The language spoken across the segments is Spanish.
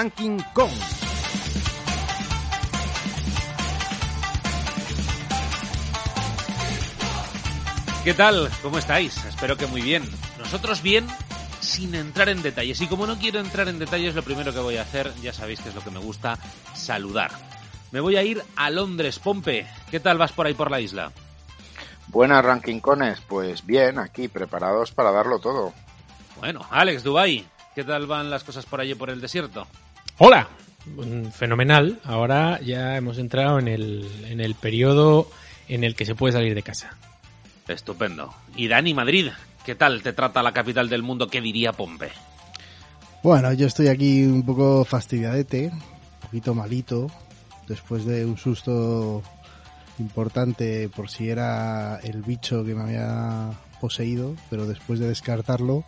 Ranking Con. ¿Qué tal? ¿Cómo estáis? Espero que muy bien. Nosotros bien, sin entrar en detalles. Y como no quiero entrar en detalles, lo primero que voy a hacer, ya sabéis que es lo que me gusta, saludar. Me voy a ir a Londres, Pompe. ¿Qué tal vas por ahí por la isla? Buenas rankingcones, pues bien, aquí preparados para darlo todo. Bueno, Alex, Dubai, ¿qué tal van las cosas por allí por el desierto? Hola, fenomenal. Ahora ya hemos entrado en el, en el periodo en el que se puede salir de casa. Estupendo. Y Dani, Madrid, ¿qué tal te trata la capital del mundo? ¿Qué diría Pompe? Bueno, yo estoy aquí un poco fastidiadete, un poquito malito, después de un susto importante por si era el bicho que me había poseído, pero después de descartarlo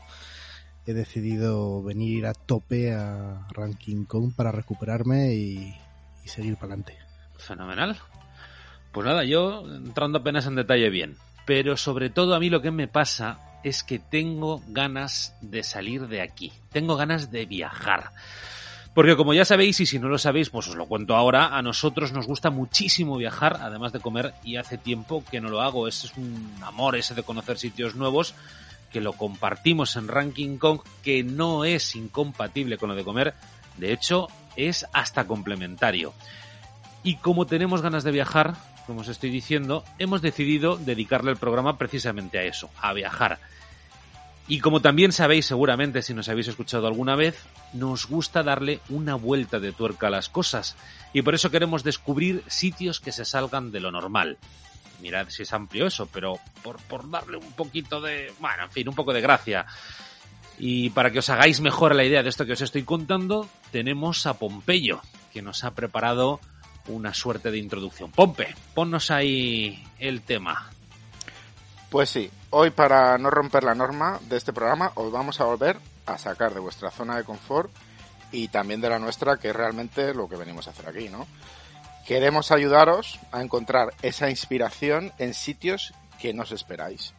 he decidido venir a tope a Ranking Con para recuperarme y, y seguir para adelante. Fenomenal. Pues nada, yo entrando apenas en detalle bien, pero sobre todo a mí lo que me pasa es que tengo ganas de salir de aquí, tengo ganas de viajar. Porque como ya sabéis, y si no lo sabéis, pues os lo cuento ahora, a nosotros nos gusta muchísimo viajar, además de comer, y hace tiempo que no lo hago. Ese es un amor ese de conocer sitios nuevos, que lo compartimos en Ranking Kong, que no es incompatible con lo de comer, de hecho, es hasta complementario. Y como tenemos ganas de viajar, como os estoy diciendo, hemos decidido dedicarle el programa precisamente a eso, a viajar. Y como también sabéis seguramente si nos habéis escuchado alguna vez, nos gusta darle una vuelta de tuerca a las cosas y por eso queremos descubrir sitios que se salgan de lo normal. Mirad si es amplio eso, pero por, por darle un poquito de, bueno, en fin, un poco de gracia. Y para que os hagáis mejor la idea de esto que os estoy contando, tenemos a Pompeyo, que nos ha preparado una suerte de introducción. Pompe, ponnos ahí el tema. Pues sí, hoy para no romper la norma de este programa os vamos a volver a sacar de vuestra zona de confort y también de la nuestra, que es realmente lo que venimos a hacer aquí, ¿no? Queremos ayudaros a encontrar esa inspiración en sitios que no os esperáis.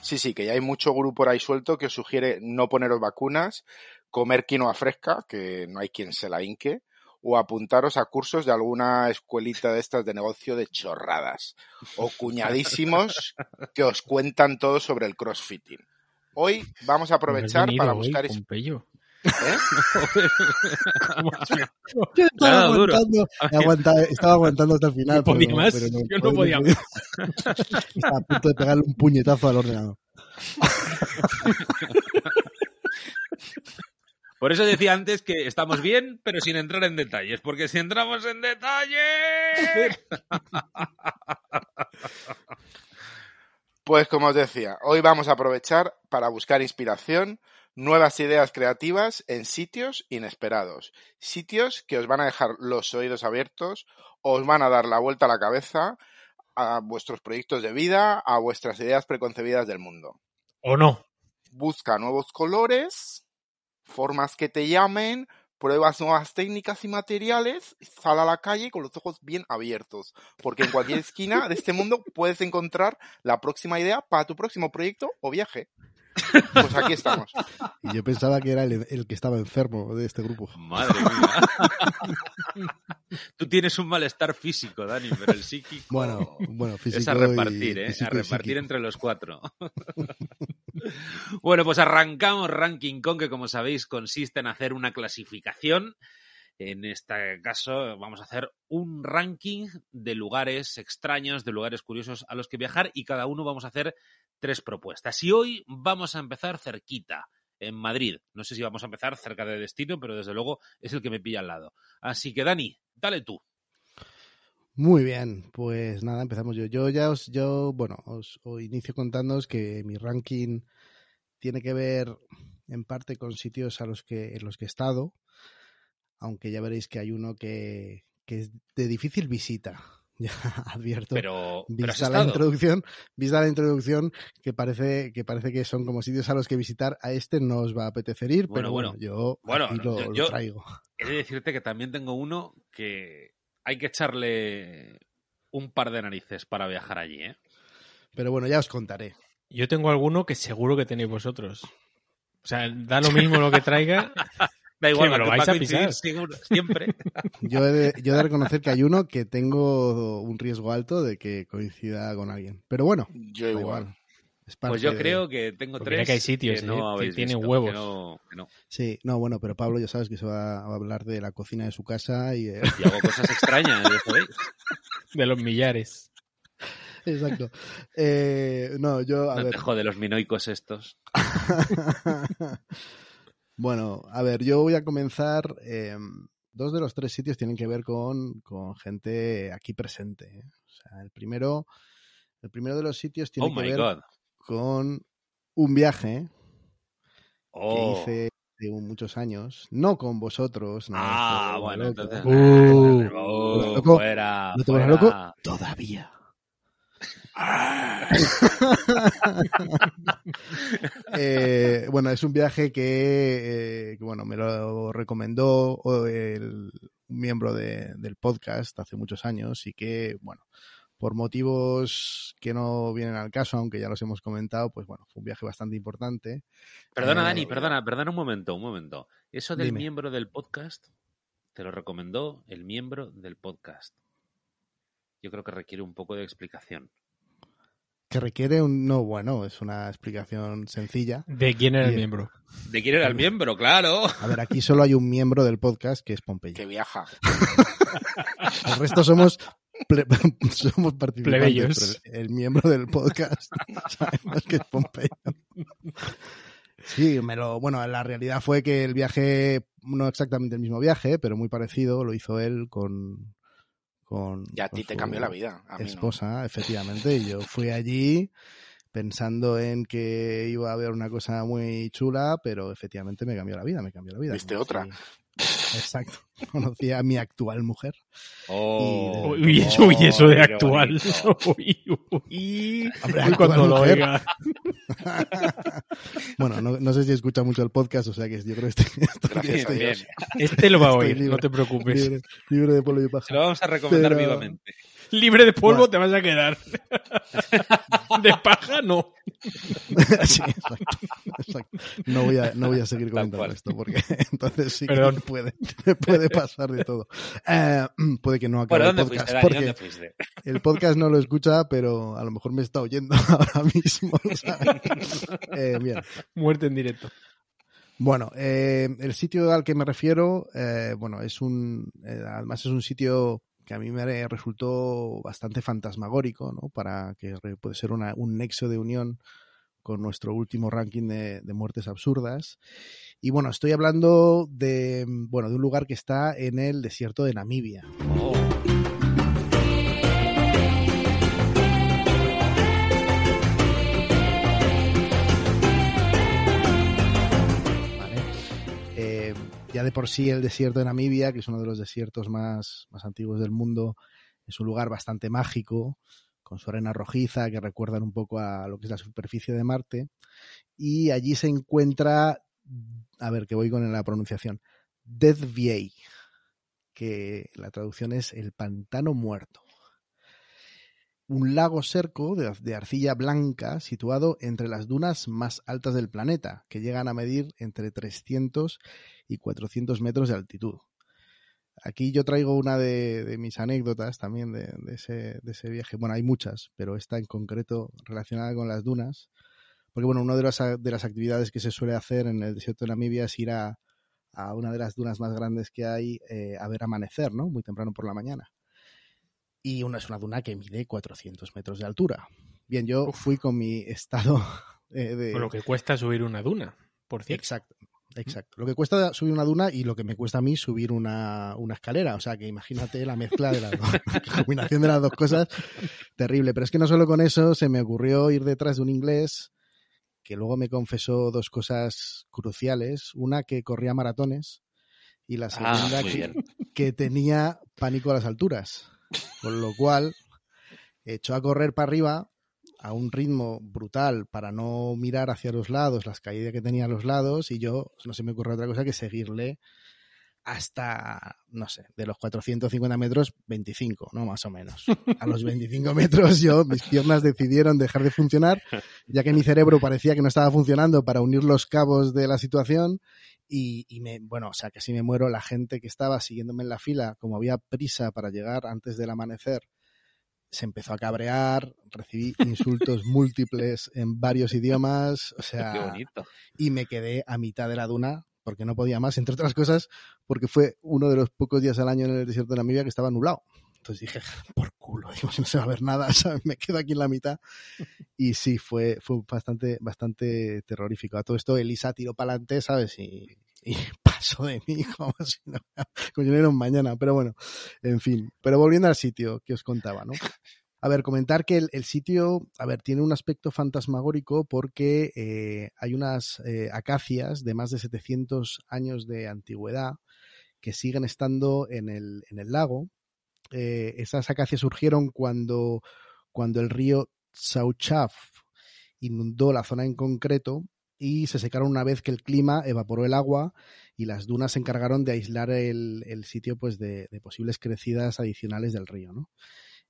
Sí, sí, que ya hay mucho grupo por ahí suelto que os sugiere no poneros vacunas, comer quinoa fresca, que no hay quien se la inque, o apuntaros a cursos de alguna escuelita de estas de negocio de chorradas o cuñadísimos que os cuentan todo sobre el crossfitting. Hoy vamos a aprovechar para buscar... ¿Eh? Yo estaba, Claro, aguantando, aguanta- estaba aguantando hasta el final. No podía pero- más, pero yo no podía Estaba a punto de pegarle un puñetazo al ordenador. Por eso decía antes que estamos bien, pero sin entrar en detalles, porque si entramos en detalles... Pues como os decía, hoy vamos a aprovechar para buscar inspiración, nuevas ideas creativas en sitios inesperados, sitios que os van a dejar los oídos abiertos, os van a dar la vuelta a la cabeza a vuestros proyectos de vida, a vuestras ideas preconcebidas del mundo. ¿O no? Busca nuevos colores, formas que te llamen, pruebas nuevas técnicas y materiales, sal a la calle con los ojos bien abiertos, porque en cualquier esquina de este mundo puedes encontrar la próxima idea para tu próximo proyecto o viaje. Pues aquí estamos. Y yo pensaba que era el, el que estaba enfermo de este grupo. Madre mía. Tú tienes un malestar físico, Dani, pero el psíquico Bueno, bueno, físico es a repartir, y- ¿eh? a repartir entre los cuatro. bueno, pues arrancamos Ranking Con, que como sabéis consiste en hacer una clasificación. En este caso vamos a hacer un ranking de lugares extraños, de lugares curiosos a los que viajar y cada uno vamos a hacer tres propuestas. Y hoy vamos a empezar cerquita, en Madrid. No sé si vamos a empezar cerca de destino, pero desde luego es el que me pilla al lado. Así que Dani, dale tú. Muy bien, pues nada, empezamos yo. Yo ya os, yo, bueno, os, inicio contándoos que mi ranking tiene que ver en parte con sitios a los que, en los que he estado, aunque ya veréis que hay uno que, que es de difícil visita. Ya advierto. Pero, pero has Vista la estado. introducción, vista la introducción, que parece, que parece que son como sitios a los que visitar, a este no os va a apetecer ir, Bueno, pero bueno, bueno. yo Bueno, lo, yo- lo yo- traigo. He de decirte que también tengo uno que hay que echarle un par de narices para viajar allí, ¿eh? Pero bueno, ya os contaré. Yo tengo alguno que seguro que tenéis vosotros. O sea, da lo mismo lo que traiga. Da igual, me lo que vais va a pisar. seguro- siempre. Yo he, de, yo he de reconocer que hay uno que tengo un riesgo alto de que coincida con alguien. Pero bueno, Yo da igual. igual. Es parte Pues yo de- creo que tengo mira tres que hay sitios, que ¿eh? no que visto, huevos. que no- que no. Sí, no, bueno, pero Pablo ya sabes que se va a hablar de la cocina de su casa y... eh, Y hago cosas extrañas, sabéis. De los millares. Exacto. Eh, no, yo, a No ver... te jode los minoicos estos. bueno, a ver, yo voy a comenzar. eh, dos de los tres sitios tienen que ver con, con gente aquí presente. ¿eh? O sea, el primero, el primero de los sitios tiene Oh que ver god. con un viaje Oh. que hice hace muchos años, no con vosotros. No, Ah, bueno, loco. entonces. Uh. Oh, loco. fuera, ¿No te fuera. loco? Todavía. Eh, bueno, es un viaje que, eh, que, bueno, me lo recomendó el, un miembro de- del podcast hace muchos años y que, bueno, por motivos que no vienen al caso, aunque ya los hemos comentado, pues bueno, fue un viaje bastante importante. Perdona, Eh, Dani, perdona, perdona un momento, un momento. Eso del Dime. miembro del podcast, te lo recomendó el miembro del podcast. Yo creo que requiere un poco de explicación. Que requiere un... No, bueno, es una explicación sencilla. ¿De quién era el miembro? ¿De quién era el miembro? Claro. A ver, aquí solo hay un miembro del podcast que es Pompeyo. Que viaja. El resto somos, ple- somos participantes. El miembro del podcast sabemos que es Pompeyo. Sí, me lo, bueno, la realidad fue que el viaje, no exactamente el mismo viaje, pero muy parecido, lo hizo él con, con, Y a ti te cambió la vida. A mí no. esposa, efectivamente. Y yo fui allí pensando en que iba a haber una cosa muy chula, pero efectivamente me cambió la vida, me cambió la vida. ¿Viste otra? Exacto. Conocí a mi actual mujer. Oh, Uy, eso, uy, eso de qué actual. Uy, uy. Hombre, actual cuando lo oiga. Bueno, no, no sé si escucha mucho el podcast, o sea que yo creo que estoy, estoy Gracias bien. Este lo va a Estoy oír, libre. no te preocupes. libre, libre de polvo y Se lo paja. vamos a recomendar Pero- vivamente. Libre de polvo Bueno. te vas a quedar. De paja no. sí, exacto, exacto. No voy a, no voy a seguir comentando esto porque entonces sí que Perdón. puede, puede pasar de todo. Eh, puede que no acabe ¿Por el podcast fuiste, Dani? porque ¿Dónde fuiste? el podcast no lo escucha, pero a lo mejor me está oyendo ahora mismo. Eh, bien. Muerte en directo. Bueno, eh, el sitio al que me refiero, eh, bueno, es un, eh, además es un sitio que a mí me resultó bastante fantasmagórico, ¿no? Para que puede ser una- un nexo de unión con nuestro último ranking de, de muertes absurdas. Y bueno, estoy hablando de, bueno, de un lugar que está en el desierto de Namibia. De por sí el desierto de Namibia, que es uno de los desiertos más, más antiguos del mundo, es un lugar bastante mágico, con su arena rojiza, que recuerdan un poco a lo que es la superficie de Marte. Y allí se encuentra, a ver, que voy con la pronunciación, Death Valley, que la traducción es el pantano muerto. Un lago cerco de, arcilla blanca situado entre las dunas más altas del planeta, que llegan a medir entre 300 y 400 metros de altitud. Aquí yo traigo una de, mis anécdotas también de, ese, de ese viaje. Bueno, hay muchas, pero esta en concreto relacionada con las dunas. Porque bueno, una de las, de las actividades que se suele hacer en el desierto de Namibia es ir a, a una de las dunas más grandes que hay eh, a ver amanecer, ¿no? Muy temprano por la mañana. Y una es una duna que mide 400 metros de altura. Bien, yo fui con mi estado eh, de... Con lo que cuesta subir una duna, por cierto. Exacto, exacto. Lo que cuesta subir una duna y lo que me cuesta a mí subir una, una escalera. O sea, que imagínate la mezcla de las dos, la combinación de las dos cosas, terrible. Pero es que no solo con eso, se me ocurrió ir detrás de un inglés que luego me confesó dos cosas cruciales. Una, que corría maratones y la Ah, segunda, que tenía pánico a las alturas. Con lo cual, echó a correr para arriba a un ritmo brutal para no mirar hacia los lados, las caídas que tenía a los lados, y yo no se me ocurre otra cosa que seguirle hasta, no sé, de los 450 metros, 25, ¿no? Más o menos. A los 25 metros yo, mis piernas decidieron dejar de funcionar, ya que mi cerebro parecía que no estaba funcionando para unir los cabos de la situación y, y me, bueno, o sea, que si me muero, la gente que estaba siguiéndome en la fila, como había prisa para llegar antes del amanecer, se empezó a cabrear, recibí insultos múltiples en varios idiomas, o Qué sea, bonito. y me quedé a mitad de la duna porque no podía más, entre otras cosas, porque fue uno de los pocos días al año en el desierto de Namibia que estaba nublado. Entonces dije, por culo, digo, si no se va a ver nada, ¿sabes? me quedo aquí en la mitad. Y sí, fue, fue bastante, bastante terrorífico. A todo esto, Elisa tiró para adelante, ¿sabes? Y, y pasó de mí como si no, como si no era un mañana. Pero bueno, en fin. Pero volviendo al sitio que os contaba, ¿no? A ver, comentar que el, el sitio, a ver, tiene un aspecto fantasmagórico porque eh, hay unas eh, acacias de más de 700 años de antigüedad que siguen estando en el, en el lago. Eh, esas acacias surgieron cuando, cuando el río Sauchaf inundó la zona en concreto y se secaron una vez que el clima evaporó el agua y las dunas se encargaron de aislar el, el sitio pues de, de posibles crecidas adicionales del río, ¿no?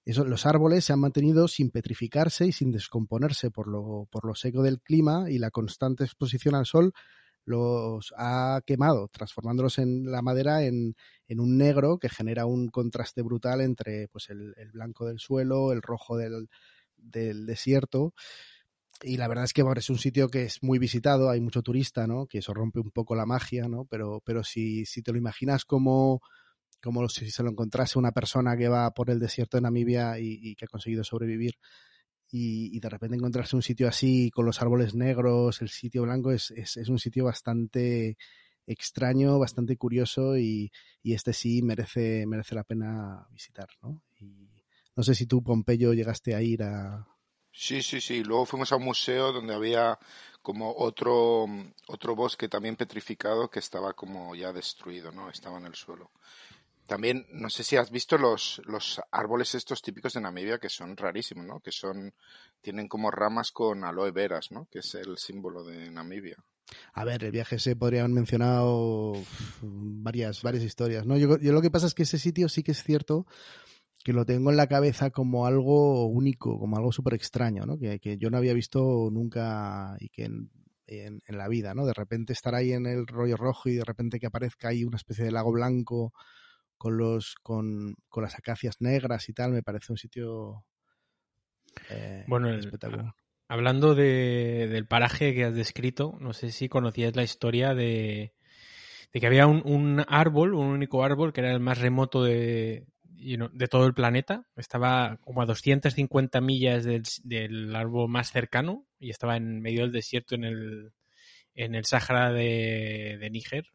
Los árboles se han mantenido sin petrificarse y sin descomponerse por lo, por lo seco del clima y la constante exposición al sol los ha quemado, transformándolos en la madera en, en un negro que genera un contraste brutal entre pues, el, el blanco del suelo, el rojo del, del desierto. Y la verdad es que bueno, es un sitio que es muy visitado, hay mucho turista, ¿no? Que eso rompe un poco la magia, ¿no? Pero, pero si, si te lo imaginas como, como si se lo encontrase una persona que va por el desierto de Namibia y, y que ha conseguido sobrevivir y, y, de repente encontrarse un sitio así con los árboles negros, el sitio blanco, es, es, es un sitio bastante extraño, bastante curioso y, y, este sí merece, merece la pena visitar, ¿no? Y no sé si tú, Pompeyo, llegaste a ir a... Sí, sí, sí. Luego fuimos a un museo donde había como otro, otro bosque también petrificado que estaba como ya destruido, ¿no? Estaba en el suelo. También, no sé si has visto los, los árboles estos típicos de Namibia que son rarísimos, ¿no? Que son, tienen como ramas con aloe veras, ¿no? Que es el símbolo de Namibia. A ver, el viaje se podría haber mencionado varias, varias historias, ¿no? Yo, yo lo que pasa es que ese sitio sí que es cierto que lo tengo en la cabeza como algo único, como algo súper extraño, ¿no? Que, que, yo no había visto nunca y que en, en, en, la vida, ¿no? De repente estar ahí en el rollo rojo y de repente que aparezca ahí una especie de lago blanco con los con, con las acacias negras y tal, me parece un sitio eh, bueno, el, espectacular. Hablando de, del paraje que has descrito, no sé si conocías la historia de, de que había un, un, árbol, un único árbol que era el más remoto de, you know, de todo el planeta. Estaba como a 250 millas del, del, árbol más cercano y estaba en medio del desierto en el, en el Sáhara de, de Níger.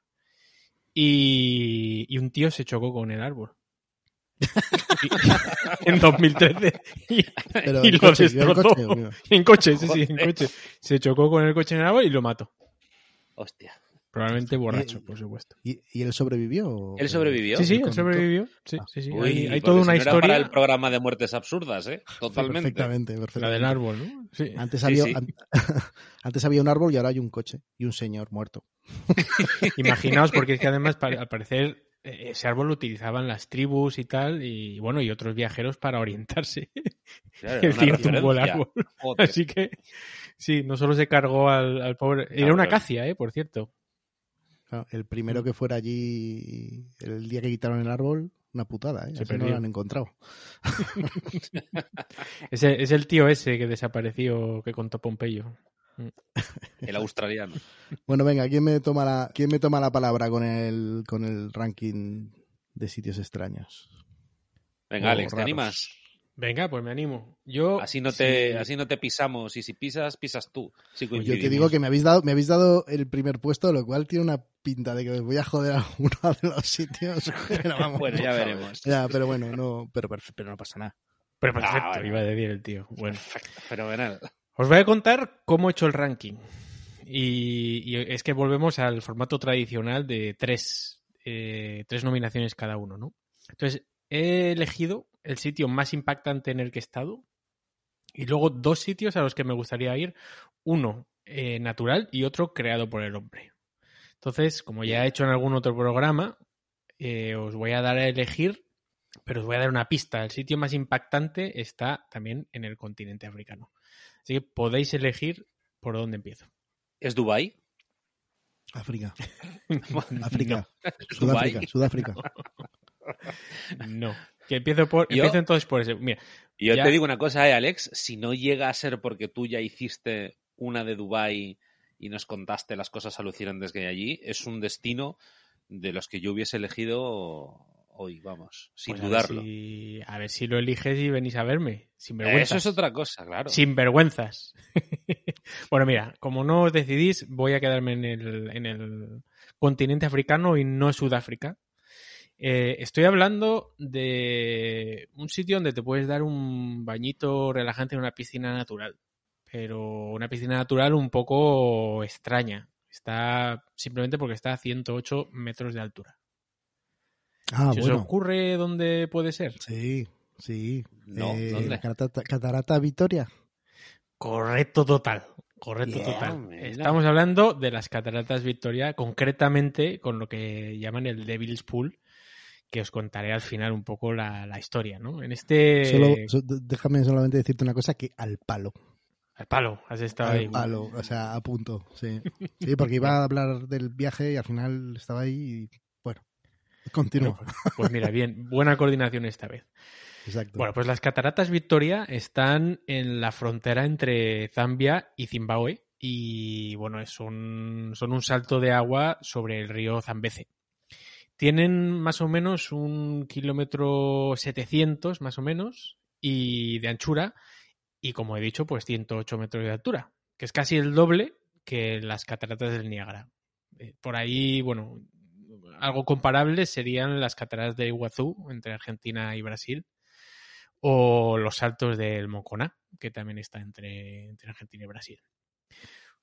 Y, y, un tío se chocó con el árbol. en 2013 y, Pero y en lo coche, destrozó. en coche, en coche, sí, sí, en coche. Se chocó con el coche en el árbol y lo mató. Hostia. Probablemente borracho, ¿Y, por supuesto. ¿Y, ¿Y, él sobrevivió? ¿Él sobrevivió? Sí, sí, él sobrevivió. Sí, sí, sí. Uy, hay, hay toda una si no historia. Era para el programa de muertes absurdas, ¿eh? Totalmente. Perfectamente, perfectamente. La del árbol, ¿no? Sí. Antes, había, sí. An antes había un árbol y ahora hay un coche y un señor muerto. Imaginaos, porque es que además, al parecer, eh, ese árbol lo utilizaban las tribus y tal, y bueno, y otros viajeros para orientarse. Claro, el tío tumbó el árbol. Joder. Así que, sí, no solo se cargó al, al pobre. Era una acacia, ¿eh? Por cierto. Claro, el primero que fuera allí el día que quitaron el árbol, una putada, ¿eh? Se no lo han encontrado. Es el, es el tío ese que desapareció, que contó Pompeyo. El australiano. Bueno, venga, ¿quién me toma la, quién me toma la palabra con el, con el ranking de sitios extraños? Venga, O Alex, ¿te animas? Venga, pues me animo. Yo. Así no te, sí, así no te pisamos. Y si pisas, pisas tú. Si Pues yo te digo que me habéis dado, me habéis dado el primer puesto, lo cual tiene una pinta de que me voy a joder a uno de los sitios. Pero vamos, Bueno, ya veremos. Ya, pero bueno, no, pero, pero no pasa nada. Pero perfecto, Ah, vale. iba a decir el tío. Bueno. Perfecto, fenomenal. Os voy a contar cómo he hecho el ranking. Y, y es que volvemos al formato tradicional de tres, eh, tres nominaciones cada uno, ¿no? Entonces, he elegido el sitio más impactante en el que he estado y luego dos sitios a los que me gustaría ir. Uno eh, natural y otro creado por el hombre. Entonces, como ya he hecho en algún otro programa, eh, os voy a dar a elegir, pero os voy a dar una pista. El sitio más impactante está también en el continente africano. Así que podéis elegir por dónde empiezo. ¿Es Dubai? África. África. Sudáfrica. Sudáfrica. No. Que empiezo por. empiezo entonces por ese. Mira. Yo te digo una cosa, eh, Alex. Si no llega a ser porque tú ya hiciste una de Dubai y nos contaste las cosas alucinantes que hay allí, es un destino de los que yo hubiese elegido hoy, vamos, sin pues dudarlo. A ver, si, lo eliges y venís a verme. Sin vergüenzas. Eso es otra cosa, claro. Sin vergüenzas. bueno, mira, como no os decidís, voy a quedarme en el, en el continente africano y no Sudáfrica. Eh, estoy hablando de un sitio donde te puedes dar un bañito relajante en una piscina natural, pero una piscina natural un poco extraña. Está simplemente porque está a 108 metros de altura. Ah, ¿Se os ocurre dónde puede ser? Sí, sí. No, eh, Catarata, Victoria. Correcto total. Correcto total. Estamos hablando de las cataratas Victoria, concretamente con lo que llaman el Devil's Pool, que os contaré al final un poco la, historia, ¿no? En este... déjame solamente decirte una cosa, que al palo. Al palo, has estado ahí. Al palo, o sea, a punto, sí. Sí, porque iba a hablar del viaje y al final estaba ahí y, bueno, continúo. Pues, pues, mira, bien, buena coordinación esta vez. Exacto. Bueno, pues las cataratas Victoria están en la frontera entre Zambia y Zimbabue y, bueno, son, son un salto de agua sobre el río Zambeze. Tienen más o menos un kilómetro 700, más o menos, y de anchura, y como he dicho, pues 108 metros de altura, que es casi el doble que las cataratas del Niágara. Eh, por ahí, bueno, algo comparable serían las cataratas de Iguazú entre Argentina y Brasil, o los saltos del Moconá, que también está entre, entre Argentina y Brasil.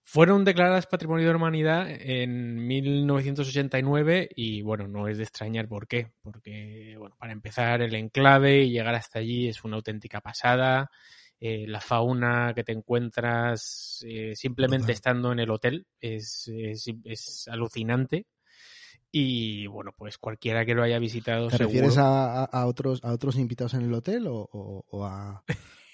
Fueron declaradas Patrimonio de la Humanidad en 1989 y bueno, no es de extrañar por qué, porque bueno, para empezar el enclave y llegar hasta allí es una auténtica pasada, eh, la fauna que te encuentras eh, simplemente estando en el hotel es, es, alucinante. Y bueno, pues cualquiera que lo haya visitado. ¿Te refieres a, otros, a otros invitados en el hotel o a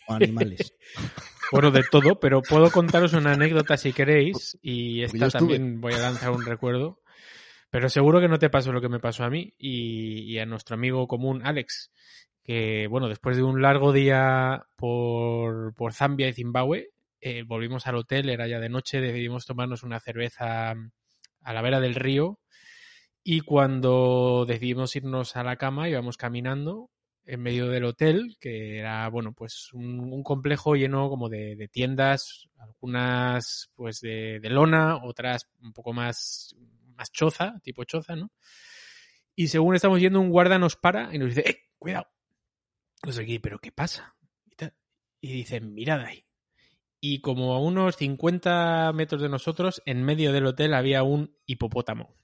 animales? Bueno, de todo, pero puedo contaros una anécdota si queréis y esta también voy a lanzar un recuerdo. Pero seguro que no te pasó lo que me pasó a mí y, a nuestro amigo común Alex, que bueno, después de un largo día por, por Zambia y Zimbabue, eh, volvimos al hotel, era ya de noche, decidimos tomarnos una cerveza a la vera del río y cuando decidimos irnos a la cama íbamos caminando en medio del hotel, que era, bueno, pues un, complejo lleno como de, tiendas, algunas pues de, lona, otras un poco más, más choza, tipo choza, ¿no? Y según estamos yendo, un guarda nos para y nos dice, ¡eh, cuidado! No sé pero ¿qué pasa? Y, y dicen, mirad ahí. Y como a unos 50 metros de nosotros, en medio del hotel había un hipopótamo.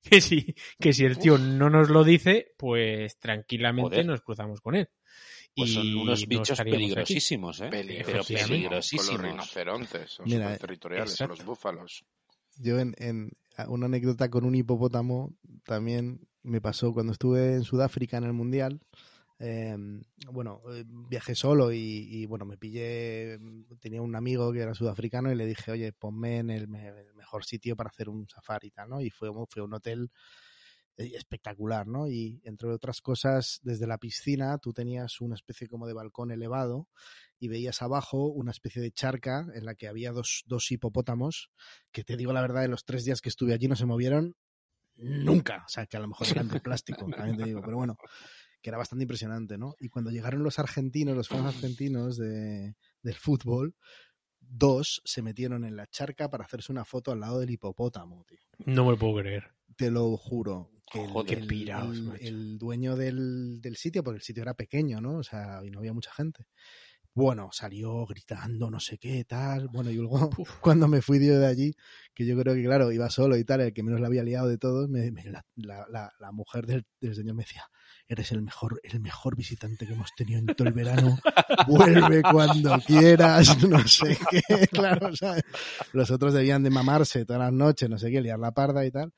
que si, que si el tío no nos lo dice, pues tranquilamente nos cruzamos con él. Pues y son unos bichos peligrosísimos, ¿eh? Pero peligrosísimos. los rinocerontes, son Mira, territoriales, son los búfalos. Yo en, en una anécdota con un hipopótamo también me pasó cuando estuve en Sudáfrica en el Mundial. Em, bueno, eh, viajé solo y, bueno, me pillé, tenía un amigo que era sudafricano y le dije, oye, ponme en el, mejor sitio para hacer un safari y tal, ¿no? Y fue, fue un hotel eh, espectacular, ¿no? Y entre otras cosas, desde la piscina tú tenías una especie como de balcón elevado y veías abajo una especie de charca en la que había dos, dos hipopótamos que te digo la verdad, en los tres días que estuve allí no se movieron nunca, o sea, que a lo mejor eran de plástico, también te digo, pero bueno, que era bastante impresionante, ¿no? Y cuando llegaron los argentinos, los fans argentinos de, del fútbol, dos se metieron en la charca para hacerse una foto al lado del hipopótamo, tío. No me lo puedo creer. Te lo juro. Que el, el, dueño del, del, sitio, porque el sitio era pequeño, ¿no? O sea, y no había mucha gente. Bueno, salió gritando, no sé qué, tal. Bueno, y luego cuando me fui yo de allí, que yo creo que, claro, iba solo y tal, el que menos la había liado de todos, me, la, la, la, mujer del, del, señor me decía, eres el mejor, el mejor visitante que hemos tenido en todo el verano. Vuelve cuando quieras, no sé qué, claro, ¿sabes? Los otros debían de mamarse todas las noches, no sé qué, liar la parda y tal.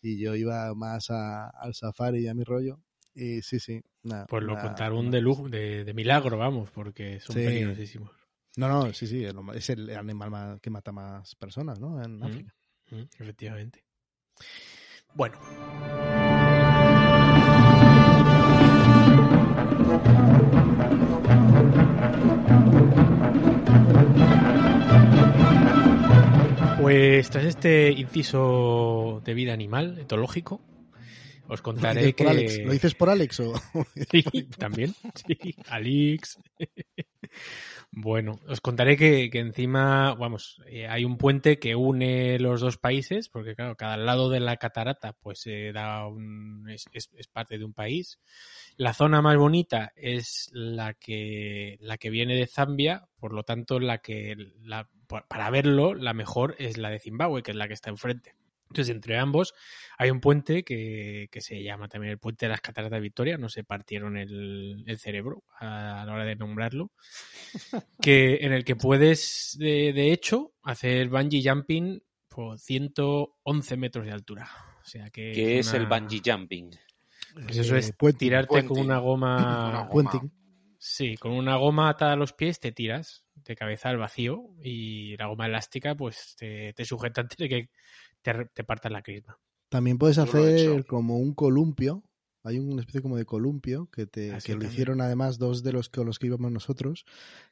y yo iba más al safari y a mi rollo. Y sí, sí. pues lo contaron de, lujo, de, milagro, vamos, porque son peligrosísimos. No, no, sí, sí, es el animal que mata más personas, ¿no? En África. efectivamente. Bueno. Pues tras este inciso de vida animal, etológico, os contaré que... ¿Lo dices por Alex o...? sí, también, sí, Alex. Bueno, os contaré que, encima, vamos, eh, hay un puente que une los dos países, porque claro, cada lado de la catarata pues eh, da un, es, es, parte de un país. La zona más bonita es la que, la que viene de Zambia, por lo tanto, la que, la, para verlo, la mejor es la de Zimbabue, que es la que está enfrente. Entonces, entre ambos hay un puente que, se llama también el puente de las cataratas de Victoria, no se partieron el, cerebro a la hora de nombrarlo, que, en el que puedes, de, hecho, hacer bungee jumping por 111 metros de altura. O sea que ¿Qué es, el bungee jumping? Pues eso es eh, tirarte con una goma... Sí, con una goma atada a los pies te tiras de cabeza al vacío y la goma elástica pues te, te sujeta antes de que te, te partas la crisma. También puedes hacer como un columpio. Hay una especie como de columpio que te que lo hicieron además dos de los con los que íbamos nosotros,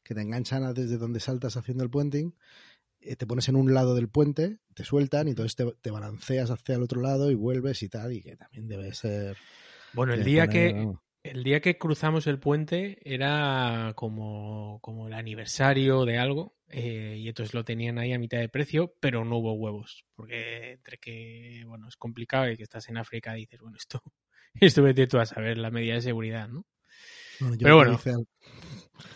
que te enganchan desde donde saltas haciendo el puenting, eh, te pones en un lado del puente, te sueltan y entonces te, te balanceas hacia el otro lado y vuelves y tal, y que también debe ser... Bueno, el día que, el día que cruzamos el puente era como, como el aniversario de algo eh, y entonces lo tenían ahí a mitad de precio, pero no hubo huevos, porque entre que, bueno, es complicado y que estás en África y dices, bueno, esto, esto vete tú a saber la medida de seguridad, ¿no? pero bueno.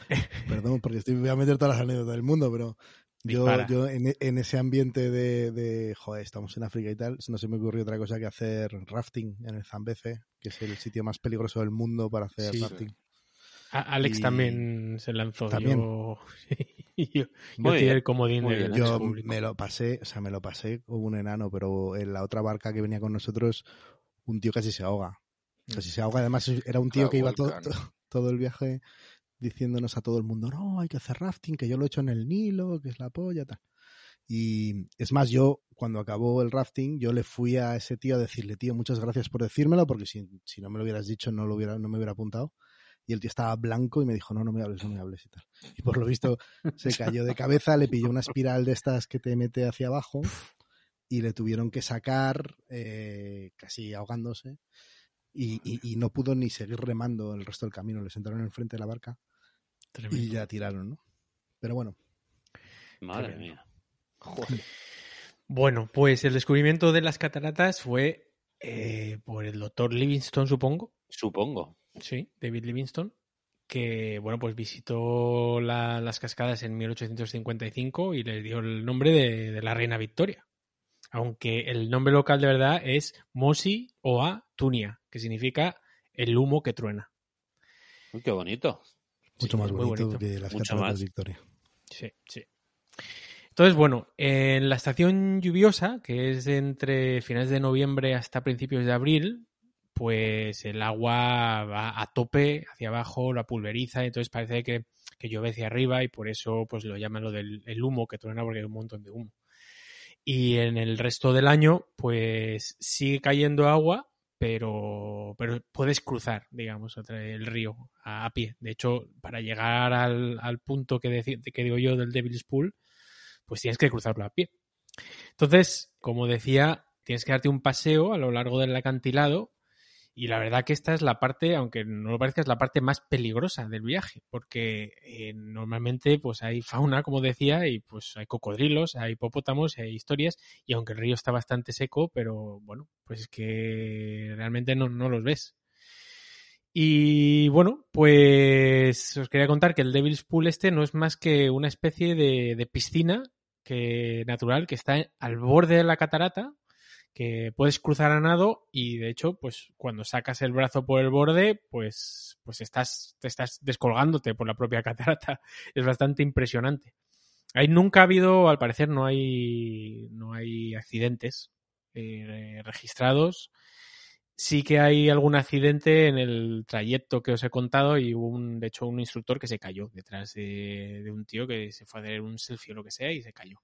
Perdón, porque estoy, voy a meter todas las anécdotas del mundo, pero yo, yo en, en, ese ambiente de, de, joder, estamos en África y tal, no se me ocurrió otra cosa que hacer rafting en el Zambeze, que es el sitio más peligroso del mundo para hacer rafting. Alex también se lanzó. También. Yo, yo, comodín Yo me lo pasé, o sea, me lo pasé como un enano, pero en la otra barca que venía con nosotros, un tío casi se ahoga. Casi se ahoga. Además, era un tío que iba todo, todo el viaje diciéndonos a todo el mundo, no, hay que hacer rafting, que yo lo he hecho en el Nilo, que es la polla, tal. Y es más, yo cuando acabó el rafting, yo le fui a ese tío a decirle, tío, muchas gracias por decírmelo, porque si, si no me lo hubieras dicho no, lo hubiera, no me hubiera apuntado. Y el tío estaba blanco y me dijo, no, no me hables, no me hables y tal. Y por lo visto se cayó de cabeza, le pilló una espiral de estas que te mete hacia abajo y le tuvieron que sacar eh, casi ahogándose y, y, no pudo ni seguir remando el resto del camino. Le sentaron enfrente de la barca y ya tiraron, ¿no? Pero bueno. Madre mía. Bueno, pues el descubrimiento de las cataratas fue eh, por el doctor Livingstone, supongo. Supongo. Sí, David Livingstone, que bueno, pues visitó las cascadas en 1855 y le dio el nombre de, la reina Victoria. Aunque el nombre local de verdad es Mosi Oa Tunia, que significa el humo que truena. Uy, qué bonito. Mucho más bonito, que las cataratas Victoria. Sí, sí. Entonces, bueno, en la estación lluviosa, que es entre finales de noviembre hasta principios de abril, pues el agua va a tope hacia abajo, la pulveriza, entonces parece que, que llueve hacia arriba y por eso pues lo llaman lo del humo que truena porque hay un montón de humo. Y en el resto del año, pues sigue cayendo agua, pero, pero puedes cruzar, digamos, el río a, pie. De hecho, para llegar al, al punto que, que digo yo del Devil's Pool, pues tienes que cruzarlo a pie. Entonces, como decía, tienes que darte un paseo a lo largo del acantilado y la verdad que esta es la parte, aunque no lo parezca, es la parte más peligrosa del viaje, porque eh, normalmente pues hay fauna, como decía, y pues hay cocodrilos, hay hipopótamos, hay historias, y aunque el río está bastante seco, pero bueno, pues es que realmente no, no los ves. Y bueno, pues os quería contar que el Devil's Pool este no es más que una especie de, de piscina que, natural que está al borde de la catarata, que puedes cruzar a nado y de hecho, pues cuando sacas el brazo por el borde, pues, pues estás, te estás descolgándote por la propia catarata. Es bastante impresionante. Ahí nunca ha habido, al parecer, no hay, no hay accidentes. eh, registrados. Sí que hay algún accidente en el trayecto que os he contado y hubo, un, de hecho, un instructor que se cayó detrás de, un tío que se fue a hacer un selfie o lo que sea y se cayó.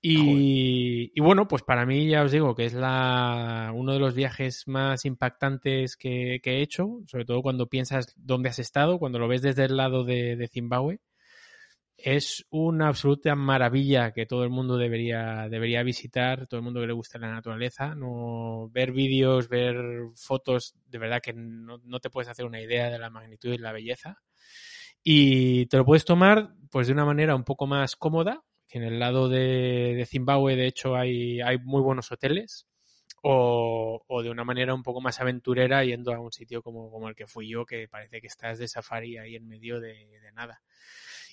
Y, bueno, pues para mí ya os digo que es la, uno de los viajes más impactantes que, he hecho, sobre todo cuando piensas dónde has estado, cuando lo ves desde el lado de Zimbabue es una absoluta maravilla que todo el mundo debería, debería visitar, todo el mundo que le gusta la naturaleza. No, ver vídeos, ver fotos, de verdad que no, te puedes hacer una idea de la magnitud y la belleza. Y te lo puedes tomar pues de una manera un poco más cómoda, que en el lado de, Zimbabue de hecho hay, hay muy buenos hoteles, o, de una manera un poco más aventurera yendo a un sitio como, como el que fui yo, que parece que estás de safari ahí en medio de nada.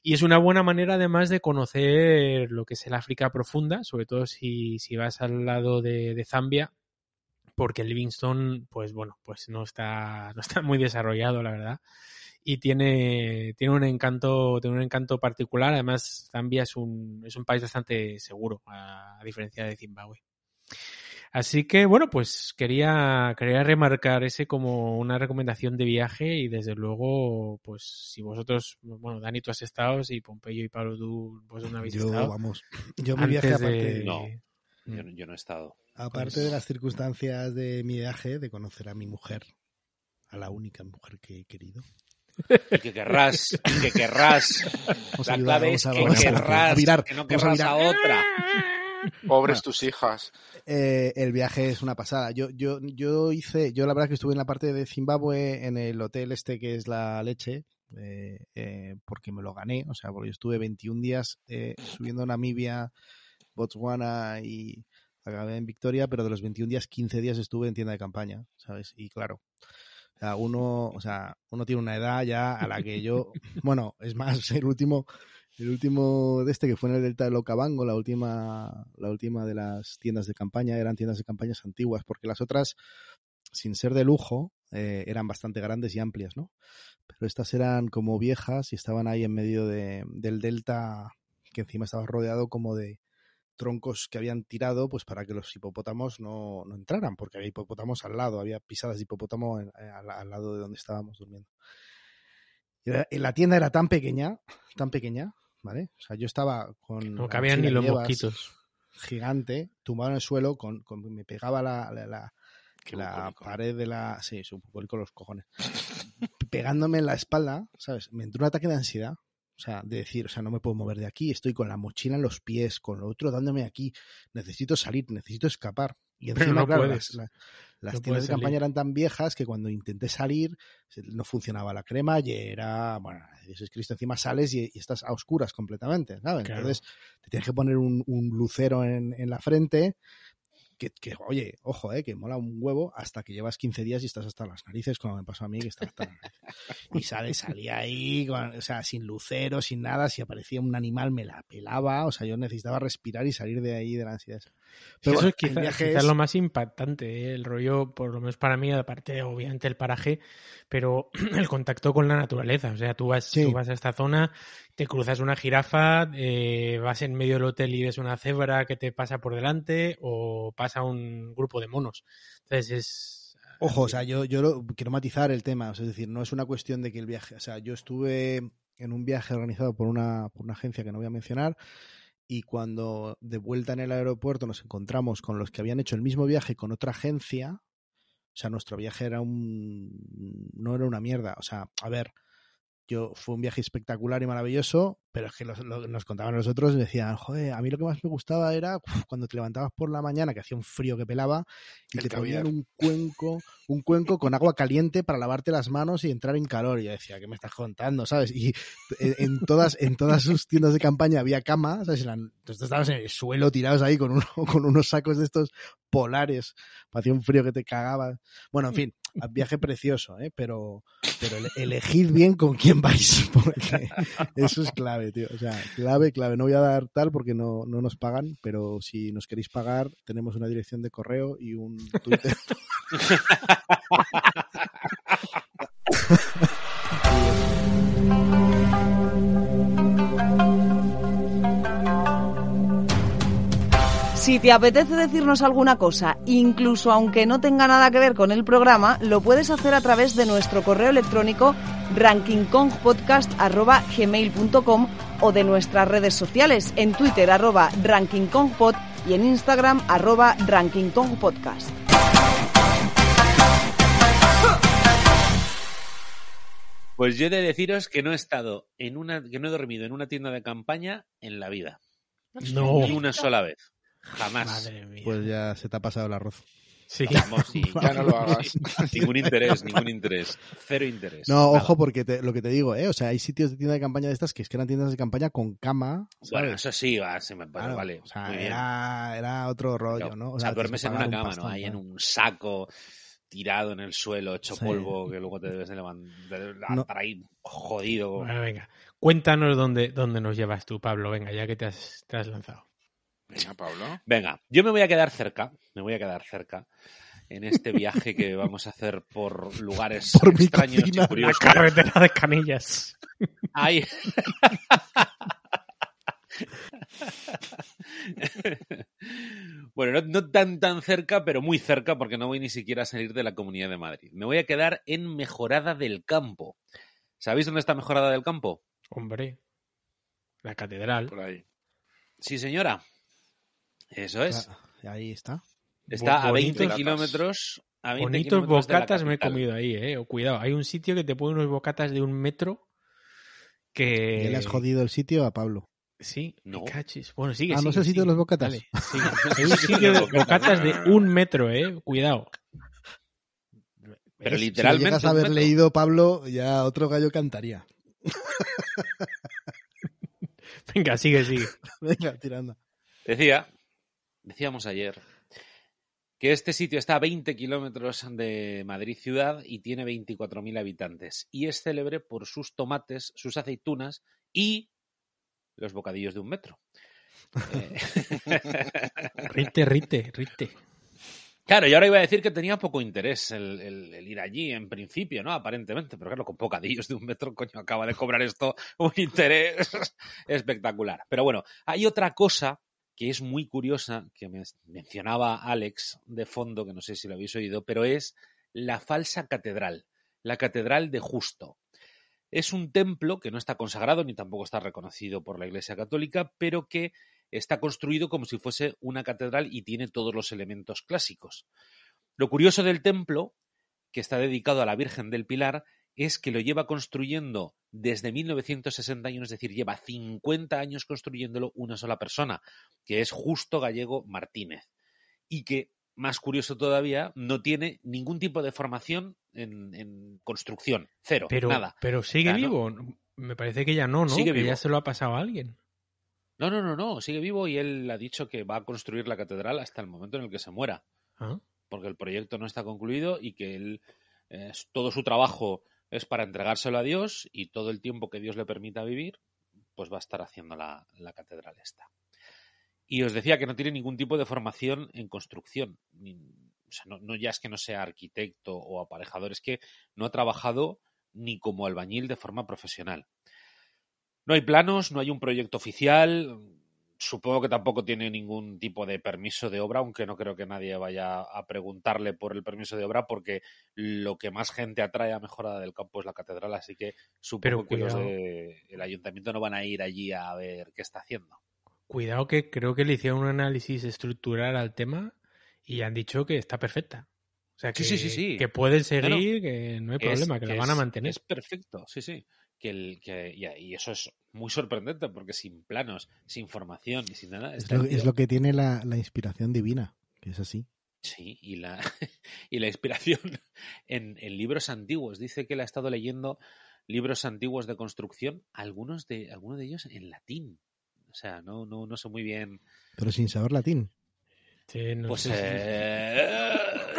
Y es una buena manera además de conocer lo que es el África profunda, sobre todo si, si vas al lado de, Zambia, porque Livingstone, pues bueno, pues no está, no está muy desarrollado, la verdad. Y tiene, tiene un encanto, tiene un encanto particular. Además, Zambia es un, es un país bastante seguro, a diferencia de Zimbabue. Así que, bueno, pues quería, quería remarcar ese como una recomendación de viaje y desde luego, pues si vosotros, bueno, Dani, tú has estado, y Pompeyo y Pablo, tú pues no habéis yo, estado. vamos, yo mi viaje aparte... No, yo, no he estado. Aparte de las circunstancias de mi viaje, de conocer a mi mujer, a la única mujer que he querido. Y que querrás, y que querrás. la clave es que querrás, que no querrás a otra. Pobres tus hijas. Eh, el viaje es una pasada. Yo, yo, yo hice, yo la verdad que estuve en la parte de Zimbabue, en el hotel este que es la leche, eh, eh, porque me lo gané. O sea, porque yo estuve 21 días subiendo a Namibia, Botswana y acabé en Victoria, pero de los 21 días, 15 días estuve en tienda de campaña, ¿sabes? Y claro, uno, o sea, uno tiene una edad ya a la que yo, bueno, es más, el último, el último de este que fue en el Delta de Locabango, la última, la última de las tiendas de campaña, eran tiendas de campañas antiguas, porque las otras, sin ser de lujo, eh, eran bastante grandes y amplias, ¿no? Pero estas eran como viejas y estaban ahí en medio de, del delta, que encima estaba rodeado como de troncos que habían tirado pues para que los hipopótamos no, no entraran, porque había hipopótamos al lado, había pisadas de hipopótamo al, lado de donde estábamos durmiendo. Y la tienda era tan pequeña, tan pequeña, ¿vale? O sea, yo estaba con... No cabían ni los mosquitos. Gigante, tumbado en el suelo, con, me pegaba la, la, la, pared de la... Sí, es un con los cojones. Pegándome en la espalda, ¿sabes? Me entró un ataque de ansiedad. O sea, de decir, o sea, no me puedo mover de aquí, estoy con la mochila en los pies, con lo otro dándome aquí, necesito salir, necesito escapar. Y encima, no claro, las, tiendas de campaña eran tan viejas que cuando intenté salir no funcionaba la crema y era, bueno, Dios Cristo, encima sales y, estás a oscuras completamente, ¿sabes? Entonces te tienes que poner un, un lucero en, en, la frente que, oye, ojo, eh, que mola un huevo hasta que llevas 15 días y estás hasta las narices, como me pasó a mí, que estaba hasta las narices. Y sale, salía ahí, o sea, sin lucero, sin nada, si aparecía un animal me la pelaba, o sea, yo necesitaba respirar y salir de ahí de la ansiedad. Pero eso es quizás lo más impactante, ¿eh? el rollo, por lo menos para mí, aparte, obviamente, el paraje, pero el contacto con la naturaleza. O sea, tú vas, tú vas a esta zona, te cruzas una jirafa, eh, vas en medio del hotel y ves una cebra que te pasa por delante, o pasa un grupo de monos. Entonces es. Ojo, o sea, yo, yo quiero matizar el tema. es decir, no es una cuestión de que el viaje. O sea, yo estuve en un viaje organizado por una, por una agencia que no voy a mencionar y cuando de vuelta en el aeropuerto nos encontramos con los que habían hecho el mismo viaje con otra agencia, o sea, nuestro viaje era un... no era una mierda, o sea, a ver, yo fue un viaje espectacular y maravilloso, pero es que nos contaban los otros y decían, joder, a mí lo que más me gustaba era cuando te levantabas por la mañana, que hacía un frío que pelaba, y te ponían un cuenco, un cuenco con agua caliente para lavarte las manos y entrar en calor. Y yo decía, ¿qué me estás contando? ¿Sabes? Y en, todas, en todas sus tiendas de campaña había cama, ¿sabes? Entonces estabas en el suelo tirados ahí con, con unos sacos de estos polares, hacía un frío que te cagaba. Bueno, en fin, viaje precioso, ¿eh? pero, pero elegid bien con quién vais, porque eso es clave, clave, clave. No voy a dar tal porque no, no nos pagan, pero si nos queréis pagar, tenemos una dirección de correo y un Twitter. Si te apetece decirnos alguna cosa, incluso aunque no tenga nada que ver con el programa, lo puedes hacer a través de nuestro correo electrónico rankingkongpodcast.gmail.com o de nuestras redes sociales en Twitter arroba rankingkongpod y en Instagram arroba rankingkongpodcast. Pues yo he de deciros que no he estado en una, que no he dormido en una tienda de campaña en la vida. No. Ni una sola vez. Jamás. Madre mía. Pues ya se te ha pasado el arroz. Sí. Vamos, sí, Ya no lo hagas. ningún interés, ningún interés. Cero interés. No, Nada. ojo, porque te- lo que te digo, ¿eh? O sea, hay sitios de tienda de campaña de estas que es que eran tiendas de campaña con cama. Bueno, eso sí, va, se me Claro, vale. O sea, muy bien. era, era otro rollo, ¿no? O sea, duermes en una un cama, pastón, ¿no? Ahí en un saco, tirado en el suelo, hecho Sí. polvo, que luego te debes de levantar No. para ahí jodido. Bueno, venga. Cuéntanos dónde, dónde nos llevas tú, Pablo. Venga, ya que te has, te has lanzado. Venga, Pablo. Venga, yo me voy a quedar cerca, me voy a quedar cerca en este viaje que vamos a hacer por lugares Por mi extraños cocina. y La curiosos. carretera de Canillas. Ahí. bueno, no, no tan tan cerca, pero muy cerca, porque no voy ni siquiera a salir de la Comunidad de Madrid. Me voy a quedar en Mejorada del Campo. ¿Sabéis dónde está Mejorada del Campo? Hombre. La catedral. Por ahí. Sí, señora. Eso es. Ah, ahí está. Está a 20 bonitos- kilómetros. A 20 Bonitos kilómetros de la bocatas me he comido ahí, eh. O Cuidado, hay un sitio que te pone unos bocatas de un metro que... Ya le has jodido el sitio a Pablo. Sí, No. cachis. Bueno, sigue, Ah, ¿no sigue, es el sitio de los bocatas? Dale, sigue. Hay un sitio de bocatas de un metro, eh. Cuidado. Pero literalmente. Si llegas a haber metro. leído, Pablo, ya otro gallo cantaría. Venga, sigue, sigue. Venga, tirando. Decía, decíamos ayer, que este sitio está a 20 kilómetros de Madrid ciudad y tiene 24.000 habitantes. Y es célebre por sus tomates, sus aceitunas y los bocadillos de un metro. Eh, Rite, rite, rite. claro, y ahora iba a decir que tenía poco interés el, el- el ir allí en principio, ¿no? Aparentemente, pero claro, con bocadillos de un metro, coño, acaba de cobrar esto un interés espectacular. Pero bueno, hay otra cosa que es muy curiosa, que me mencionaba Alex de fondo, que no sé si lo habéis oído, pero es la falsa catedral, la catedral de Justo. Es un templo que no está consagrado ni tampoco está reconocido por la Iglesia Católica, pero que está construido como si fuese una catedral y tiene todos los elementos clásicos. Lo curioso del templo, que está dedicado a la Virgen del Pilar, es que lo lleva construyendo desde 1961, es decir, lleva 50 años construyéndolo una sola persona, que es Justo Gallego Martínez. Y que, más curioso todavía, no tiene ningún tipo de formación en, en construcción. Cero, Pero, nada. pero sigue Ya, ¿no? vivo. Me parece que ya no, ¿no? Sigue que vivo. ya se lo ha pasado a alguien. No, no, no, no, sigue vivo y él ha dicho que va a construir la catedral hasta el momento en el que se muera. Ah, porque el proyecto no está concluido y que él eh, todo su trabajo es para entregárselo a Dios y todo el tiempo que Dios le permita vivir, pues va a estar haciendo la, la catedral esta. Y os decía que no tiene ningún tipo de formación en construcción. O sea, no, no ya es que no sea arquitecto o aparejador, es que no ha trabajado ni como albañil de forma profesional. No hay planos, no hay un proyecto oficial. Supongo que tampoco tiene ningún tipo de permiso de obra, aunque no creo que nadie vaya a preguntarle por el permiso de obra, porque lo que más gente atrae a Mejorada del Campo es la catedral, así que supongo Pero que los del ayuntamiento no van a ir allí a ver qué está haciendo. Cuidado que creo que le hicieron un análisis estructural al tema y han dicho que está perfecta. O sea, que, Sí, sí, sí, sí. que pueden Claro. seguir, que no hay es- problema, que, la van a mantener. Es perfecto, sí, sí. Que el, que, y, y eso es muy sorprendente, porque sin planos, sin formación y sin nada. Es lo, es lo que tiene la, la inspiración divina, que es así. Sí, y la, y la inspiración en, en libros antiguos. Dice que él ha estado leyendo libros antiguos de construcción, algunos de, algunos de ellos en latín. O sea, no, no, no sé muy bien. Pero sin saber latín. Sí, no Pues sé eh,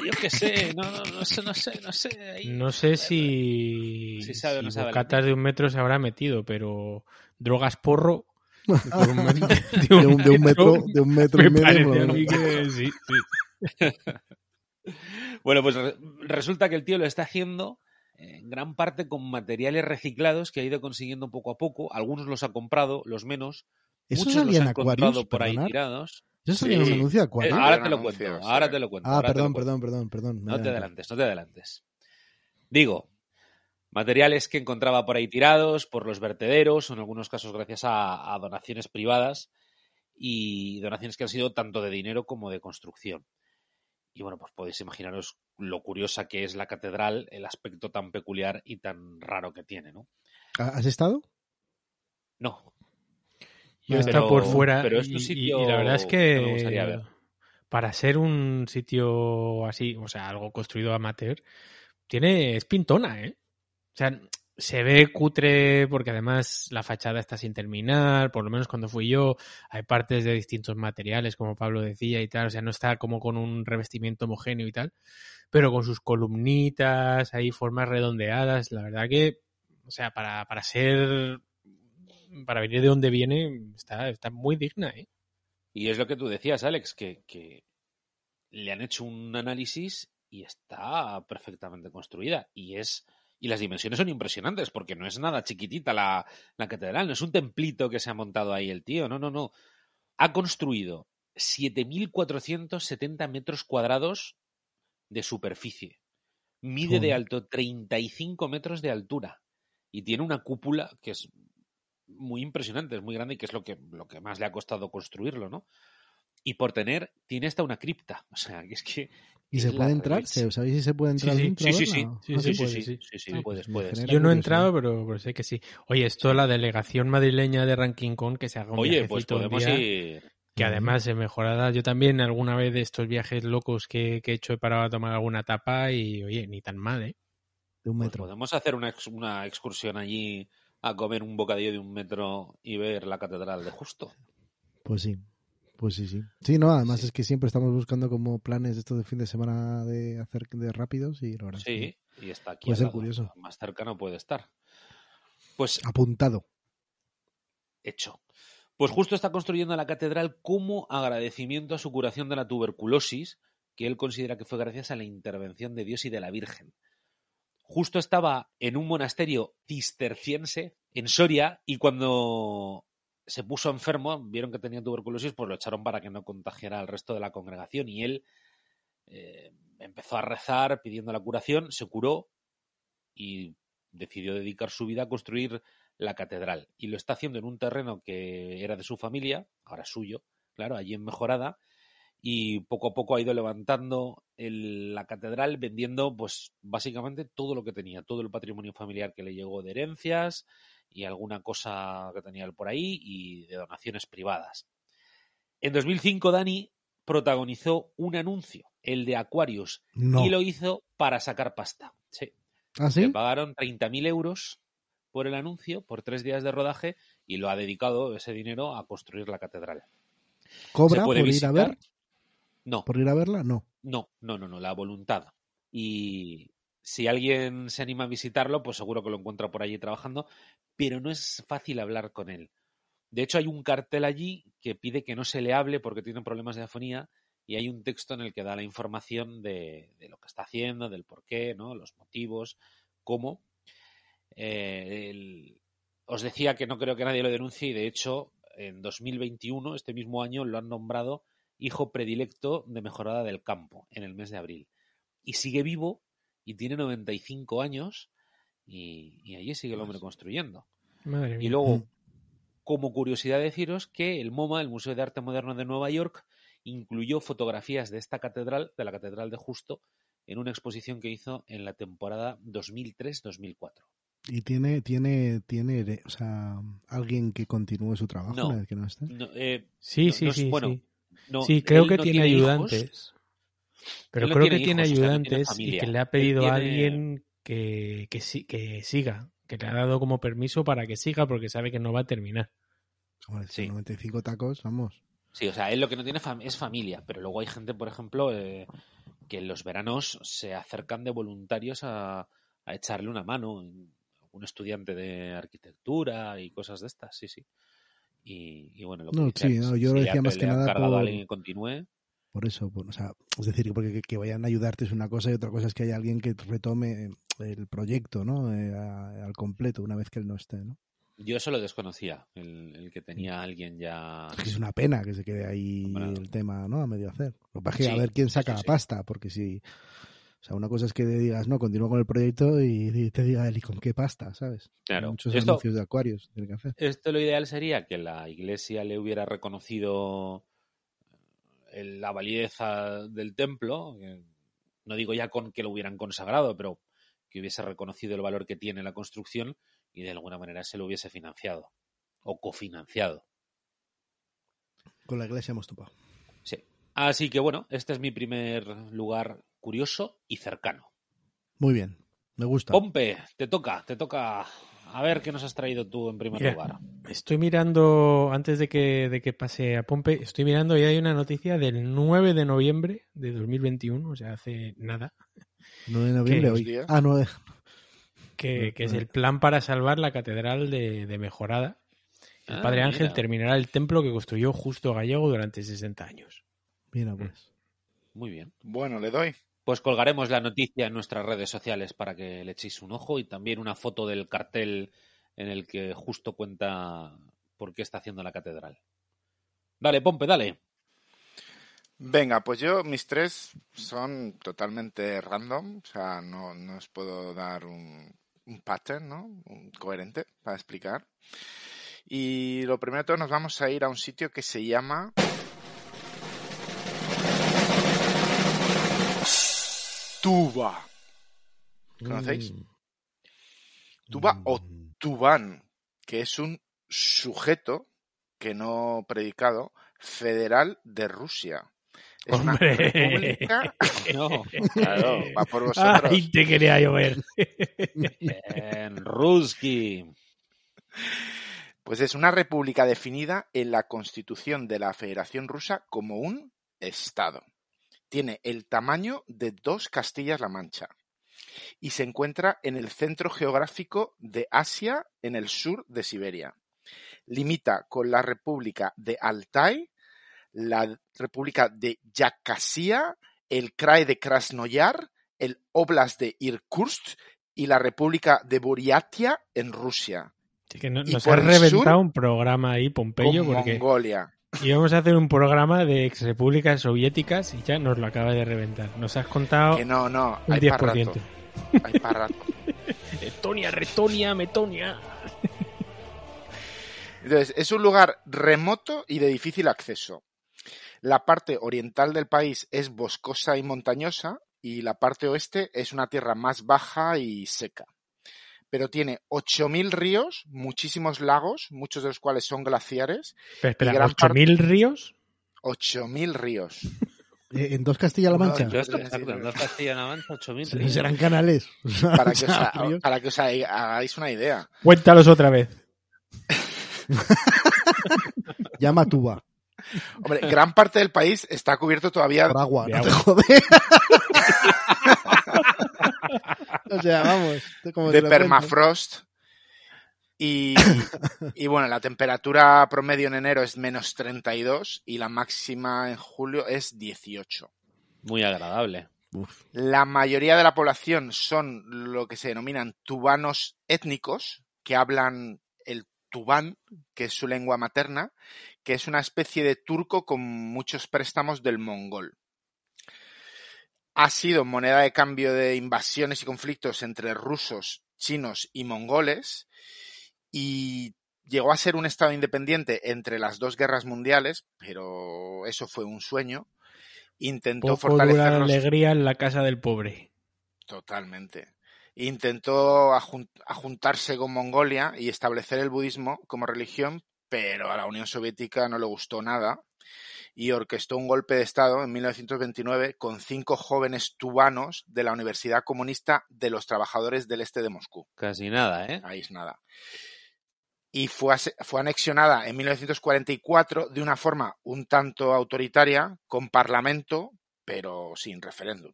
yo qué sé, no, no, no sé, no sé, no sé. ahí- No sé si, Si sabe no si sabe bocatas de un metro se habrá metido, pero drogas porro por un metro- De un, de un metro, de un metro y me medio. que sí, sí. Bueno, pues re- resulta que el tío lo está haciendo eh, en gran parte con materiales reciclados que ha ido consiguiendo poco a poco. Algunos los ha comprado, los menos. ¿Esos Muchos los salían ha encontrado por ahí tirados. Yo un anuncio de Aquaman. Ahora te lo cuento, ahora te lo cuento. Ah, perdón, perdón, perdón, perdón. No te adelantes, no te adelantes. Digo, materiales que encontraba por ahí tirados, por los vertederos, o en algunos casos gracias a, donaciones privadas y donaciones que han sido tanto de dinero como de construcción. Y bueno, pues podéis imaginaros lo curiosa que es la catedral, el aspecto tan peculiar y tan raro que tiene, ¿no? ¿Has estado? No. Yo he estado por fuera pero y, la verdad es que para ser un sitio así, o sea, algo construido amateur, tiene es pintona, ¿eh? O sea, se ve cutre porque además la fachada está sin terminar, por lo menos cuando fui yo, hay partes de distintos materiales, como Pablo decía y tal, o sea, no está como con un revestimiento homogéneo y tal, pero con sus columnitas, hay formas redondeadas, la verdad que, o sea, para, para ser, para venir de donde viene, está, está muy digna, ¿eh? Y es lo que tú decías, Alex, que, que le han hecho un análisis y está perfectamente construida y es y las dimensiones son impresionantes porque no es nada chiquitita la, la catedral, no es un templito que se ha montado ahí el tío, no, no, no. Ha construido 7.470 metros cuadrados de superficie. Mide de alto 35 metros de altura y tiene una cúpula que es muy impresionante, es muy grande y que es lo que, lo que más le ha costado construirlo, ¿no? Y por tener, tiene hasta una cripta. O sea, que es que ¿Y se puede entrar? ¿Sabéis si se puede entrar? Sí, sí, sí, sí, sí, sí, sí, puedes, puedes. Yo no he entrado, pero, sé que sí. Oye, esto la delegación madrileña de Ranking Con que se haga un Oye, pues podemos ir... Que además, en mejorada, yo también alguna vez de estos viajes locos que, he hecho he parado a tomar alguna tapa y, oye, ni tan mal, ¿eh? De un pues metro. podemos hacer una, una excursión allí a comer un bocadillo de un metro y ver la catedral de Justo. Pues sí, pues sí, sí. Sí, no, además es que siempre estamos buscando como planes esto de fin de semana de hacer de rápidos y ahora Sí, y está aquí. Puede ser curioso. Más cerca no puede estar. Pues. Apuntado. Hecho. Pues justo está construyendo la catedral como agradecimiento a su curación de la tuberculosis, que él considera que fue gracias a la intervención de Dios y de la Virgen. Justo estaba en un monasterio cisterciense en Soria y cuando se puso enfermo, vieron que tenía tuberculosis, pues lo echaron para que no contagiara al resto de la congregación y él eh, empezó a rezar pidiendo la curación, se curó y decidió dedicar su vida a construir la catedral. Y lo está haciendo en un terreno que era de su familia, ahora suyo, claro, allí en Mejorada, y poco a poco ha ido levantando la catedral vendiendo pues básicamente todo lo que tenía, todo el patrimonio familiar que le llegó de herencias, y alguna cosa que tenía él por ahí y de donaciones privadas. En 2005 Dani protagonizó un anuncio, el de Aquarius, y lo hizo para sacar pasta. Sí. ¿Ah, Le pagaron 30.000 euros por el anuncio, por tres días de rodaje, y lo ha dedicado ese dinero a construir la catedral. ¿Cobra por ir a ver? No. ¿Por ir a verla? No. No, no, no, no, la voluntad. Y si alguien se anima a visitarlo, pues seguro que lo encuentra por allí trabajando, pero no es fácil hablar con él. De hecho, hay un cartel allí que pide que no se le hable porque tiene problemas de afonía y hay un texto en el que da la información de, lo que está haciendo, del por qué, ¿no? los motivos, cómo. Eh, os decía que no creo que nadie lo denuncie y de hecho en 2021, este mismo año, lo han nombrado hijo predilecto de Mejorada del Campo en el mes de abril. Y sigue vivo y tiene 95 años y, allí sigue el hombre construyendo. Y luego, como curiosidad deciros que el MoMA, el Museo de Arte Moderno de Nueva York, incluyó fotografías de esta catedral, de la Catedral de Justo, en una exposición que hizo en la temporada 2003-2004. ¿Y tiene, tiene, tiene, o sea, alguien que continúe su trabajo no, que no esté? Eh, sí, sí, sí, bueno, sí. Creo que tiene, ayudantes. Pero creo que tiene ayudantes y que le ha pedido a alguien que, que, que siga, que le ha dado como permiso para que siga porque sabe que no va a terminar. sí. 95 tacos, vamos. Sí, o sea, él lo que no tiene es familia, pero luego hay gente, por ejemplo, eh, que en los veranos se acercan de voluntarios a, a echarle una mano. Un estudiante de arquitectura y cosas de estas, sí, sí. Y, bueno, lo que no, sí, no, yo lo decía más que nada por... a alguien que continúe por eso, o sea, es decir, porque que, vayan a ayudarte es una cosa y otra cosa es que haya alguien que retome el proyecto, ¿no? Eh, al completo una vez que él no esté, ¿no? Yo eso lo desconocía, el, el que tenía alguien ya. Es una pena que se quede ahí el tema, ¿no? A medio hacer. Lo que a ver quién saca la pasta, porque si. O sea, una cosa es que digas, no, continúo con el proyecto y te diga él, ¿y con qué pasta? ¿Sabes? Claro. muchos anuncios de acuarios tiene que hacer. Esto lo ideal sería que la iglesia le hubiera reconocido la validez del templo, no digo ya con que lo hubieran consagrado, pero que hubiese reconocido el valor que tiene la construcción y de alguna manera se lo hubiese financiado o cofinanciado. Con la iglesia hemos topado. Sí. Así que bueno, este es mi primer lugar curioso y cercano. Muy bien, me gusta. Pompe, te toca, te toca a ver qué nos has traído tú en primer lugar. Estoy mirando, antes de que, de que pase a Pompe, estoy mirando y hay una noticia del 9 de noviembre de 2021, o sea, hace nada. 9 de noviembre hoy. Ah, 9. Que, que, es el plan para salvar la catedral de, de Mejorada. El ah, padre Ángel terminará el templo que construyó Justo Gallego durante 60 años. Mira, pues. Muy bien. Bueno, le doy. Pues colgaremos la noticia en nuestras redes sociales para que le echéis un ojo y también una foto del cartel en el que justo cuenta por qué está haciendo la catedral. Dale, Pompe, dale. Venga, pues yo, mis tres son totalmente random, o sea, no, os puedo dar un, un pattern, ¿no? Un coherente para explicar. Y lo primero de todo nos vamos a ir a un sitio que se llama Tuba. ¿Conocéis? Mm. Tuba o mm. Tubán, que es un sujeto que no predicado federal de Rusia. Es una república. no, claro, va por vosotros. Ay, te quería llover. en Ruski. Pues es una república definida en la constitución de la Federación Rusa como un Estado. Tiene el tamaño de dos Castillas-La Mancha y se encuentra en el centro geográfico de Asia, en el sur de Siberia. Limita con la República de Altai, la República de Yacasia, el Krai de Krasnoyar, el Oblast de Irkutsk y la República de Buriatia en Rusia. que nos ha reventado un programa ahí, Pompeyo, porque Mongolia. Y vamos a hacer un programa de ex repúblicas soviéticas y ya nos lo acaba de reventar. Nos has contado que no, no, un hay 10%. Hay para rato. Estonia, Retonia, Metonia. Entonces, es un lugar remoto y de difícil acceso. La parte oriental del país es boscosa y montañosa y la parte oeste es una tierra más baja y seca pero tiene 8.000 ríos, muchísimos lagos, muchos de los cuales son glaciares. Espera, espera ¿8.000 ríos? 8.000 ríos. Eh, ¿En dos Castilla-La Mancha? No, en dos Castilla-La Mancha, 8.000 ríos. Serán canales. Para que, os, para que os hagáis una idea. Cuéntalos otra vez. Llama Tuba. Hombre, gran parte del país está cubierto todavía por agua, no te joder. O sea, vamos. de permafrost. Y, y, bueno, la temperatura promedio en enero es menos 32 y la máxima en julio es 18. Muy agradable. La mayoría de la población son lo que se denominan tubanos étnicos, que hablan el tubán, que es su lengua materna, que es una especie de turco con muchos préstamos del mongol ha sido moneda de cambio de invasiones y conflictos entre rusos, chinos y mongoles y llegó a ser un estado independiente entre las dos guerras mundiales, pero eso fue un sueño. Intentó fortalecer la alegría en la casa del pobre. Totalmente. Intentó ajuntarse con Mongolia y establecer el budismo como religión, pero a la Unión Soviética no le gustó nada y orquestó un golpe de Estado en 1929 con cinco jóvenes tubanos de la Universidad Comunista de los Trabajadores del Este de Moscú. Casi nada, ¿eh? Ahí es nada. Y fue, fue anexionada en 1944 de una forma un tanto autoritaria, con parlamento, pero sin referéndum.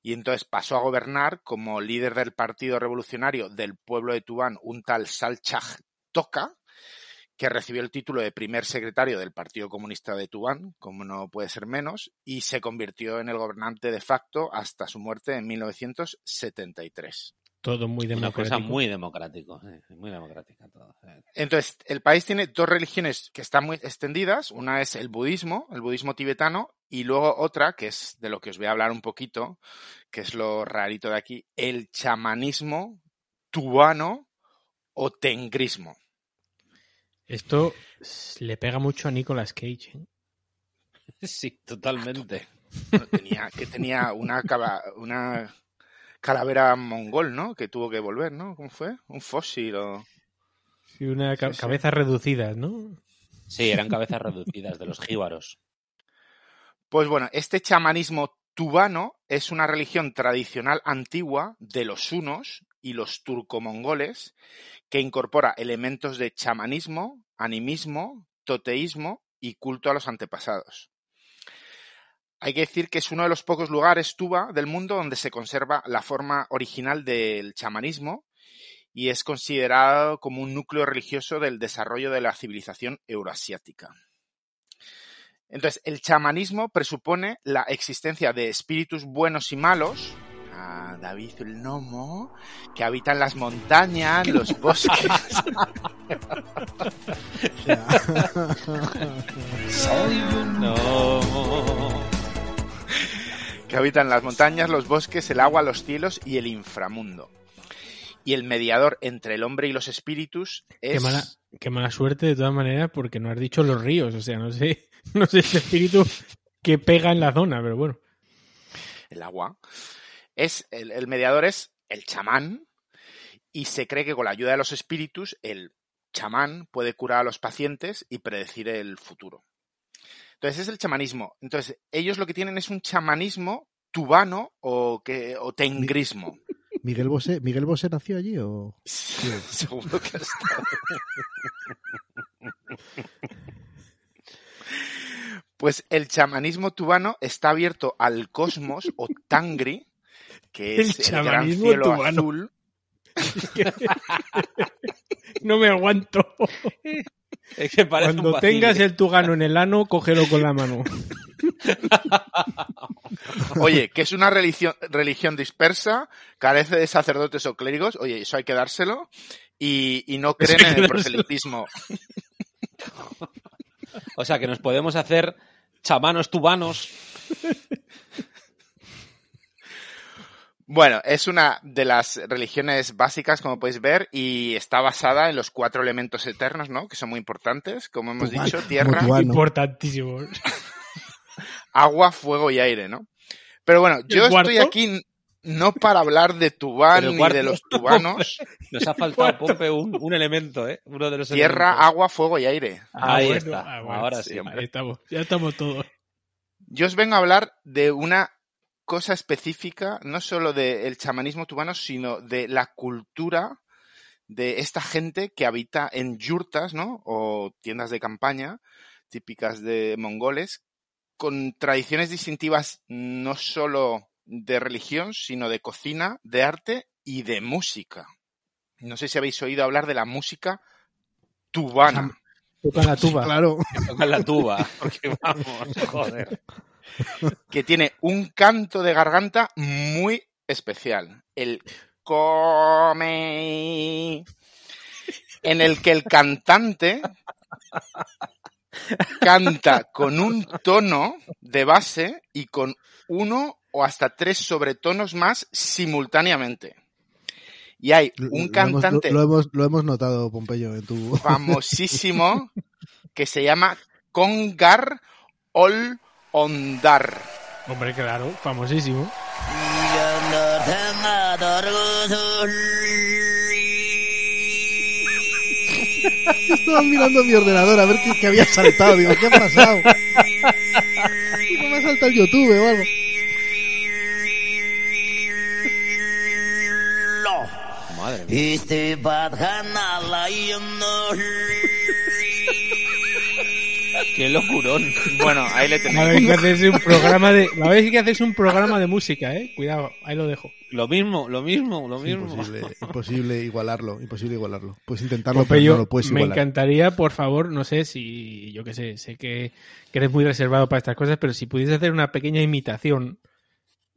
Y entonces pasó a gobernar como líder del Partido Revolucionario del pueblo de Tubán, un tal Salchaj Toka, que recibió el título de primer secretario del Partido Comunista de Tubán, como no puede ser menos, y se convirtió en el gobernante de facto hasta su muerte en 1973. Todo muy democrático. Una cosa muy democrático, muy democrática todo. Entonces, el país tiene dos religiones que están muy extendidas. Una es el budismo, el budismo tibetano, y luego otra, que es de lo que os voy a hablar un poquito, que es lo rarito de aquí, el chamanismo tubano o tengrismo. Esto le pega mucho a Nicolas Cage. ¿eh? Sí, totalmente. tenía, que tenía una, una calavera mongol, ¿no? Que tuvo que volver, ¿no? ¿Cómo fue? Un fósil o... Sí, una cabeza reducida, ¿no? Sí, eran cabezas reducidas de los jíbaros. Pues bueno, este chamanismo tubano es una religión tradicional antigua de los hunos y los turcomongoles que incorpora elementos de chamanismo, animismo, toteísmo y culto a los antepasados. Hay que decir que es uno de los pocos lugares tuba del mundo donde se conserva la forma original del chamanismo y es considerado como un núcleo religioso del desarrollo de la civilización euroasiática. Entonces, el chamanismo presupone la existencia de espíritus buenos y malos, a David el gnomo, que habitan las montañas, los bosques. Soy un gnomo que habitan las montañas, los bosques, el agua, los cielos y el inframundo. Y el mediador entre el hombre y los espíritus es... Qué mala, qué mala suerte de todas maneras porque no has dicho los ríos, o sea, no sé, no sé ese espíritu que pega en la zona, pero bueno. El agua. Es, el, el mediador es el chamán y se cree que con la ayuda de los espíritus el chamán puede curar a los pacientes y predecir el futuro. Entonces es el chamanismo. Entonces ellos lo que tienen es un chamanismo tubano o, que, o tengrismo. ¿Miguel Bosé, ¿Miguel Bosé nació allí o...? Sí, seguro que ha estado. Pues el chamanismo tubano está abierto al cosmos o tangri, que es el, gran cielo tubano. azul. no me aguanto. Cuando tengas el tugano en el ano, cógelo con la mano. Oye, que es una religión, religión dispersa, carece de sacerdotes o clérigos, oye, eso hay que dárselo, y, y no creen en el proselitismo. O sea, que nos podemos hacer chamanos tubanos Bueno, es una de las religiones básicas, como podéis ver, y está basada en los cuatro elementos eternos, ¿no? Que son muy importantes, como hemos dicho, tierra, importantísimos, agua, fuego y aire, ¿no? Pero bueno, yo estoy aquí no para hablar de Tubán ni de los tubanos. Nos ha faltado, Pompe, un, elemento, ¿eh? Uno de los Tierra, agua, fuego y aire. Ah, Ahí está. Ah, Ahora sí. Ahí estamos. Ya estamos todos. Yo os vengo a hablar de una cosa específica, no solo del chamanismo tubano, sino de la cultura de esta gente que habita en yurtas, ¿no? O tiendas de campaña típicas de mongoles, con tradiciones distintivas no solo de religión, sino de cocina, de arte y de música. No sé si habéis oído hablar de la música tubana. Tocan la tuba. Claro. Tocan la tuba. Porque vamos, joder que tiene un canto de garganta muy especial. El come en el que el cantante canta con un tono de base y con uno o hasta tres sobretonos más simultáneamente. Y hay un cantante. Lo hemos, lo hemos notado, Pompeyo, en tu. Famosísimo, que se llama Congar Ol Ondar. Hombre, claro, famosísimo. Estaba mirando mi ordenador a ver qué, había saltado. Digo, ¿qué ha pasado? ¿Cómo me ha saltado el YouTube o algo? Madre mía. Qué locurón. Bueno, ahí le tenéis. A ver que haces un programa de, a ver que haces un programa de música, eh. Cuidado, ahí lo dejo. Lo mismo, lo mismo, lo mismo. Imposible, imposible igualarlo, imposible igualarlo. Puedes intentarlo, pero no lo puedes igualar. Me encantaría, por favor, no sé si, yo qué sé, sé que, eres muy reservado para estas cosas, pero si pudiese hacer una pequeña imitación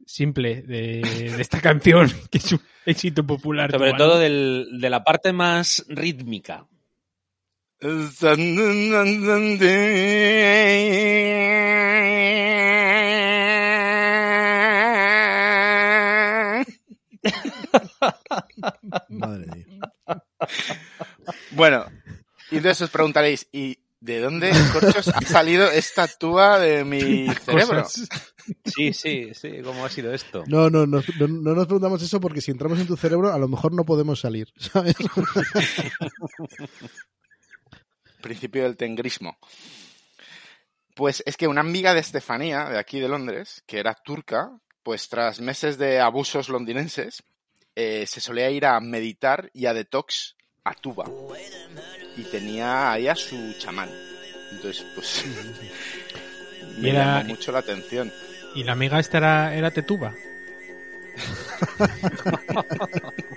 simple de, esta canción, que es un éxito popular. Sobre todo de la parte más rítmica. Madre mía. Bueno, y entonces os preguntaréis, ¿y de dónde corchos ha salido esta túa de mi cerebro? Sí, sí, sí, ¿cómo ha sido esto? No, no, no, no, nos preguntamos eso porque si entramos en tu cerebro a lo mejor no podemos salir, ¿sabes? Principio del tengrismo. Pues es que una amiga de Estefanía, de aquí de Londres, que era turca, pues tras meses de abusos londinenses, eh, se solía ir a meditar y a detox a Tuba. Y tenía ahí a su chamán. Entonces, pues me llamó mucho la atención. ¿Y la amiga esta era, era Tetuba?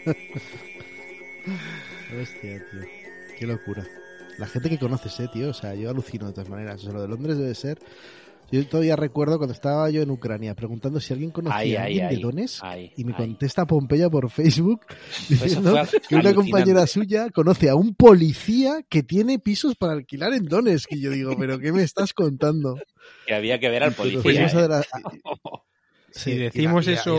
Hostia, tío. Qué locura. La gente que conoces, eh, tío. O sea, yo alucino de todas maneras. O sea, lo de Londres debe ser yo todavía recuerdo cuando estaba yo en Ucrania preguntando si alguien conocía a alguien de Dones y me contesta Pompeya por Facebook diciendo que una compañera suya conoce a un policía que tiene pisos para alquilar en Dones. Y yo digo, ¿pero qué me estás contando? Que había que ver al policía. ¿eh? Si decimos eso.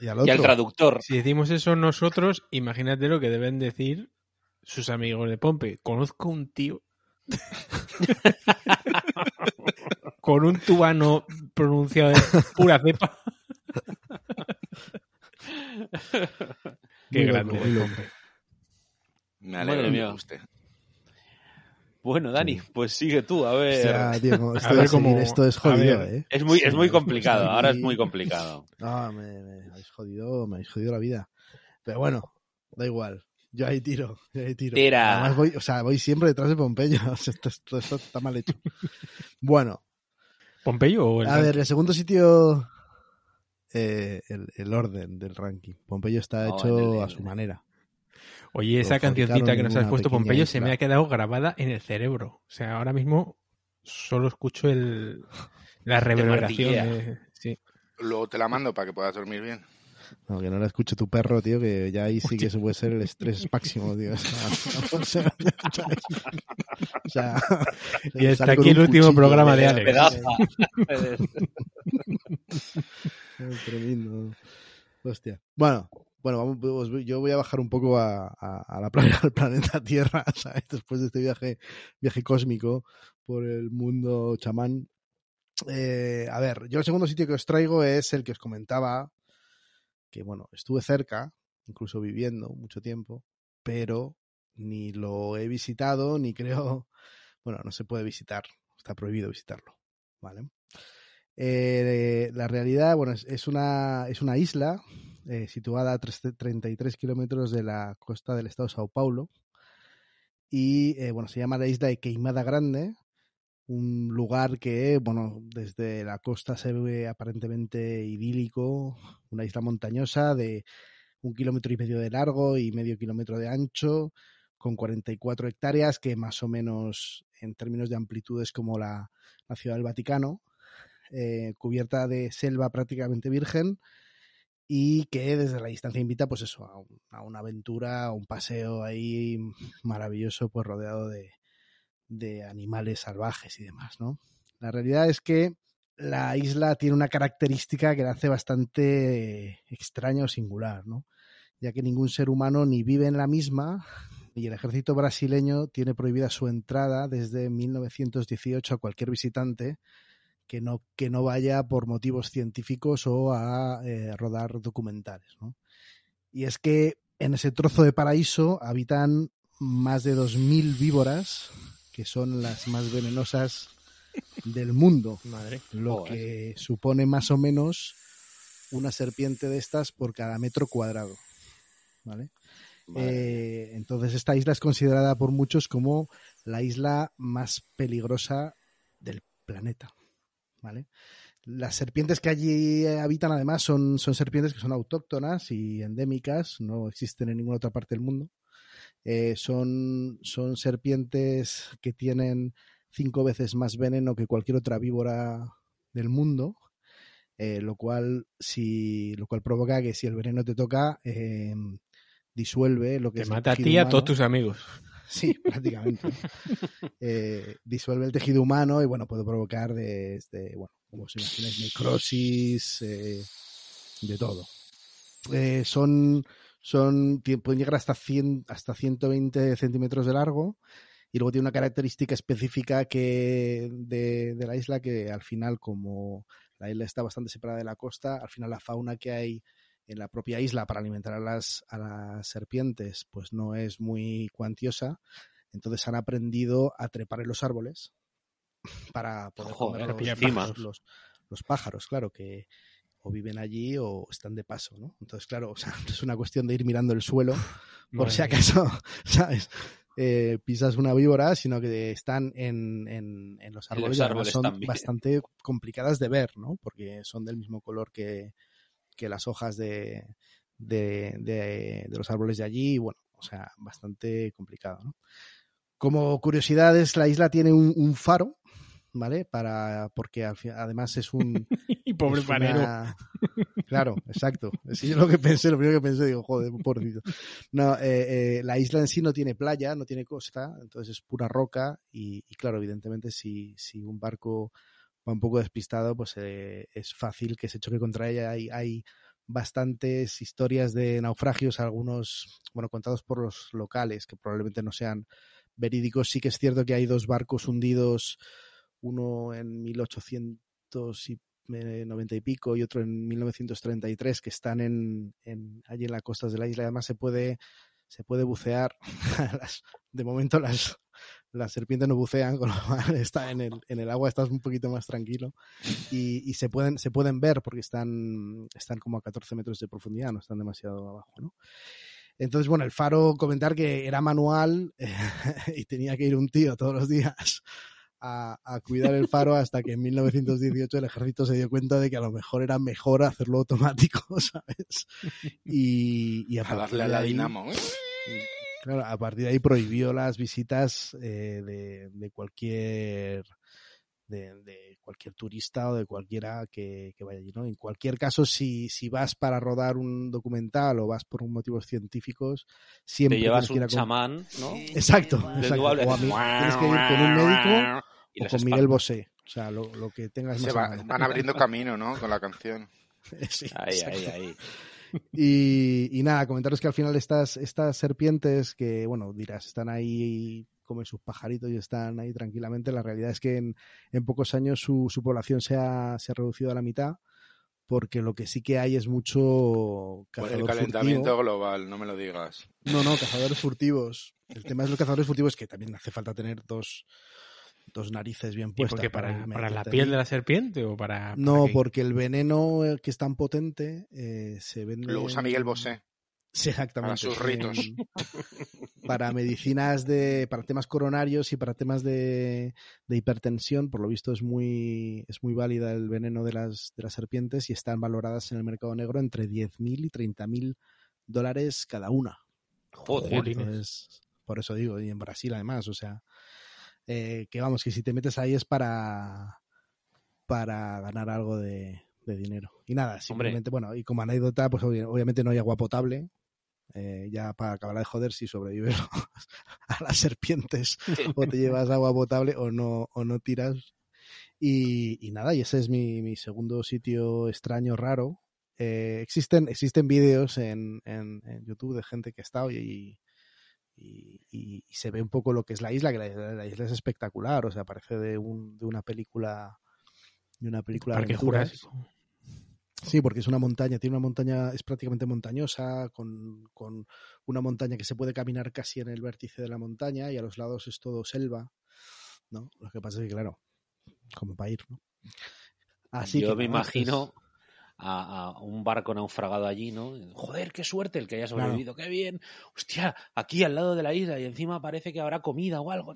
Y al, traductor. Si decimos eso nosotros, imagínate lo que deben decir sus amigos de Pompe. Conozco un tío con un tubano pronunciado de pura cepa. Qué grande. Me alegro bueno, usted. Bueno, Dani, pues sigue tú, a ver. esto, a ver cómo... esto es jodido, ¿eh? Es muy, es muy complicado, ahora es muy complicado. No, me, me, habéis jodido, me habéis jodido la vida. Pero bueno, da igual. Yo ahí tiro, yo ahí tiro. Tira. Además voy, o sea, voy siempre detrás de Pompeyo. esto, esto, está mal hecho. Bueno, ¿Pompeyo o el A ver, el segundo sitio, eh, el, orden del ranking. Pompeyo está oh, hecho a su manera. Oye, esa cancioncita que nos has puesto, Pompeyo, se me ha quedado grabada en el cerebro. O sea, ahora mismo solo escucho el, la reverberación. sí. Luego te la mando para que puedas dormir bien. No, que no la escuche tu perro, tío, que ya ahí sí que se puede ser el estrés máximo, tío. O sea, o sea y hasta aquí el último programa de Alex. Tremendo. Hostia. Bueno, bueno, vamos, yo voy a bajar un poco a, a, la playa del planeta Tierra, ¿sabes? Después de este viaje, viaje cósmico por el mundo chamán. Eh, a ver, yo el segundo sitio que os traigo es el que os comentaba que bueno, estuve cerca, incluso viviendo mucho tiempo, pero ni lo he visitado, ni creo, bueno, no se puede visitar, está prohibido visitarlo, ¿vale? Eh, la realidad, bueno, es, una, es una isla eh, situada a 33 kilómetros de la costa del estado de Sao Paulo y, eh, bueno, se llama la isla de Queimada Grande, un lugar que, bueno, desde la costa se ve aparentemente idílico, una isla montañosa de un kilómetro y medio de largo y medio kilómetro de ancho, con 44 hectáreas, que más o menos en términos de amplitud es como la, ciudad del Vaticano, eh, cubierta de selva prácticamente virgen y que desde la distancia invita pues eso a, a una aventura, a un paseo ahí maravilloso pues rodeado de, de animales salvajes y demás, ¿no? La realidad es que la isla tiene una característica que la hace bastante extraña o singular, ¿no? Ya que ningún ser humano ni vive en la misma, y el ejército brasileño tiene prohibida su entrada desde 1918 a cualquier visitante que no, que no vaya por motivos científicos o a eh, rodar documentales, ¿no? Y es que en ese trozo de paraíso habitan más de 2.000 víboras que son las más venenosas del mundo. Madre. Lo que supone más o menos una serpiente de estas por cada metro cuadrado. ¿Vale? Eh, entonces esta isla es considerada por muchos como la isla más peligrosa del planeta. ¿Vale? Las serpientes que allí habitan además son, son serpientes que son autóctonas y endémicas, no existen en ninguna otra parte del mundo. Eh, son, son serpientes que tienen cinco veces más veneno que cualquier otra víbora del mundo eh, lo cual si lo cual provoca que si el veneno te toca eh, disuelve lo que te mata a ti y a todos tus amigos. Sí, prácticamente. Eh, disuelve el tejido humano y bueno, puede provocar desde, bueno, como se imagináis, necrosis, de todo. son, son, pueden llegar hasta 100, hasta 120 centímetros de largo y luego tiene una característica específica que de, de la isla que al final como la isla está bastante separada de la costa. Al final la fauna que hay en la propia isla para alimentar a las, a las serpientes pues no es muy cuantiosa. Entonces han aprendido a trepar en los árboles para poder comer los, los, los, pájaros, claro, que o viven allí o están de paso, ¿no? Entonces, claro, o sea, es una cuestión de ir mirando el suelo por si acaso, ¿sabes? eh, pisas una víbora, sino que están en, en, en los árboles, los son bastante complicadas de ver, ¿no? Porque son del mismo color que, que las hojas de, de, de, de, los árboles de allí, y bueno, o sea, bastante complicado, ¿no? Como curiosidades, la isla tiene un, un faro ¿vale? Para, porque además es un... y pobre panero. Claro, exacto. Es lo que pensé, lo primero que pensé, digo, joder, pobrecito. No, eh, eh, la isla en sí no tiene playa, no tiene costa, entonces es pura roca y, claro, evidentemente si, si un barco va un poco despistado, pues eh, es fácil que se choque contra ella. Hay, hay bastantes historias de naufragios, algunos, bueno, contados por los locales, que probablemente no sean verídicos. Sí que es cierto que hay dos barcos hundidos uno en 1890 y pico y otro en 1933 que están en, en, allí en las costas de la isla. Además se puede, se puede bucear. de momento las, las serpientes no bucean, con lo cual está en el, en el agua estás un poquito más tranquilo y, y, se pueden se pueden ver porque están están como a 14 metros de profundidad, no están demasiado abajo, ¿no? Entonces, bueno, el faro comentar que era manual y tenía que ir un tío todos los días a, cuidar el faro hasta que en 1918 el ejército se dio cuenta de que a lo mejor era mejor hacerlo automático, ¿sabes? Y, a, darle a la dinamo. ¿eh? Claro, a partir de ahí prohibió las visitas eh, de, cualquier de, cualquier turista o de cualquiera que, vaya allí, ¿no? En cualquier caso, si, si vas para rodar un documental o vas por motivos científicos, siempre te llevas un chamán, ¿no? Exacto, exacto. O a mí, tienes que ir con un médico o con Miguel Bosé. O sea, lo, lo que tengas Se van abriendo camino, ¿no? Con la canción. sí, ahí, ahí, ahí. Y, y, nada, comentaros que al final estas, estas serpientes que, bueno, dirás, están ahí comen sus pajaritos y están ahí tranquilamente. La realidad es que en, en pocos años su, su población se ha, se ha, reducido a la mitad porque lo que sí que hay es mucho cazador Por el calentamiento global, no me lo digas. No, no, cazadores furtivos. El tema de los cazadores furtivos es que también hace falta tener dos, dos narices bien puestas. ¿Y para, para, la piel de la serpiente o para...? no, porque el veneno eh, que es tan potente eh, se vende... Lo usa Miguel Bosé. Sí, exactamente. Para sus ritos. para medicinas de, para temas coronarios y para temas de, de, hipertensión, por lo visto es muy, es muy válida el veneno de las, de las serpientes y están valoradas en el mercado negro entre 10.000 y 30.000 dólares cada una. Joder. Entonces, por eso digo, y en Brasil además, o sea, eh, que vamos, que si te metes ahí es para, para ganar algo de, de dinero. Y nada, simplemente, bueno, y como anécdota, pues obviamente no hay agua potable, eh, ya para acabar de joder si sobrevives a las serpientes o te llevas agua potable o no, o no tiras. Y, y nada, y ese es mi, mi segundo sitio extraño, raro. Eh, existen, existen vídeos en, en, en, YouTube de gente que ha estado y, y, y, se ve un poco lo que es la isla, que la, la isla es espectacular, o sea, parece de, un, de una película de una película Jurásico. Sí, porque es una montaña, tiene una montaña, es prácticamente montañosa, con, con, una montaña que se puede caminar casi en el vértice de la montaña y a los lados es todo selva, ¿no? Lo que pasa es que, claro, como para ir, ¿no? Así Yo me imagino a, a, un barco naufragado allí, ¿no? Joder, qué suerte el que haya sobrevivido, claro. qué bien. Hostia, aquí al lado de la isla y encima parece que habrá comida o algo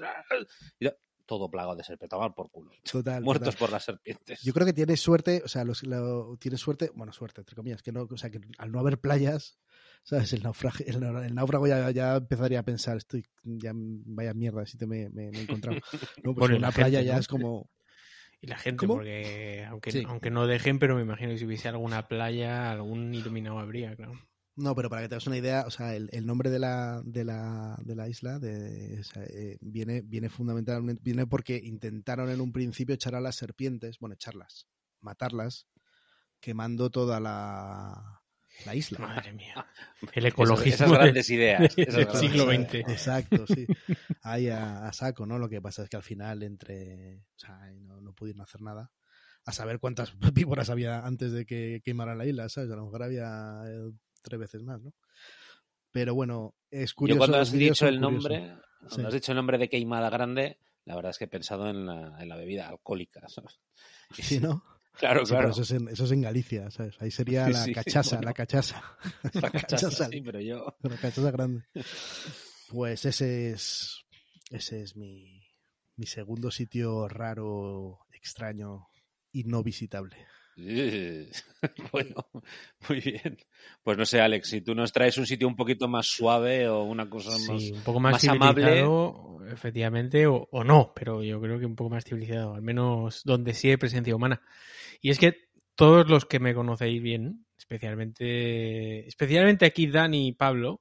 todo plagado de serpientes, tomar por culo. Total, Muertos total. por las serpientes. Yo creo que tiene suerte, o sea, los, lo, tiene suerte, bueno, suerte, entre comillas, que no, o sea, que al no haber playas, ¿sabes? El náufrago, el, el náufrago ya, ya, empezaría a pensar, estoy, ya, vaya mierda, si te me, me, me he encontrado. No, pues bueno, una playa gente, ya ¿no? es como... Y la gente, porque aunque, aunque no dejen, pero me imagino que si hubiese alguna playa, algún iluminado habría, claro. No, pero para que te hagas una idea, o sea, el, nombre de la, de la, de la isla de, eh, viene, viene fundamentalmente viene porque intentaron en un principio echar a las serpientes, bueno, echarlas, matarlas, quemando toda la, la isla. Madre mía. El ecologismo. Esas grandes ideas. Del siglo XX. Exacto, sí. Ahí a, saco, ¿no? Lo que pasa es que al final, entre. O sea, no, no pudieron hacer nada. A saber cuántas víboras había antes de que quemaran la isla, ¿sabes? A lo mejor había eh, tres veces más, ¿no? Pero bueno, es curioso. Yo cuando has dicho el nombre, cuando has dicho el nombre de queimada grande, la verdad es que he pensado en la, en la bebida alcohólica. Sí, ¿no? Claro, claro. Eso es, en, eso es, en, Galicia, ¿sabes? Ahí sería la cachaza, la cachaza. La cachaza, sí, pero yo... La cachaza grande. Pues ese es, ese es mi, mi segundo sitio raro, extraño y no visitable. bueno, muy bien. Pues no sé, Alex, si tú nos traes un sitio un poquito más suave o una cosa más, un poco más, amable. Efectivamente, o, no, pero yo creo que un poco más civilizado, al menos donde sí hay presencia humana. Y es que todos los que me conocéis bien, especialmente, especialmente aquí Dani y Pablo,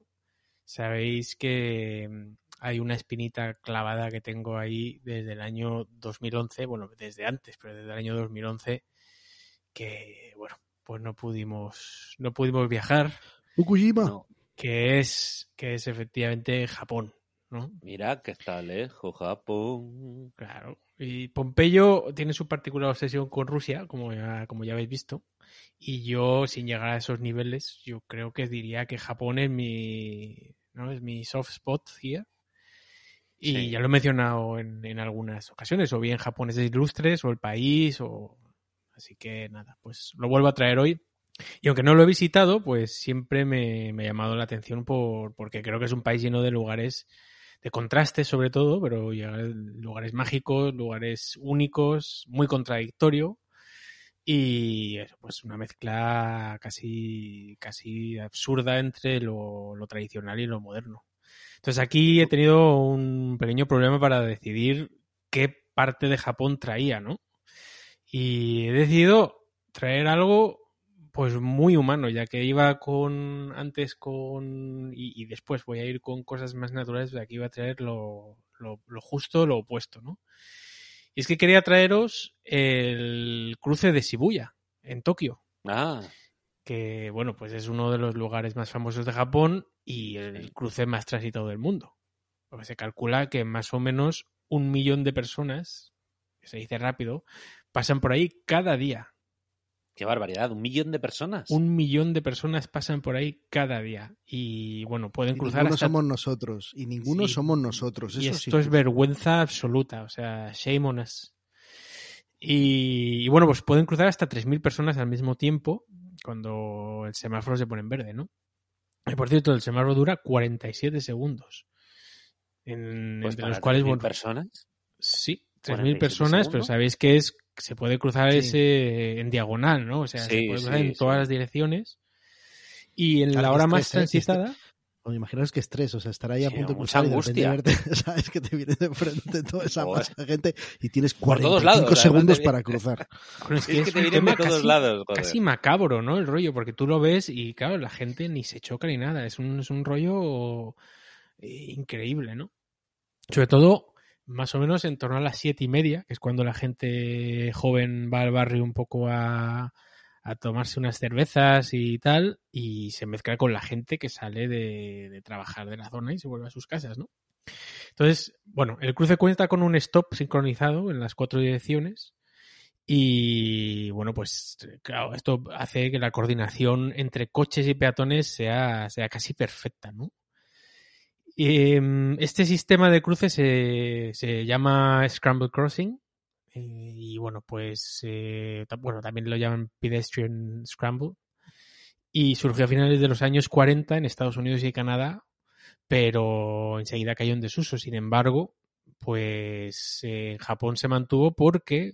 sabéis que mm, hay una espinita clavada que tengo ahí desde el año 2011, bueno, desde antes, pero desde el año 2011 que bueno, pues no pudimos, no pudimos viajar. Fukushima. que es, que es efectivamente Japón, ¿no? Mira que está lejos Japón. Claro. Y Pompeyo tiene su particular obsesión con Rusia, como ya, como ya habéis visto. Y yo, sin llegar a esos niveles, yo creo que diría que Japón es mi, ¿no? es mi soft spot here. Y ya lo he mencionado en, en, algunas ocasiones, o bien japoneses ilustres, o el país, o Así que nada, pues lo vuelvo a traer hoy. Y aunque no lo he visitado, pues siempre me, ha llamado la atención por, porque creo que es un país lleno de lugares de contrastes sobre todo, pero lugares mágicos, lugares únicos, muy contradictorio y pues una mezcla casi, casi absurda entre lo, lo, tradicional y lo moderno. Entonces aquí he tenido un pequeño problema para decidir qué parte de Japón traía, ¿no? Y he decidido traer algo pues muy humano, ya que iba con antes con y, después voy a ir con cosas más naturales, de aquí iba a traer lo, lo, justo, lo opuesto, ¿no? Y es que quería traeros el cruce de Shibuya, en Tokio. Ah. Que, bueno, pues es uno de los lugares más famosos de Japón y el cruce más transitado del mundo. Porque se calcula que más o menos un millón de personas, se dice rápido, pasan por ahí cada día. Qué barbaridad, un millón de personas. Un millón de personas pasan por ahí cada día. Y bueno, pueden cruzar. Ninguno somos nosotros. Y ninguno somos nosotros. y esto es vergüenza absoluta. O sea, shame on us. Y, bueno, pues pueden cruzar hasta 3.000 personas al mismo tiempo cuando el semáforo se pone en verde, ¿no? Y por cierto, el semáforo dura 47 segundos. En, pues entre los cuales, bueno. personas? Sí, 3.000 personas, pero sabéis que es se puede cruzar ese en diagonal, ¿no? O sea, se puede cruzar en todas las direcciones. Y en la hora más ¿eh? transitada. O imaginaos que estrés, o sea, estar ahí a punto de cruzar angustia. sabes que te viene de frente toda esa gente y tienes 45 segundos para cruzar. es que, te vienen de todos lados. Casi macabro, ¿no? El rollo, porque tú lo ves y claro, la gente ni se choca ni nada. Es un, es un rollo eh, increíble, ¿no? Sobre todo más o menos en torno a las siete y media, que es cuando la gente joven va al barrio un poco a, a tomarse unas cervezas y tal, y se mezcla con la gente que sale de, trabajar de la zona y se vuelve a sus casas, ¿no? Entonces, bueno, el cruce cuenta con un stop sincronizado en las cuatro direcciones y bueno, pues claro, esto hace que la coordinación entre coches y peatones sea, sea casi perfecta, ¿no? Em, este sistema de cruces se, se llama Scramble Crossing. Eh, y bueno, pues eh, bueno, también lo llaman Pedestrian Scramble. Y surgió a finales de los años 40 en Estados Unidos y Canadá, pero enseguida cayó en desuso. Sin embargo, pues en Japón se mantuvo porque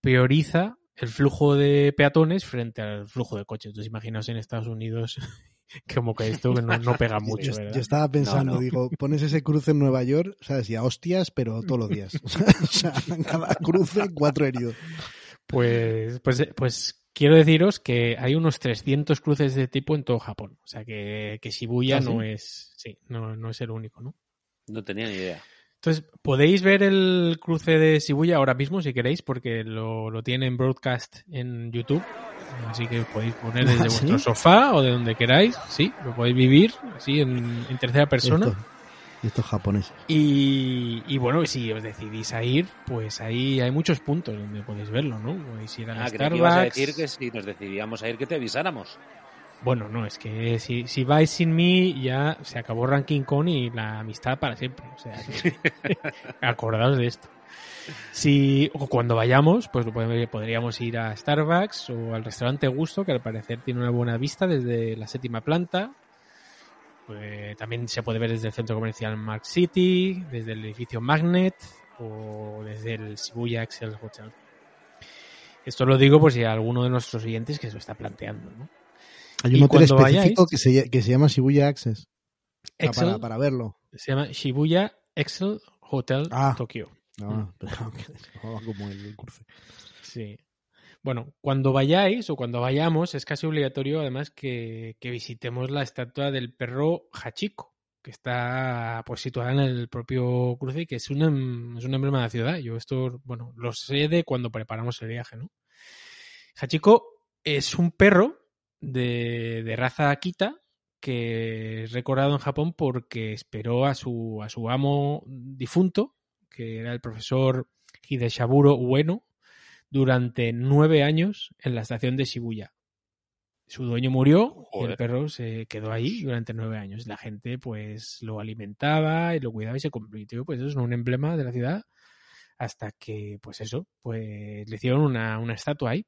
prioriza el flujo de peatones frente al flujo de coches. Entonces, imaginaos en Estados Unidos Como que esto no, pega mucho, yo, yo estaba pensando, digo, pones ese cruce en Nueva York, ¿sabes? Y a hostias, pero todos los días. o sea, cada cruce, cuatro heridos. Pues, pues, pues quiero deciros que hay unos 300 cruces de tipo en todo Japón. O sea que, que Shibuya ¿Ah, no es, sí, no, no es el único, ¿no? No tenía ni idea. Entonces, podéis ver el cruce de Shibuya ahora mismo si queréis, porque lo, lo tienen broadcast en YouTube. Así que podéis poner desde vuestro sofá o de donde queráis, sí, lo podéis vivir así en, tercera persona. Esto, es japonés. Y, y, bueno, si os decidís a ir, pues ahí hay muchos puntos donde podéis verlo, ¿no? Podéis ir a ah, Starbucks. a decir que si nos decidíamos a ir, que te avisáramos. Bueno, no, es que si, si vais sin mí ya se acabó Ranking Con y la amistad para siempre. O sea, acordaos de esto. Si o cuando vayamos, pues podríamos ir a Starbucks o al restaurante Gusto, que al parecer tiene una buena vista desde la séptima planta. Pues, también se puede ver desde el centro comercial Mark City, desde el edificio Magnet o desde el Shibuya Excel Hotel. Esto lo digo por si alguno de nuestros oyentes que se lo está planteando, ¿no? Hay un hotel específico que, se, que se llama Shibuya Access. para, para, verlo. Se llama Shibuya Excel Hotel ah. Tokyo. No, mm. pero como el curso. Sí. Bueno, cuando vayáis o cuando vayamos, es casi obligatorio además que, que visitemos la estatua del perro Hachiko, que está pues situada en el propio cruce y que es un, em, es un emblema de la ciudad. Yo esto, bueno, lo sé de cuando preparamos el viaje, ¿no? Hachiko es un perro de, raza Akita que es recordado en Japón porque esperó a su, a su amo difunto, que era el profesor Hideshaburo Ueno, durante nueve años en la estación de Shibuya. Su dueño murió y el perro se quedó ahí durante nueve años. La gente pues lo alimentaba y lo cuidaba y se convirtió pues eso es un emblema de la ciudad hasta que pues eso, pues le hicieron una, una estatua ahí.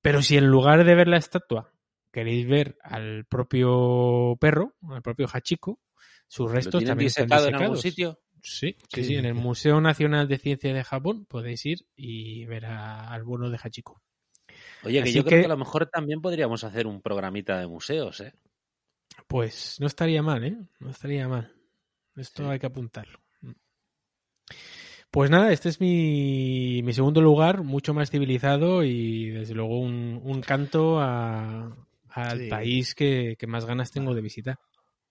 Pero si en lugar de ver la estatua queréis ver al propio perro, al propio Hachiko, sus restos también están en algún sitio? Sí, sí, sí, en el Museo Nacional de Ciencia de Japón podéis ir y ver al bueno de Hachiko. Oye, que yo creo que a lo mejor también podríamos hacer un programita de museos, ¿eh? Pues no estaría mal, ¿eh? No estaría mal. Esto hay que apuntarlo. Pues nada, este es mi, mi, segundo lugar, mucho más civilizado y desde luego un, canto al país que, más ganas tengo de visitar.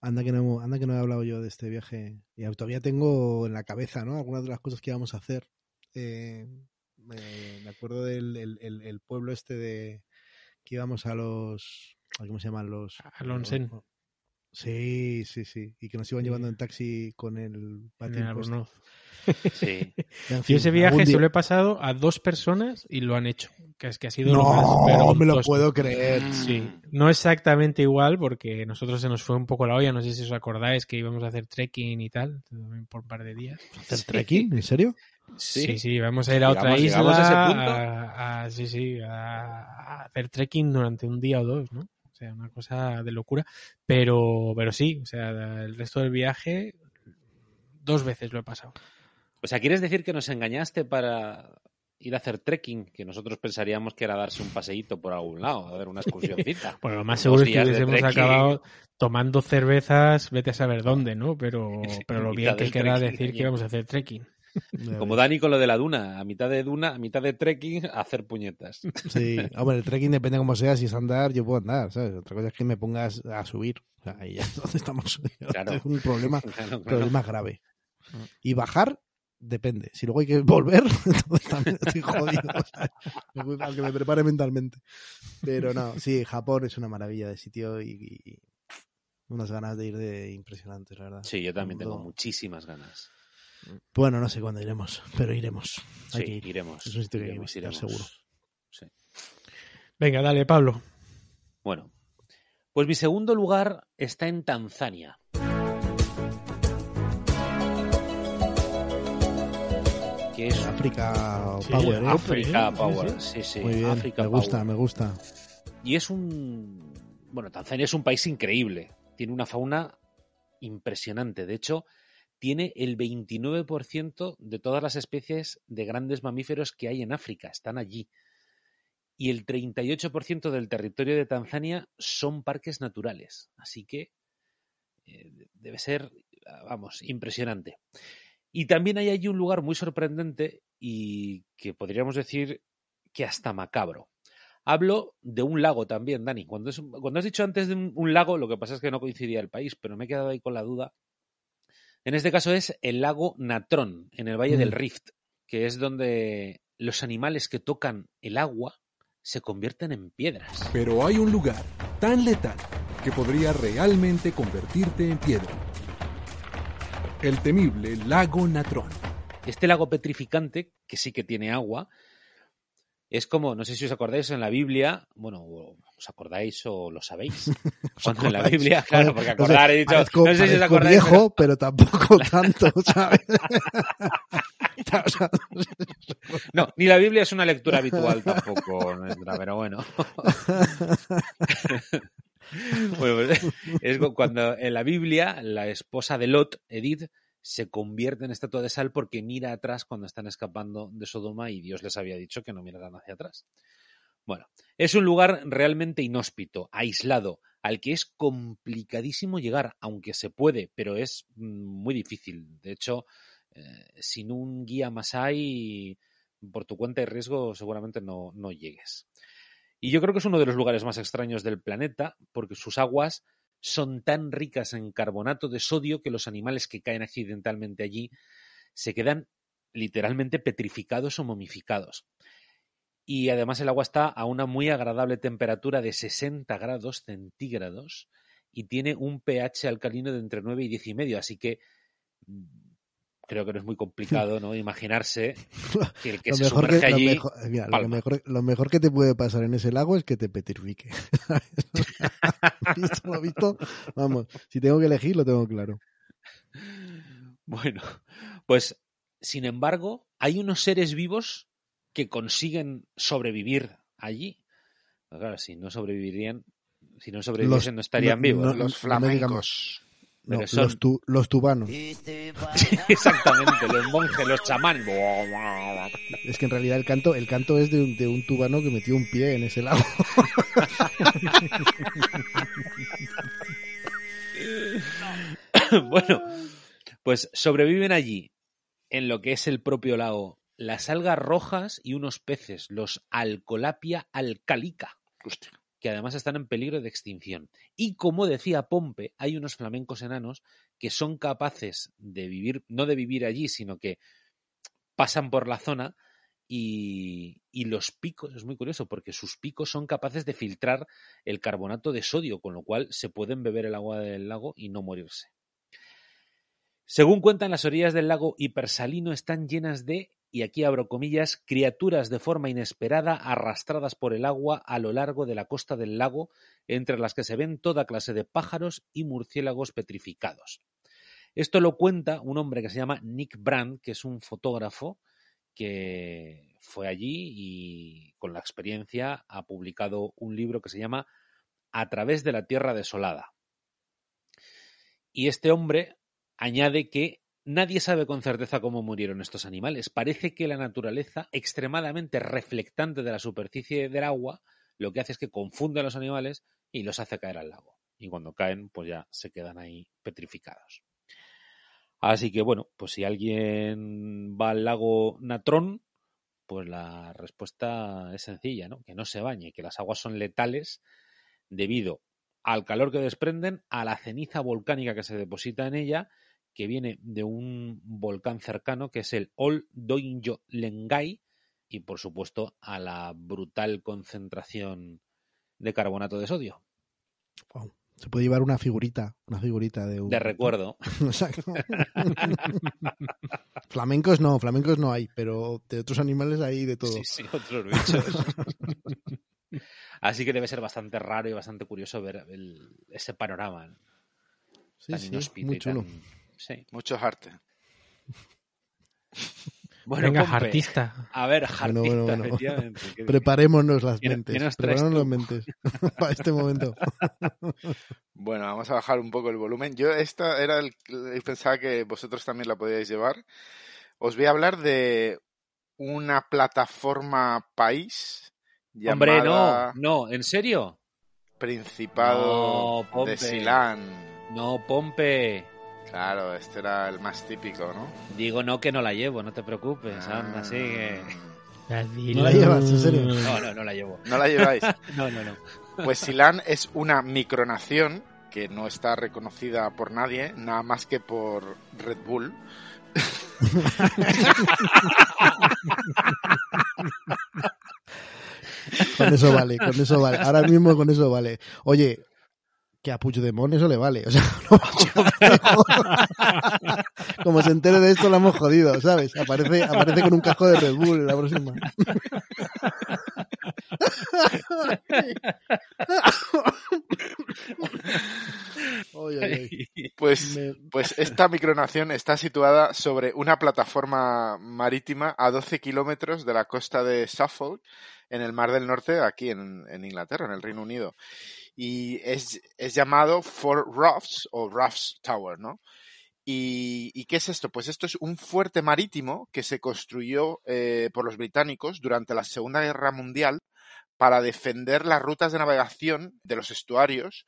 Anda que, no, anda que no he hablado yo de este viaje y todavía tengo en la cabeza ¿no? algunas de las cosas que íbamos a hacer. Eh, me, acuerdo del el, pueblo este de que íbamos a los... ¿Cómo se llaman los? Alonsen. Sí, sí, sí. Y que nos iban llevando en taxi con el patín. Sí. Yo ese viaje se lo he pasado a dos personas y lo han hecho. Que es que ha sido no, lo más me lo puedo creer. Sí. No exactamente igual, porque nosotros se nos fue un poco la olla. No sé si os acordáis que íbamos a hacer trekking y tal, por un par de días. ¿Hacer trekking? ¿En serio? Sí, sí, vamos a ir a otra isla. A, sí, sí, a, hacer trekking durante un día o dos, ¿no? O sea, una cosa de locura. Pero, pero sí, o sea, el resto del viaje dos veces lo he pasado. O sea, ¿quieres decir que nos engañaste para ir a hacer trekking? Que nosotros pensaríamos que era darse un paseíto por algún lado, a ver una excursioncita. bueno, lo más seguro es que hubiésemos acabado tomando cervezas, vete a saber dónde, ¿no? Pero, pero lo bien que queda decir que íbamos a hacer trekking. Como Dani con lo de la duna, a mitad de duna, a mitad de trekking, a hacer puñetas. Sí, hombre, el trekking depende cómo sea, si es andar, yo puedo andar, ¿sabes? Otra cosa es que me pongas a subir. Ahí ya es donde estamos. Claro. Es un problema, problema grave. Y bajar, depende. Si luego hay que volver, entonces también estoy jodido. O que me prepare mentalmente. Pero no, sí, Japón es una maravilla de sitio y, unas ganas de ir de impresionantes, la verdad. Sí, yo también tengo muchísimas ganas. Bueno, no sé cuándo iremos, pero iremos. sí, iremos. Es un sitio que iremos, seguro. Sí. Venga, dale, Pablo. Bueno, pues mi segundo lugar está en Tanzania. que es África Power. ¿eh? África Power, sí, sí. Muy bien, me gusta, me gusta. Y es un... Bueno, Tanzania es un país increíble. Tiene una fauna impresionante. De hecho, tiene el 29% de todas las especies de grandes mamíferos que hay en África. Están allí. y el 38% del territorio de Tanzania son parques naturales. Así que eh, debe ser, vamos, impresionante. Y también hay allí un lugar muy sorprendente y que podríamos decir que hasta macabro. Hablo de un lago también, Dani. Cuando, cuando has dicho antes de un, lago, lo que pasa es que no coincidía el país, pero me he quedado ahí con la duda. En este caso es el lago Natrón, en el Valle del mm. Rift, que es donde los animales que tocan el agua se convierten en piedras. Pero hay un lugar tan letal que podría realmente convertirte en piedra. El temible lago Natrón. Este lago petrificante, que sí que tiene agua, es como, no sé si os acordáis en la Biblia, bueno, os acordáis o lo sabéis. Cuando en la Biblia, claro, porque acordar he dicho, no sé si os acordáis. viejo, pero... tampoco tanto, ¿sabes? no, ni la Biblia es una lectura habitual tampoco, pero bueno. bueno, pues, es cuando en la Biblia la esposa de Lot, Edith, se convierte en estatua de sal porque mira atrás cuando están escapando de Sodoma y Dios les había dicho que no miraran hacia atrás. Bueno, es un lugar realmente inhóspito, aislado, al que es complicadísimo llegar, aunque se puede, pero es mm, muy difícil. De hecho, eh, sin un guía Masai, por tu cuenta y riesgo, seguramente no, no llegues. Y yo creo que es uno de los lugares más extraños del planeta, porque sus aguas son tan ricas en carbonato de sodio que los animales que caen accidentalmente allí se quedan literalmente petrificados o momificados. Y además el agua está a una muy agradable temperatura de 60 grados centígrados y tiene un pH alcalino de entre 9 y 10 y medio, así que creo que no es muy complicado ¿no? imaginarse que el que se sumerge allí... Lo mejor, lo, mejor, que te puede pasar en ese lago es que te petrifique. ¿Visto lo visto? Vamos, si tengo que elegir, lo tengo claro. Bueno, pues sin embargo, hay unos seres vivos que consiguen sobrevivir allí. Claro, si no sobrevivirían, si no sobreviviesen no estarían vivos. los flamencos. No, los, tubanos. Exactamente, los monjes, los chamanes. Es que en realidad el canto, el canto es de un, de un tubano que metió un pie en ese lago. bueno, pues sobreviven allí, en lo que es el propio lago, las algas rojas y unos peces, los Alcolapia alcalica que además están en peligro de extinción. Y como decía Pompe, hay unos flamencos enanos que son capaces de vivir, no de vivir allí, sino que pasan por la zona y, y, los picos, es muy curioso, porque sus picos son capaces de filtrar el carbonato de sodio, con lo cual se pueden beber el agua del lago y no morirse. Según cuentan, las orillas del lago hipersalino están llenas de y aquí abro comillas, criaturas de forma inesperada arrastradas por el agua a lo largo de la costa del lago, entre las que se ven toda clase de pájaros y murciélagos petrificados. Esto lo cuenta un hombre que se llama Nick Brand, que es un fotógrafo que fue allí y con la experiencia ha publicado un libro que se llama A través de la Tierra Desolada. Y este hombre añade que Nadie sabe con certeza cómo murieron estos animales. Parece que la naturaleza, extremadamente reflectante de la superficie del agua, lo que hace es que confunde a los animales y los hace caer al lago. Y cuando caen, pues ya se quedan ahí petrificados. Así que bueno, pues si alguien va al lago Natrón, pues la respuesta es sencilla, ¿no? Que no se bañe, que las aguas son letales debido al calor que desprenden, a la ceniza volcánica que se deposita en ella que viene de un volcán cercano que es el Ol Doinyo Lengai y por supuesto a la brutal concentración de carbonato de sodio. Se puede llevar una figurita, una figurita de un... De recuerdo. flamencos no, flamencos no hay, pero de otros animales hay de todo. Sí, sí, otros bichos. Así que debe ser bastante raro y bastante curioso ver ese panorama. Sí, sí, muy chulo. Sí. Muchos artes. Bueno, Venga, artista. A ver, artista, efectivamente. Preparémonos las mentes. Preparémonos las mentes para este momento. bueno, vamos a bajar un poco el volumen. Yo esta era el pensaba que vosotros también la podíais llevar. Os voy a hablar de una plataforma país Hombre, no, no, ¿en serio? Principado de Silán. No, Pompe. Claro, este era el más típico, ¿no? Digo no que no la llevo, no te preocupes, ah. así que... ¿No la llevas, en serio? No, no, no la llevo. ¿No la lleváis? no, no, no. Pues Silán es una micronación que no está reconocida por nadie, nada más que por Red Bull. con eso vale, con eso vale. Ahora mismo con eso vale. Oye, que a Puigdemont eso le vale. O sea, como se entere de esto, lo hemos jodido, ¿sabes? Aparece, aparece con un casco de Red Bull en la próxima. Pues, pues esta micronación está situada sobre una plataforma marítima a 12 kilómetros de la costa de Suffolk, en el Mar del Norte, aquí en, Inglaterra, en el Reino Unido. Y es, llamado Fort Ruffs o Ruffs Tower, ¿no? ¿Y, qué es esto? Pues esto es un fuerte marítimo que se construyó eh, por los británicos durante la Segunda Guerra Mundial para defender las rutas de navegación de los estuarios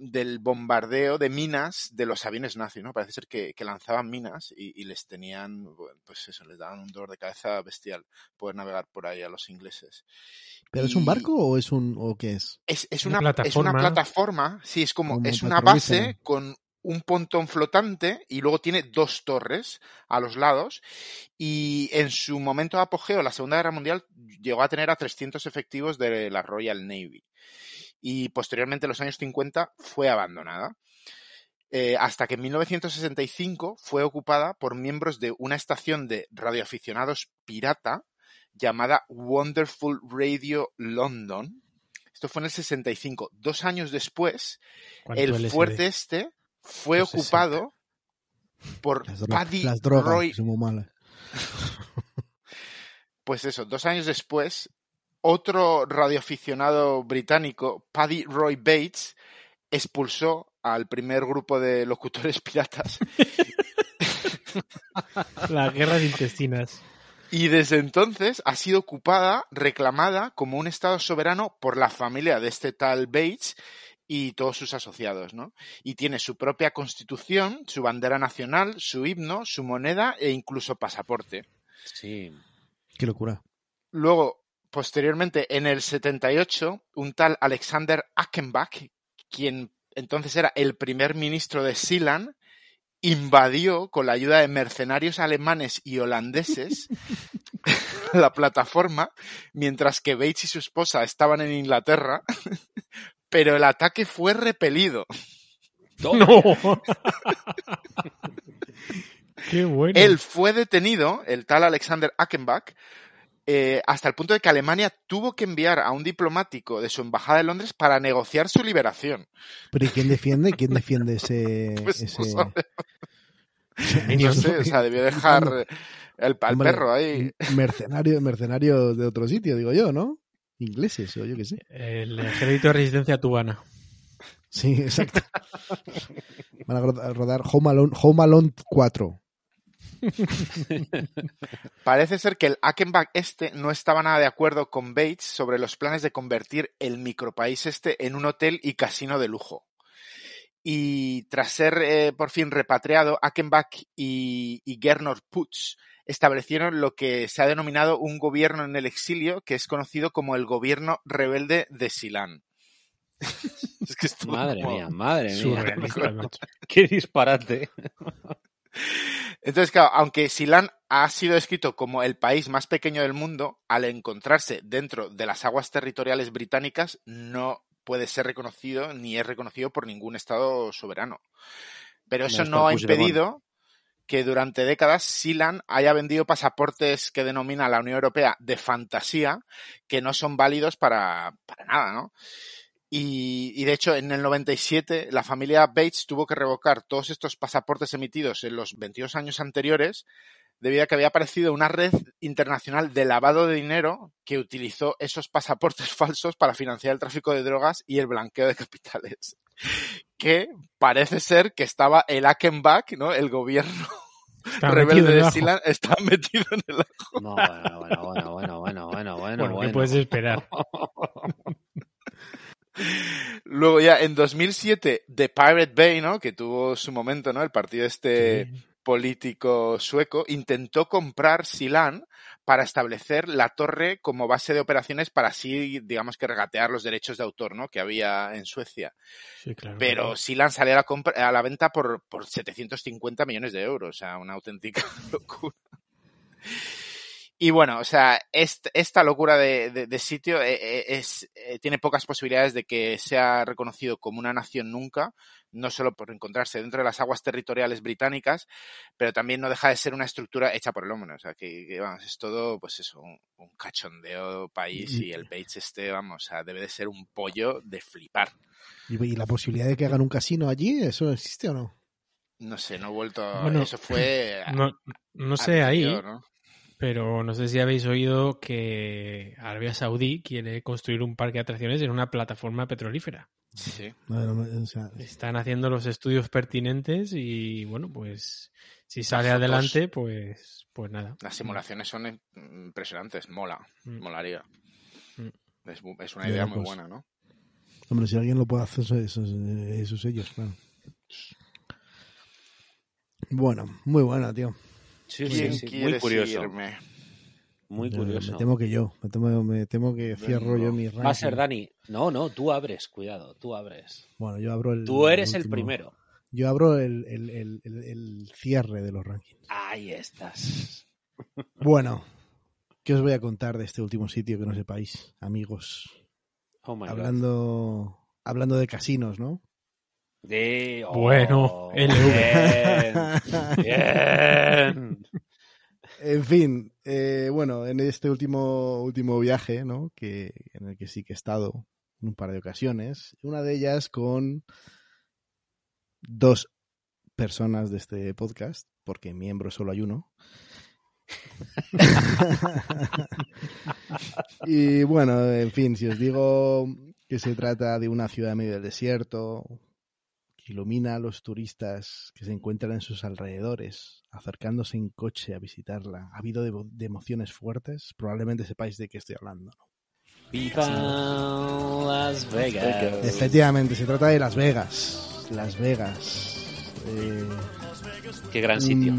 del bombardeo de minas de los aviones nazis, ¿no? Parece ser que, lanzaban minas y, les tenían, pues eso, les daban un dolor de cabeza bestial poder navegar por ahí a los ingleses. ¿Pero es un barco o es un o qué es? Es, una, es una plataforma, sí, es como, es una base con un pontón flotante y luego tiene dos torres a los lados y en su momento de apogeo, la Segunda Guerra Mundial, llegó a tener a 300 efectivos de la Royal Navy y posteriormente en los años 50 fue abandonada. Eh, hasta que en 1965 fue ocupada por miembros de una estación de radioaficionados pirata llamada Wonderful Radio London. Esto fue en el 65. Dos años después, el fuerte este fue ocupado por Paddy Roy. pues eso, dos años después, otro radioaficionado británico, Paddy Roy Bates, expulsó al primer grupo de locutores piratas. La guerra de intestinas. Y desde entonces ha sido ocupada, reclamada como un Estado soberano por la familia de este tal Bates y todos sus asociados, ¿no? Y tiene su propia constitución, su bandera nacional, su himno, su moneda e incluso pasaporte. Sí. Qué locura. Luego, Posteriormente, en el 78, un tal Alexander Ackenbach, quien entonces era el primer ministro de Sealand, invadió con la ayuda de mercenarios alemanes y holandeses la plataforma, mientras que Bates y su esposa estaban en Inglaterra, pero el ataque fue repelido. No. Qué bueno. Él fue detenido, el tal Alexander Ackenbach, eh, hasta el punto de que Alemania tuvo que enviar a un diplomático de su embajada de Londres para negociar su liberación. ¿Pero y quién defiende? ¿Quién defiende ese...? Pues ese... No, sé, o sea, debió dejar el, al perro ahí. Mercenario, mercenario de otro sitio, digo yo, ¿no? Ingleses, o yo qué sé. El ejército de resistencia tubana. Sí, exacto. Van a rodar Home Alone, Home Alone 4. Parece ser que el Ackenbach este no estaba nada de acuerdo con Bates sobre los planes de convertir el micropaís este en un hotel y casino de lujo. Y tras ser eh, por fin repatriado, Ackenbach y, y Gernot Putz establecieron lo que se ha denominado un gobierno en el exilio, que es conocido como el gobierno rebelde de Silán. madre mía, madre mía. Qué disparate. Entonces, claro, aunque Silán ha sido descrito como el país más pequeño del mundo, al encontrarse dentro de las aguas territoriales británicas, no puede ser reconocido ni es reconocido por ningún Estado soberano. Pero eso no ha impedido que durante décadas Silan haya vendido pasaportes que denomina la Unión Europea de fantasía, que no son válidos para, para nada, ¿no? Y, de hecho, en el 97, la familia Bates tuvo que revocar todos estos pasaportes emitidos en los 22 años anteriores debido a que había aparecido una red internacional de lavado de dinero que utilizó esos pasaportes falsos para financiar el tráfico de drogas y el blanqueo de capitales. Que parece ser que estaba el Ackenbach, ¿no? El gobierno rebelde de Silan está metido en el ajo. No, bueno, bueno, bueno, bueno, bueno, bueno, bueno. bueno. ¿Qué puedes esperar? Luego ya en 2007, The Pirate Bay, ¿no? Que tuvo su momento, ¿no? El partido este político sueco intentó comprar Silan para establecer la torre como base de operaciones para así, digamos que regatear los derechos de autor, ¿no? Que había en Suecia. Pero Silan salió a la, a la venta por, por 750 millones de euros, o sea, una auténtica locura. Y bueno, o sea, esta locura de, sitio eh, eh, es, eh, tiene pocas posibilidades de que sea reconocido como una nación nunca, no solo por encontrarse dentro de las aguas territoriales británicas, pero también no deja de ser una estructura hecha por el hombre. O sea, que, vamos, es todo, pues eso, un, cachondeo país y el Bates este, vamos, o sea, debe de ser un pollo de flipar. ¿Y, la posibilidad de que hagan un casino allí, eso existe o no? No sé, no he vuelto. eso fue. No, no sé ahí. Pero no sé si habéis oído que Arabia Saudí quiere construir un parque de atracciones en una plataforma petrolífera. Sí. Están haciendo los estudios pertinentes y bueno, pues si sale adelante, pues, pues nada. Las simulaciones son impresionantes, mola, mm. molaría. Mm. Es, una idea muy pues. buena, ¿no? Hombre, si alguien lo puede hacer, esos, esos ellos, claro. Bueno, muy buena, tío. Sí, sí, muy curioso. Muy curioso. Me temo que yo, me temo, me temo que cierro yo mi ranking. Va a ser Dani. No, no, tú abres, cuidado, tú abres. Bueno, yo abro el. Tú eres el, primero. Yo abro el, el, el, cierre de los rankings. Ahí estás. Bueno, ¿qué os voy a contar de este último sitio que no sepáis, amigos? Oh my hablando, hablando de casinos, ¿no? De, bueno, LV. Bien. En fin, eh, bueno, en este último, último viaje, ¿no? Que, en el que sí que he estado en un par de ocasiones, una de ellas con dos personas de este podcast, porque miembro solo hay uno. y bueno, en fin, si os digo que se trata de una ciudad medio del desierto, ilumina a los turistas que se encuentran en sus alrededores, acercándose en coche a visitarla, ha habido de, emociones fuertes, probablemente sepáis de qué estoy hablando. ¡Viva Las Vegas! Efectivamente, se trata de Las Vegas. Las Vegas. Eh, qué gran sitio.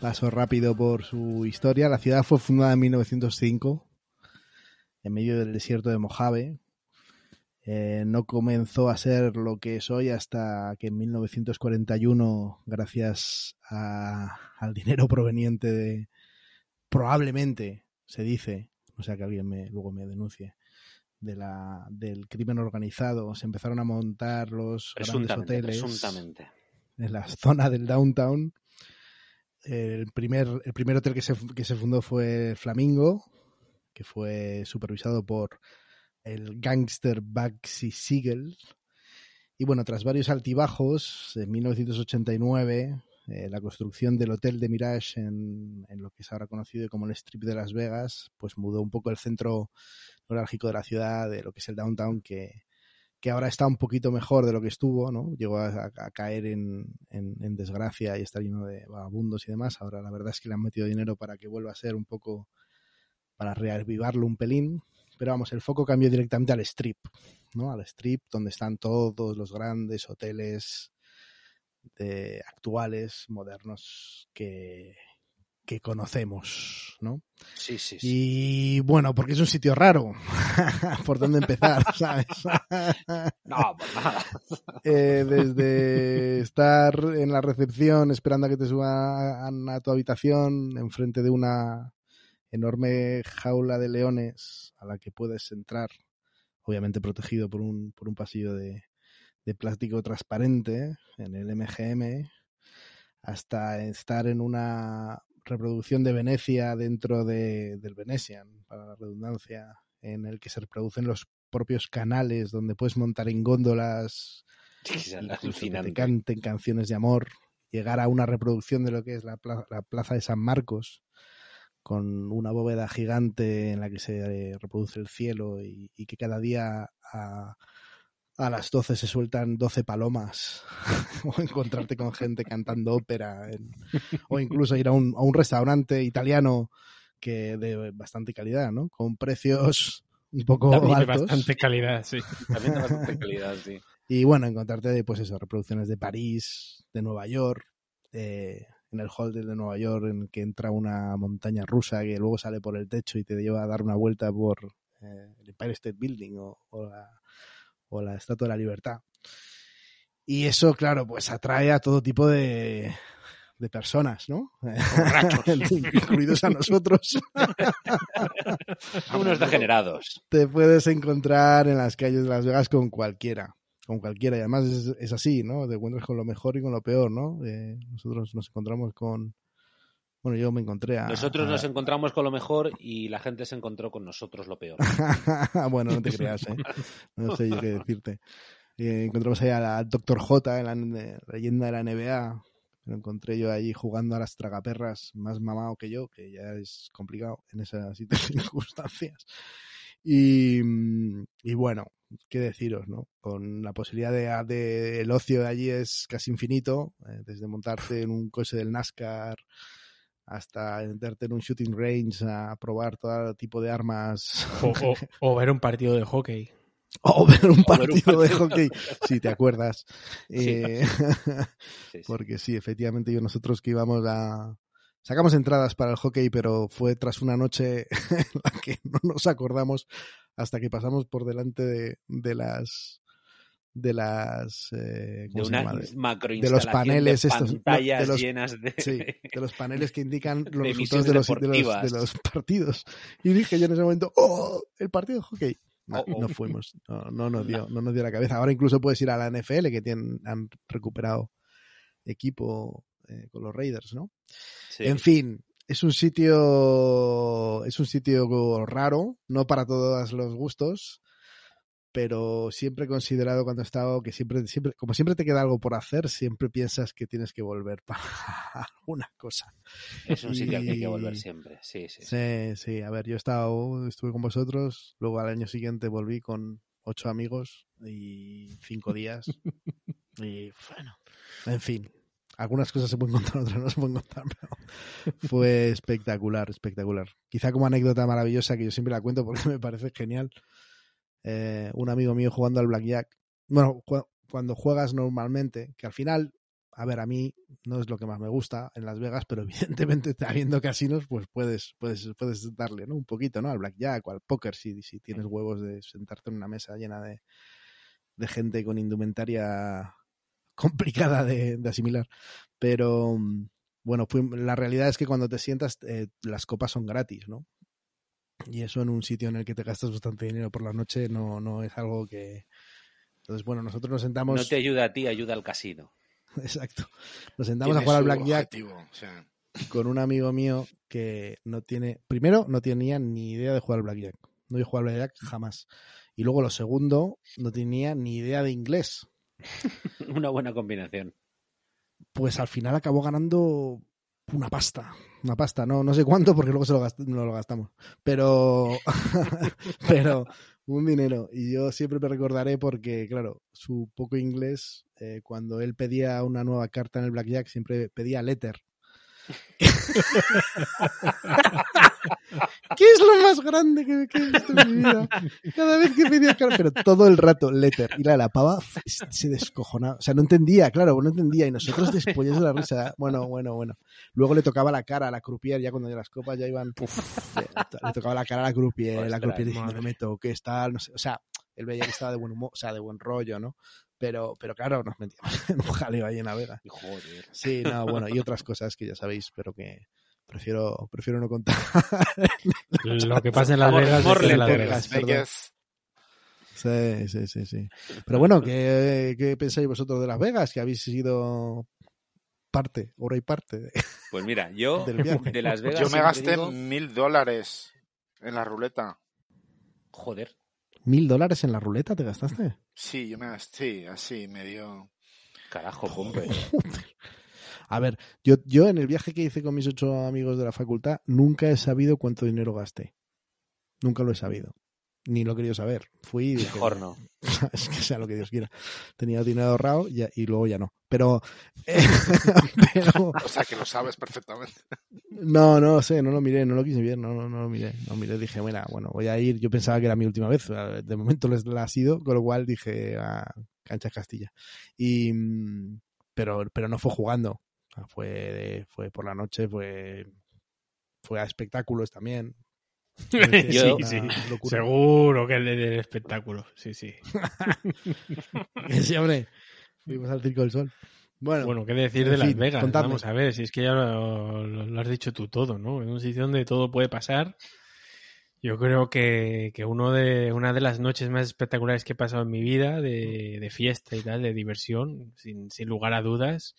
Paso rápido por su historia. La ciudad fue fundada en 1905, en medio del desierto de Mojave, eh, no comenzó a ser lo que es hoy hasta que en 1941, gracias al dinero proveniente de, probablemente, se dice, o sea que alguien me, luego me denuncie, de la, del crimen organizado, se empezaron a montar los grandes hoteles en la zona del downtown. El primer, el primer hotel que se, que se fundó fue Flamingo, que fue supervisado por el gangster Bugsy Siegel. Y bueno, tras varios altibajos, en 1989, eh, la construcción del Hotel de Mirage en, lo que es ahora conocido como el Strip de Las Vegas, pues mudó un poco el centro neurálgico de la ciudad, de lo que es el downtown, que, que ahora está un poquito mejor de lo que estuvo, ¿no? Llegó a, caer en, en, desgracia y está lleno de vagabundos y demás. Ahora la verdad es que le han metido dinero para que vuelva a ser un poco, para reavivarlo un pelín, pero vamos, el foco cambió directamente al strip, ¿no? Al strip donde están todos los grandes hoteles de, actuales, modernos, que, que conocemos, ¿no? Sí, sí, sí. Y bueno, porque es un sitio raro. ¿Por dónde empezar, sabes? no, pues nada. Eh, desde estar en la recepción esperando a que te suban a tu habitación enfrente de una enorme jaula de leones a la que puedes entrar, obviamente protegido por un, por un pasillo de, de plástico transparente en el MGM, hasta estar en una reproducción de Venecia dentro de, del Venetian, para la redundancia, en el que se reproducen los propios canales donde puedes montar en góndolas, que te canten canciones de amor, llegar a una reproducción de lo que es la plaza de San Marcos, con una bóveda gigante en la que se eh, reproduce el cielo y, que cada día a, a las 12 se sueltan 12 palomas o encontrarte con gente cantando ópera o incluso ir a un, a un restaurante italiano que de bastante calidad, ¿no? Con precios un poco También altos. de bastante calidad, sí. También de bastante calidad, sí. Y bueno, encontrarte, pues eso, reproducciones de París, de Nueva York, eh, en el hall de Nueva York, en que entra una montaña rusa que luego sale por el techo y te lleva a dar una vuelta por eh, el Empire State Building o, o la, o la Estatua de la Libertad. Y eso, claro, pues atrae a todo tipo de, de personas, ¿no? Incluidos a nosotros. Unos degenerados. Te puedes encontrar en las calles de Las Vegas con cualquiera con cualquiera. Y además es, es, así, ¿no? Te encuentras con lo mejor y con lo peor, ¿no? Eh, nosotros nos encontramos con... Bueno, yo me encontré a... Nosotros a... nos encontramos con lo mejor y la gente se encontró con nosotros lo peor. bueno, no te creas, ¿eh? No sé yo qué decirte. Eh, encontramos ahí al Dr. J, en la, la leyenda de la NBA. Lo encontré yo allí jugando a las tragaperras, más mamado que yo, que ya es complicado en esas circunstancias. Y, y, bueno, qué deciros, ¿no? Con la posibilidad de, de el ocio de allí es casi infinito, eh, desde montarte en un coche del NASCAR hasta meterte en un shooting range a probar todo tipo de armas. O, o, o ver un partido de hockey. O ver un partido, ver un partido de hockey, si te acuerdas. Sí. Eh, sí, sí. Porque sí, efectivamente, yo nosotros que íbamos a, Sacamos entradas para el hockey, pero fue tras una noche en la que no nos acordamos hasta que pasamos por delante de, de las de las eh, de, una de los paneles de estos pantallas de los, llenas de, sí, de los paneles que indican los de resultados de los, de los, de, los, partidos. Y dije yo en ese momento oh el partido de hockey no, oh, oh. no fuimos no, no, nos dio no nos dio la cabeza. Ahora incluso puedes ir a la NFL que tienen han recuperado equipo eh, con los Raiders no Sí. En fin, es un sitio es un sitio raro, no para todos los gustos, pero siempre he considerado cuando he estado que siempre siempre como siempre te queda algo por hacer, siempre piensas que tienes que volver para alguna cosa. Es un sitio y... al que hay que volver siempre, sí, sí. Sí, sí, a ver, yo he estado estuve con vosotros, luego al año siguiente volví con ocho amigos y cinco días y bueno, en fin, algunas cosas se pueden contar, otras no se pueden contar, pero fue espectacular, espectacular. Quizá como anécdota maravillosa que yo siempre la cuento porque me parece genial. Eh, un amigo mío jugando al Blackjack. Bueno, cu cuando juegas normalmente, que al final, a ver, a mí no es lo que más me gusta en Las Vegas, pero evidentemente habiendo casinos, pues puedes, puedes, puedes darle, ¿no? Un poquito, ¿no? Al Blackjack o al póker, si, tienes huevos de sentarte en una mesa llena de gente con indumentaria complicada de, de asimilar. Pero bueno, fue, la realidad es que cuando te sientas, eh, las copas son gratis, ¿no? Y eso en un sitio en el que te gastas bastante dinero por la noche no, no es algo que. Entonces, bueno, nosotros nos sentamos. No te ayuda a ti, ayuda al casino. Exacto. Nos sentamos a jugar al Blackjack o sea... con un amigo mío que no tiene. Primero, no tenía ni idea de jugar al Blackjack. No había jugado al Blackjack jamás. Y luego, lo segundo, no tenía ni idea de inglés. Una buena combinación. Pues al final acabó ganando una pasta. Una pasta, no, no sé cuánto porque luego se lo, no lo gastamos. Pero, pero un dinero. Y yo siempre me recordaré porque, claro, su poco inglés, eh, cuando él pedía una nueva carta en el Blackjack, siempre pedía letter. ¿Qué es lo más grande que, que, he visto en mi vida? Cada vez que pedía carta, pero todo el rato, letter. Y la, la pava se descojonaba. O sea, no entendía, claro, no entendía. Y nosotros después de la risa. Bueno, bueno, bueno. Luego le tocaba la cara a la croupier, ya cuando ya las copas ya iban. Uf, le, le, tocaba la cara a la croupier. Ostras, la croupier diciendo, no me toques, tal, no sé. O sea, él veía que estaba de buen humor, o sea, de buen rollo, ¿no? Pero, pero claro, nos metíamos en un jaleo ahí en la Vega. Joder. Sí, no, bueno, y otras cosas que ya sabéis, pero que prefiero, prefiero no contar. Lo que pasa en Las Vegas es en Las Vegas. Vegas. Sí, sí, sí, sí. Pero bueno, ¿qué, ¿qué, pensáis vosotros de Las Vegas? Que habéis sido parte, hora y parte. De, pues mira, yo de Las Vegas. Yo me gasté mil dólares en la ruleta. Joder. ¿Mil dólares en la ruleta te gastaste? Sí, yo me gasté, así, me dio... Carajo, pompe. A ver, yo, yo en el viaje que hice con mis ocho amigos de la facultad nunca he sabido cuánto dinero gasté. Nunca lo he sabido. Ni lo he querido saber. Fui y dije, Mejor no. es que sea lo que Dios quiera. Tenía dinero ahorrado y, y luego ya no. Pero, eh, pero, O sea, que lo sabes perfectamente. no, no lo sé, no lo miré, no lo quise ver, no, no, no lo miré, no lo miré. Dije, bueno, bueno, voy a ir. Yo pensaba que era mi última vez, de momento les la ha sido, con lo cual dije, a Canchas Castilla. Y, mm, pero, pero no fue jugando, fue, fue por la noche, fue, fue a espectáculos también. Yo- sí. Seguro que el del espectáculo. Sí, sí. Sí, hombre. Fuimos al Circo del Sol. Bueno, Bueno, ¿qué decir de Las fin, Vegas? contadme. Vamos a ver, si es que ya lo, lo- lo has dicho tú todo, ¿no? En un sitio donde todo puede pasar. Yo creo que, que uno de, una de las noches más espectaculares que he pasado en mi vida, de, de fiesta y tal, de diversión, sin, sin lugar a dudas.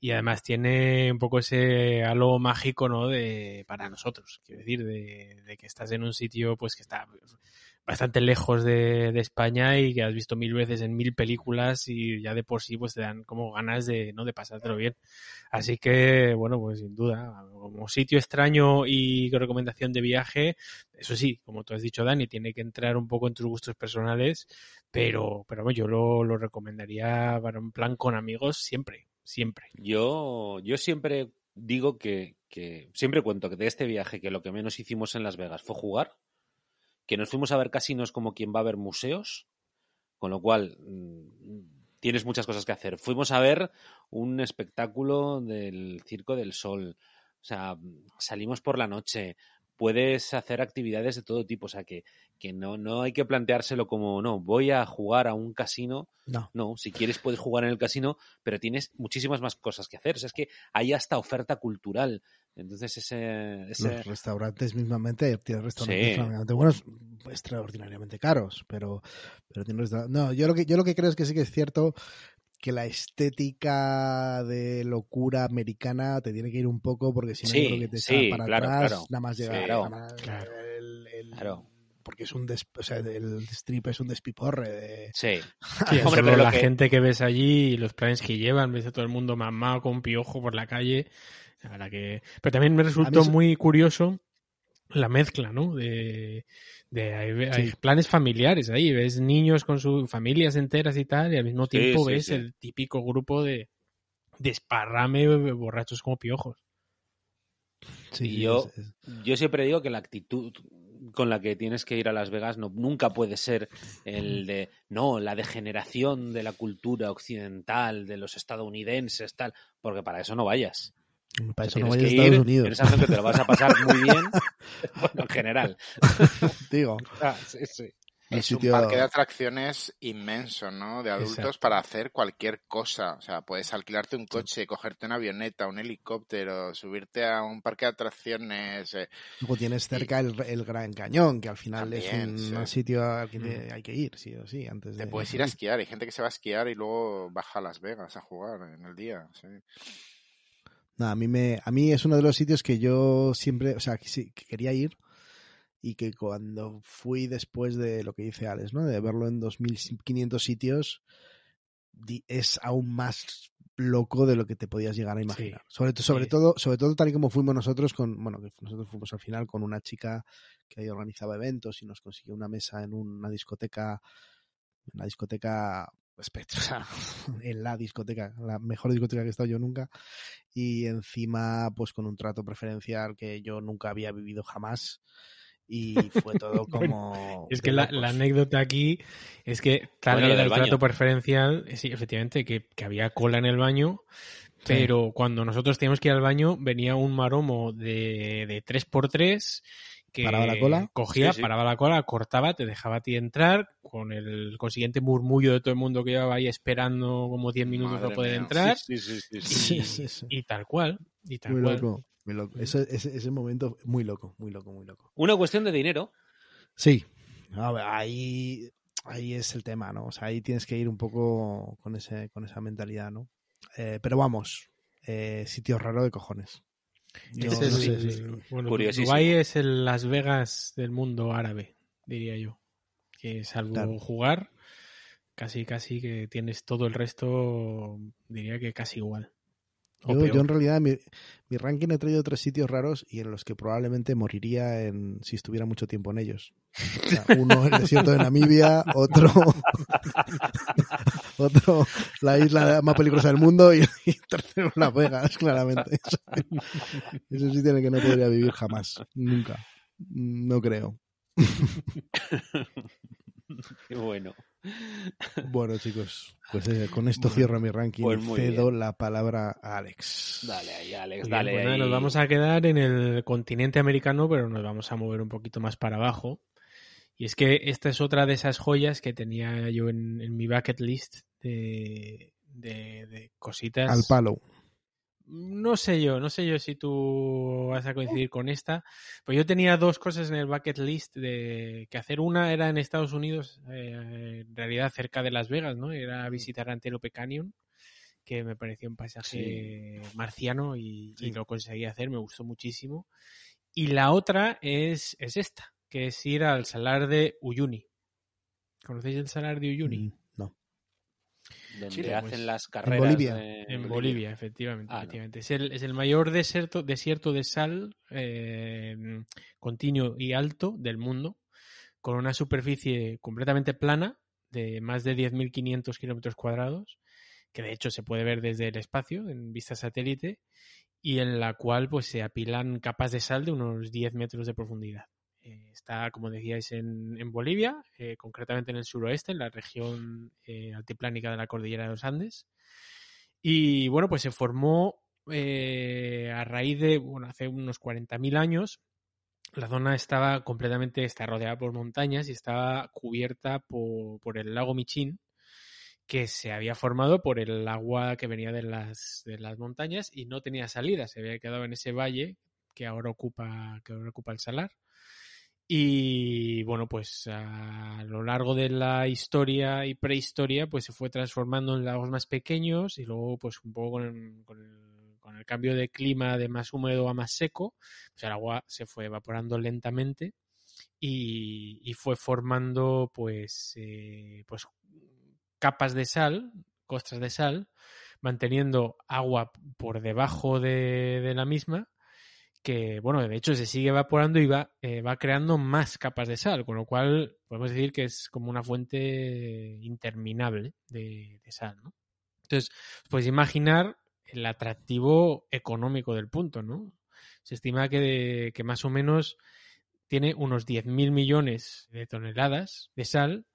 Y además tiene un poco ese halo mágico, ¿no? De, para nosotros. Quiero decir, de, que estás en un sitio, pues que está bastante lejos de, España y que has visto mil veces en mil películas y ya de por sí pues te dan como ganas de, ¿no? de pasártelo bien. Así que, bueno, pues sin duda, como sitio extraño y recomendación de viaje, eso sí, como tú has dicho, Dani, tiene que entrar un poco en tus gustos personales, pero, pero yo lo, lo recomendaría para un plan con amigos siempre, siempre. Yo, yo siempre digo que, que siempre cuento que de este viaje que lo que menos hicimos en Las Vegas fue jugar, que nos fuimos a ver casinos como quien va a ver museos, con lo cual mm, tienes muchas cosas que hacer. Fuimos a ver un espectáculo del Circo del Sol, o sea, salimos por la noche, puedes hacer actividades de todo tipo, o sea, que, que no, no hay que planteárselo como, no, voy a jugar a un casino no. no, si quieres puedes jugar en el casino, pero tienes muchísimas más cosas que hacer. O sea, es que hay hasta oferta cultural. Entonces, ese. ese- Los restaurantes mismamente, tienen restaurantes Sí. buenos, extraordinariamente caros, pero, pero tienen resta- No, yo lo que yo lo que creo es que sí que es cierto que la estética de locura americana te tiene que ir un poco porque si no Sí, yo creo que te sí, para claro, atrás claro. nada más llegar Claro, nada más- el- el- Claro. porque es un des- o sea, el strip es un despiporre de Sí. Sí, Hombre, pero lo la que- gente que ves allí y los planes que llevan, ves a todo el mundo mamado con piojo por la calle. La verdad que... Pero también me resultó eso- muy curioso la mezcla, ¿no? De, de hay, planes familiares ahí, ves niños con sus familias enteras y tal, y al mismo Sí, tiempo sí, ves sí. el típico grupo de desparrame borrachos como piojos. sí, yo- es- es- Yo siempre digo que la actitud con la que tienes que ir a Las Vegas no, nunca puede ser el de, no, la degeneración de la cultura occidental, de los estadounidenses, tal, porque para eso no vayas. Para eso no vayas a Estados ir, Unidos En esa gente te lo vas a pasar muy bien, bueno, en general. digo Ah, sí, sí. el Es sitio- un parque de atracciones inmenso, ¿no? De adultos Exacto. para hacer cualquier cosa. O sea, puedes alquilarte un coche, cogerte una avioneta, un helicóptero, subirte a un parque de atracciones. eh, Luego tienes cerca el, el Gran Cañón, que al final También, es sí. un sitio al que te- hay que ir, sí o sí, antes de... Te puedes ir a esquiar. Hay gente que se va a esquiar y luego baja a Las Vegas a jugar en el día. sí. No, a mí me, a mí es uno de los sitios que yo siempre, o sea, que, sí, que quería ir y que cuando fui después de lo que dice Alex, ¿no? De verlo en 2.500 sitios, es aún más loco de lo que te podías llegar a imaginar. sobre, to- sobre sí. todo, sobre todo tal y como fuimos nosotros con, bueno, que nosotros fuimos al final con una chica que ahí organizaba eventos y nos consiguió una mesa en una discoteca, una discoteca espectro- o sea, en la discoteca, la mejor discoteca que he estado yo nunca, y encima pues con un trato preferencial que yo nunca había vivido jamás. Y fue todo como Es que la, anécdota aquí es que tal Bueno, el trato preferencial, eh, sí, efectivamente, que, que había cola en el baño, Sí. pero cuando nosotros teníamos que ir al baño venía un maromo de, de 3x3 que ¿Paraba la cola? cogía, Sí, sí. paraba la cola, cortaba, te dejaba a ti entrar con el consiguiente murmullo de todo el mundo que llevaba ahí esperando como 10 minutos Madre para poder mía. entrar Sí, sí, sí, sí. y, Sí, sí, sí. y tal cual, y tal muy cual. loco, muy loco. Ese, ese, ese momento muy loco, muy loco, muy loco. Una cuestión de dinero. Sí, a ver, ahí, ahí es el tema, ¿no? O sea, ahí tienes que ir un poco con, ese, con esa mentalidad, ¿no? Eh, pero vamos, eh, sitio raro de cojones. Yo no es sé bueno, Curiosísimo. Dubái es el Las Vegas del mundo árabe, diría yo. Que salvo Claro. jugar, casi casi que tienes todo el resto, diría que casi igual. Yo, en realidad mi, ranking he traído tres sitios raros y en los que probablemente moriría en, si estuviera mucho tiempo en ellos. uno el desierto de Namibia, otro otro la isla más peligrosa del mundo y, tercero Las Vegas, claramente. Ese sitio en el que no podría vivir jamás, nunca. No creo. Qué bueno. Bueno, chicos, pues eh, con esto cierro mi ranking pues cedo la palabra a Alex. Dale ahí, Alex, dale pues Nos vamos a quedar en el continente americano, pero nos vamos a mover un poquito más para abajo. Y es que esta es otra de esas joyas que tenía yo en, mi bucket list de, de cositas. Al palo no sé yo, no sé yo si tú vas a coincidir con esta. Pues yo tenía dos cosas en el bucket list de que hacer. Una era en Estados Unidos, eh, en realidad cerca de Las Vegas, ¿no? Era visitar Antelope Canyon, que me pareció un paisaje marciano y, lo conseguí hacer, me gustó muchísimo. Y la otra es, es esta, que es ir al salar de Uyuni. ¿Conocéis el salar de Uyuni? Mm donde hacen pues, las carreras. En Bolivia. En Bolivia, efectivamente. Ah, efectivamente. Es, el, es, el, mayor desierto, desierto de sal eh, continuo y alto del mundo, con una superficie completamente plana de más de 10.500 kilómetros cuadrados, que de hecho se puede ver desde el espacio en vista satélite, y en la cual pues se apilan capas de sal de unos 10 metros de profundidad. Eh, está, como decíais, en, Bolivia, eh, concretamente en el suroeste, en la región eh, altiplánica de la cordillera de los Andes. Y bueno, pues se formó a raíz de, bueno, hace unos 40.000 años. La zona estaba completamente, está rodeada por montañas y estaba cubierta por, por el lago Michín, que se había formado por el agua que venía de las, de las montañas y no tenía salida, se había quedado en ese valle que ahora ocupa, que ahora ocupa el salar. Y bueno, pues a lo largo de la historia y prehistoria, pues se fue transformando en lagos más pequeños y luego, pues un poco con, el, cambio de clima de más húmedo a más seco, pues el agua se fue evaporando lentamente y, fue formando, pues, eh, pues capas de sal, costras de sal, manteniendo agua por debajo de la misma que, bueno, de hecho se sigue evaporando y va, eh, va creando más capas de sal, con lo cual podemos decir que es como una fuente interminable de, sal, ¿no? Entonces, puedes imaginar el atractivo económico del punto, ¿no? Se estima que, que más o menos tiene unos 10.000 millones de toneladas de sal,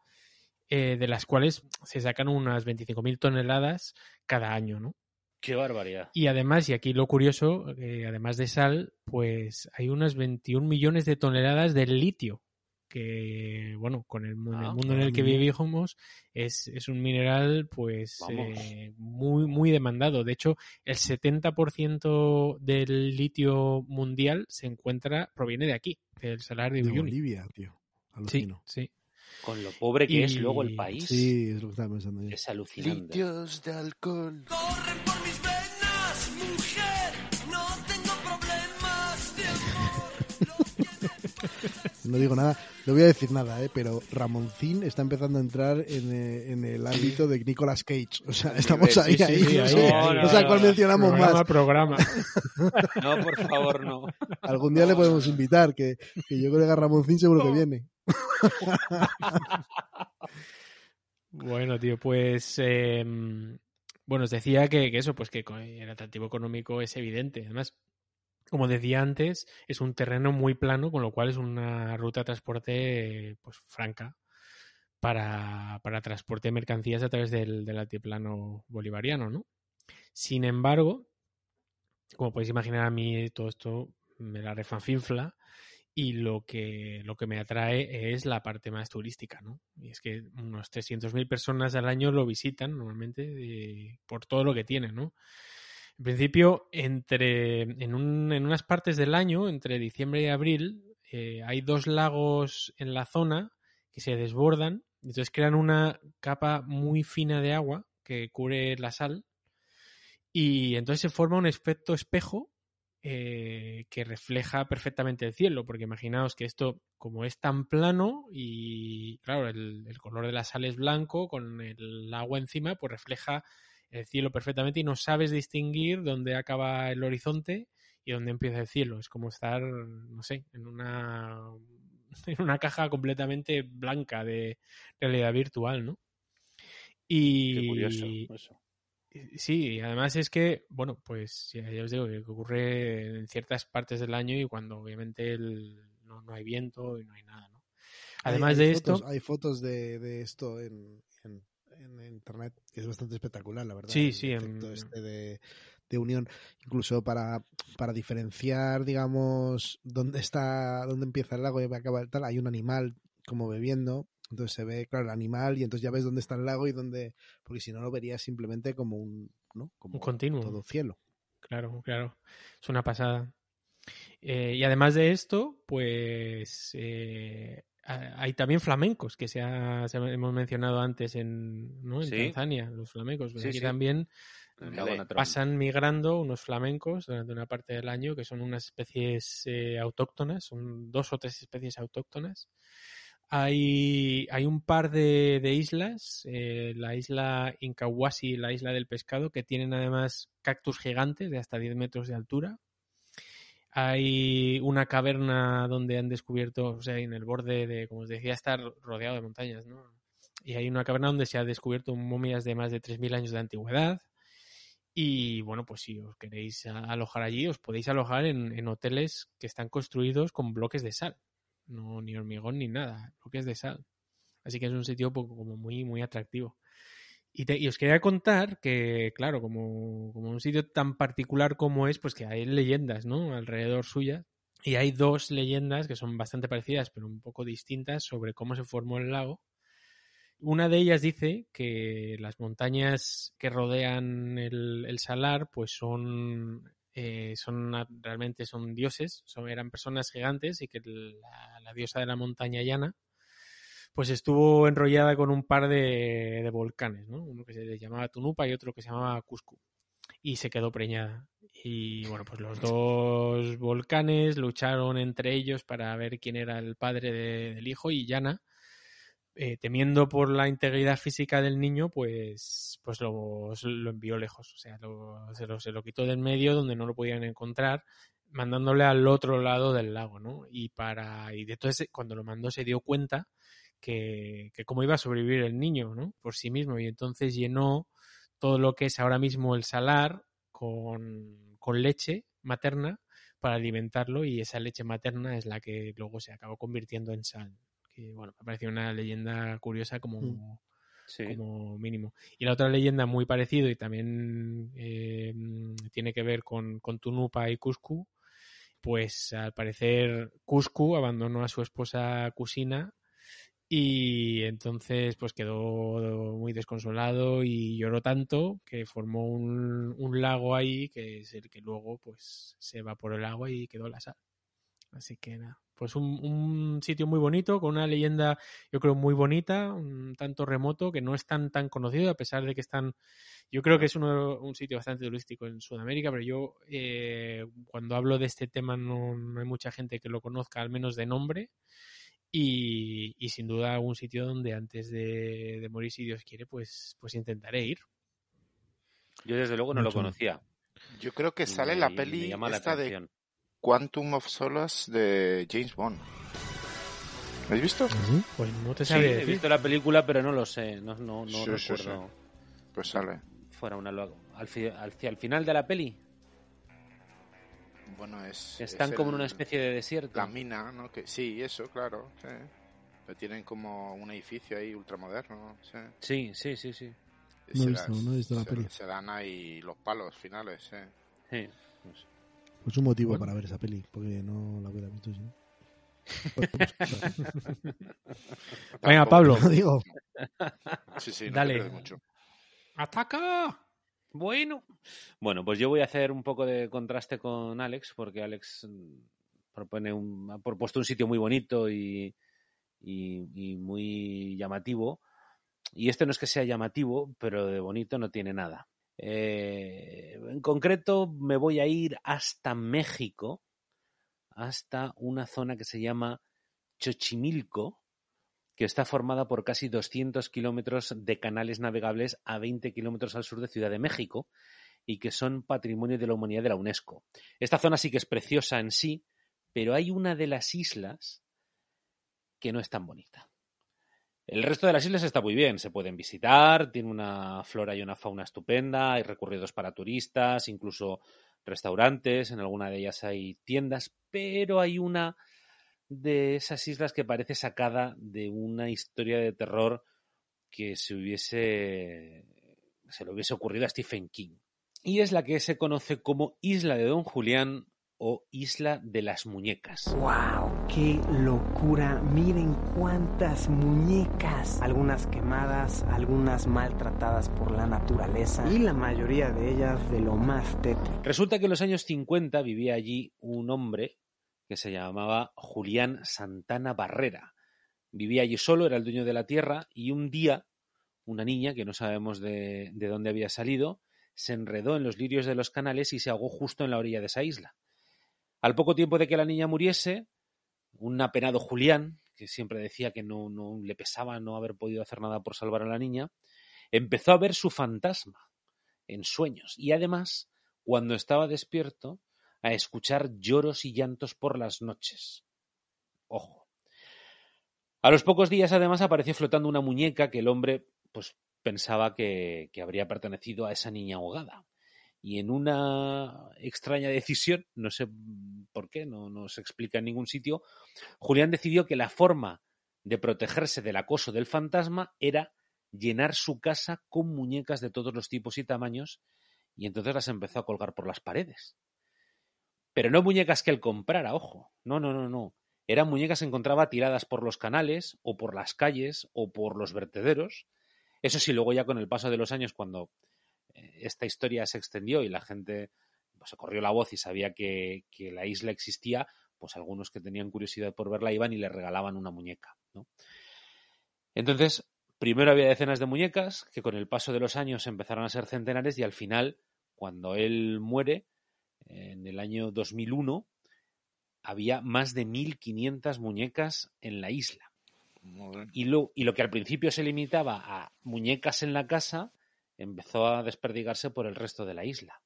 eh, de las cuales se sacan unas 25.000 toneladas cada año, ¿no? Qué barbaridad. Y además, y aquí lo curioso, eh, además de sal, pues hay unas 21 millones de toneladas de litio, que, bueno, con el, ah, mundo en el que vivimos, es, es un mineral, pues, eh, muy, muy demandado. De hecho, el 70% del litio mundial se encuentra, proviene de aquí, del salar de, de Bolivia, tío. Sí, sí. Con lo pobre que es luego el país. Sí, es lo que estaba pensando yo. Es alucinante. Litios de alcohol. Corren no digo nada, no voy a decir nada, ¿eh? pero Ramoncín está empezando a entrar en, eh, en el ámbito de Nicolas Cage. O sea, estamos ahí, sí, ahí. Sí, no, sé, no, sé a cuál mencionamos programa, más. Programa. No, por favor, no. Algún día le podemos invitar, que, que yo creo que a Ramoncín seguro que viene. bueno, tío, pues eh, bueno, os decía que, eso, pues que el atractivo económico es evidente. Además, como decía antes, es un terreno muy plano, con lo cual es una ruta de transporte pues franca para, para transporte de mercancías a través del, del altiplano bolivariano, ¿no? Sin embargo, como podéis imaginar a mí todo esto me la refanfinfla y lo que, lo que me atrae es la parte más turística, ¿no? Y es que unos 300.000 personas al año lo visitan normalmente por todo lo que tiene, ¿no? En principio, entre, en, un, en unas partes del año, entre diciembre y abril, eh, hay dos lagos en la zona que se desbordan, entonces crean una capa muy fina de agua que cubre la sal. Y entonces se forma un efecto espejo eh, que refleja perfectamente el cielo, porque imaginaos que esto, como es tan plano y claro, el, color de la sal es blanco, con el agua encima, pues refleja el cielo perfectamente y no sabes distinguir dónde acaba el horizonte y dónde empieza el cielo. Es como estar, no sé, en una, en una caja completamente blanca de realidad virtual, ¿no? Y, Qué curioso eso. Sí, además es que, bueno, pues ya, os digo que ocurre en ciertas partes del año y cuando obviamente no, hay viento y no hay nada, ¿no? Además de esto... Hay fotos de, esto en, internet que es bastante espectacular, la verdad. Sí, sí. Este de, unión, incluso para, para diferenciar, digamos, dónde está, dónde empieza el lago y acaba el tal, hay un animal como bebiendo entonces se ve, claro, el animal y entonces ya ves dónde está el lago y dónde... Porque si no lo verías simplemente como un... ¿no? Como un continuo. Todo cielo. Claro, claro. Es una pasada. Eh, y además de esto, pues eh, hay también flamencos que se, ha, hemos mencionado antes en, ¿no? en Tanzania, los flamencos. Pues aquí también pasan migrando unos flamencos durante una parte del año que son unas especies eh, autóctonas, son dos o tres especies autóctonas hay, hay un par de, islas, eh, la isla Incahuasi y la isla del pescado, que tienen además cactus gigantes de hasta 10 metros de altura. Hay una caverna donde han descubierto, o sea, en el borde de, como os decía, estar rodeado de montañas, ¿no? Y hay una caverna donde se ha descubierto momias de más de 3.000 años de antigüedad. Y bueno, pues si os queréis alojar allí, os podéis alojar en hoteles que están construidos con bloques de sal no ni hormigón ni nada, lo que es de sal. Así que es un sitio como muy, muy atractivo. Y, os quería contar que, claro, como, como, un sitio tan particular como es, pues que hay leyendas, ¿no? Alrededor suya. Y hay dos leyendas que son bastante parecidas, pero un poco distintas sobre cómo se formó el lago. Una de ellas dice que las montañas que rodean el, salar, pues son eh, son realmente son dioses, son, eran personas gigantes y que la, diosa de la montaña llana pues estuvo enrollada con un par de, volcanes, ¿no? Uno que se llamaba Tunupa y otro que se llamaba Cuscu. Y se quedó preñada. Y bueno, pues los dos volcanes lucharon entre ellos para ver quién era el padre del hijo y Yana eh, temiendo por la integridad física del niño, pues, pues lo, lo envió lejos. O sea, se, lo, se lo quitó del medio donde no lo podían encontrar, mandándole al otro lado del lago, ¿no? Y para. Y entonces cuando lo mandó se dio cuenta que, que cómo iba a sobrevivir el niño, ¿no? Por sí mismo. Y entonces llenó todo lo que es ahora mismo el salar con, con leche materna para alimentarlo y esa leche materna es la que luego se acabó convirtiendo en sal que bueno, me pareció una leyenda curiosa como, mm. como mínimo. Y la otra leyenda muy parecido y también eh, tiene que ver con, con Tunupa y Cuscu, pues al parecer Cuscu abandonó a su esposa Cusina y entonces pues quedó muy desconsolado y lloró tanto que formó un, un, lago ahí que es el que luego pues se evaporó el agua y quedó la sal. Así que nada, pues un, sitio muy bonito, con una leyenda, yo creo, muy bonita, un tanto remoto, que no es tan, tan conocido, a pesar de que están, yo creo que es un sitio bastante turístico en Sudamérica, pero yo eh, cuando hablo de este tema no, hay mucha gente que lo conozca, al menos de nombre, y, sin duda un sitio donde antes de, morir, si Dios quiere, pues, pues intentaré ir. Yo desde luego no lo conocía. Yo creo que sale la peli esta de Quantum of Solace de James Bond. ¿Lo habéis visto? Pues no te sí, he visto la película, pero no lo sé. No, no, no recuerdo. Pues sale. Fuera una al, al, final de la peli. Bueno, es. Están como en una especie de desierto. La mina, ¿no? Que, sí, eso, claro. Sí. tienen como un edificio ahí ultramoderno. Sí, sí, sí, sí. No he visto, no he visto la peli. Se dan ahí los palos finales, sí. Sí. Pues un motivo para ver esa peli, porque no la hubiera visto yo. Venga, Pablo. digo. Sí, sí, Dale. mucho. ¡Ataca! Bueno. Bueno, pues yo voy a hacer un poco de contraste con Alex, porque Alex mm, propone un, ha propuesto un sitio muy bonito y, y muy llamativo. Y este no es que sea llamativo, pero de bonito no tiene nada. Eh, en concreto, me voy a ir hasta México, hasta una zona que se llama Chochimilco, que está formada por casi 200 kilómetros de canales navegables a 20 kilómetros al sur de Ciudad de México y que son patrimonio de la humanidad de la UNESCO. Esta zona sí que es preciosa en sí, pero hay una de las islas que no es tan bonita. El resto de las islas está muy bien, se pueden visitar, tiene una flora y una fauna estupenda, hay recorridos para turistas, incluso restaurantes, en alguna de ellas hay tiendas, pero hay una de esas islas que parece sacada de una historia de terror que se hubiese se le hubiese ocurrido a Stephen King. Y es la que se conoce como Isla de Don Julián o Isla de las Muñecas. ¡Wow! ¡Qué locura! Miren cuántas muñecas. Algunas quemadas, algunas maltratadas por la naturaleza y la mayoría de ellas de lo más tétrico. Resulta que en los años 50 vivía allí un hombre que se llamaba Julián Santana Barrera. Vivía allí solo, era el dueño de la tierra y un día una niña, que no sabemos de, de dónde había salido, se enredó en los lirios de los canales y se ahogó justo en la orilla de esa isla. Al poco tiempo de que la niña muriese, un apenado Julián, que siempre decía que no, no le pesaba no haber podido hacer nada por salvar a la niña, empezó a ver su fantasma en sueños y además, cuando estaba despierto, a escuchar lloros y llantos por las noches. Ojo. A los pocos días, además, apareció flotando una muñeca que el hombre, pues, pensaba que, habría pertenecido a esa niña ahogada y en una extraña decisión, no sé por qué, no, no se explica en ningún sitio, Julián decidió que la forma de protegerse del acoso del fantasma era llenar su casa con muñecas de todos los tipos y tamaños y entonces las empezó a colgar por las paredes. Pero no muñecas que él comprara, ojo, no, no, no, no. Eran muñecas que encontraba tiradas por los canales o por las calles o por los vertederos. Eso sí, luego ya con el paso de los años, cuando esta historia se extendió y la gente pues, se corrió la voz y sabía que, la isla existía, pues algunos que tenían curiosidad por verla iban y le regalaban una muñeca. Entonces, primero había decenas de muñecas que con el paso de los años empezaron a ser centenares y al final, cuando él muere, en el año 2001, había más de 1.500 muñecas en la isla. Y lo, y lo que al principio se limitaba a muñecas en la casa, empezó a desperdigarse por el resto de la isla.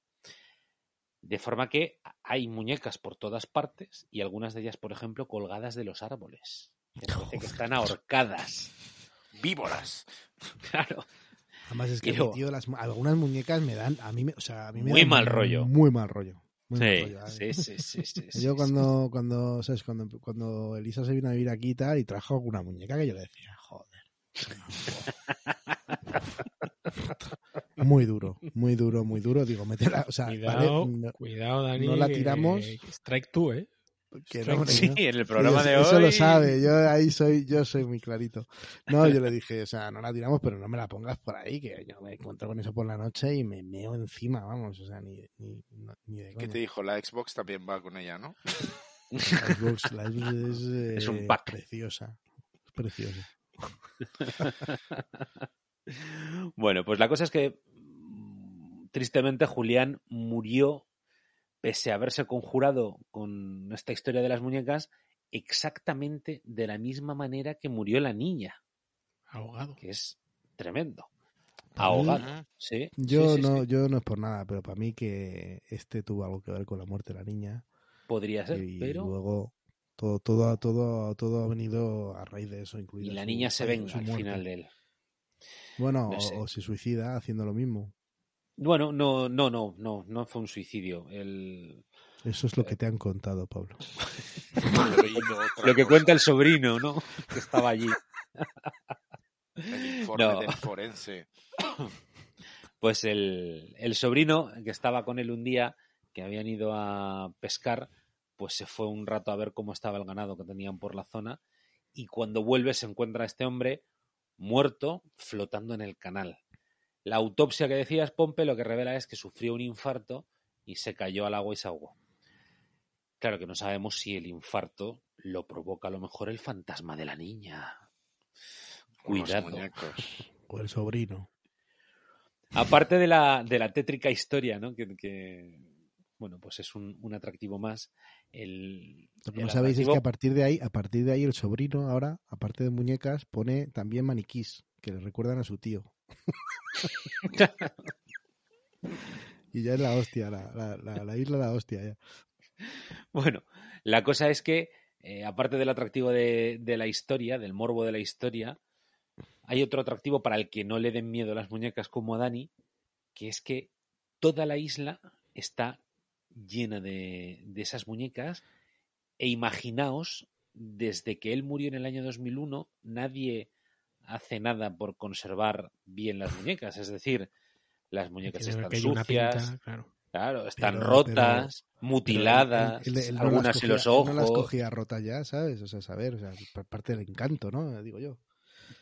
De forma que hay muñecas por todas partes y algunas de ellas, por ejemplo, colgadas de los árboles. Que parece que están ahorcadas. Víboras. Claro. Además es que tío, las, algunas muñecas me dan, a mí, me, o sea, a mí me muy mal rollo. Muy mal rollo. Muy sí, rollo sí, sí, sí, sí, Yo cuando, cuando, ¿sabes? Cuando, cuando Elisa se vino a vivir aquí y tal, y trajo alguna muñeca que yo le decía, joder. Muy duro, muy duro, muy duro. Digo, métela, o sea, cuidado, vale, no, cuidado, Dani. No la tiramos. Strike tú, ¿eh? Que no, no, sí, en el programa eso, de hoy. Eso lo sabe, yo ahí soy, yo soy muy clarito. No, yo le dije, o sea, no la tiramos, pero no me la pongas por ahí, que yo me encuentro con eso por la noche y me meo encima, vamos, o sea, ni, ni, ni de ¿Qué te dijo? La Xbox también va con ella, ¿no? La Xbox, la Xbox es, eh, es un pack. preciosa, es preciosa. bueno, pues la cosa es que tristemente Julián murió pese a haberse conjurado con esta historia de las muñecas exactamente de la misma manera que murió la niña. Ahogado. Que es tremendo. Ahogado, sí. Yo sí, sí, no, sí. yo no es por nada, pero para mí que este tuvo algo que ver con la muerte de la niña. Podría ser, y pero luego todo, todo, todo, todo ha venido a raíz de eso, incluido. y la su- niña se venga al final de él. Bueno, No o- sé. o, se suicida haciendo lo mismo. Bueno, no, no, no, no, no fue un suicidio. El... Eso es lo que te han contado, Pablo. Lo que cuenta el sobrino, ¿no? Que estaba allí. El informe No. del forense. Pues el, el sobrino que estaba con él un día, que habían ido a pescar, pues se fue un rato a ver cómo estaba el ganado que tenían por la zona y cuando vuelve se encuentra a este hombre muerto flotando en el canal. La autopsia que decías, Pompe, lo que revela es que sufrió un infarto y se cayó al agua y se ahogó. Claro que no sabemos si el infarto lo provoca a lo mejor el fantasma de la niña. Cuidado. muñecos. O el sobrino. Aparte de la, de la tétrica historia, ¿no? Que, que, bueno, pues es un, un atractivo más. El, Lo que no sabéis es que a partir de ahí, a partir de ahí el sobrino ahora, aparte de muñecas, pone también maniquís, que le recuerdan a su tío. y ya es la hostia, la, la, la, isla la hostia ya. Bueno, la cosa es que, eh, aparte del atractivo de, de la historia, del morbo de la historia, hay otro atractivo para el que no le den miedo las muñecas como a Dani, que es que toda la isla está llena de, de esas muñecas e imaginaos, desde que él murió en el año 2001, nadie hace nada por conservar bien las muñecas. Es decir, las muñecas están sucias, claro. claro. están pero, rotas, pero, mutiladas, pero él, él, él algunas cogía, en los ojos. no las cogía rotas ya, ¿sabes? O sea, saber, o sea, parte del encanto, ¿no? Digo yo.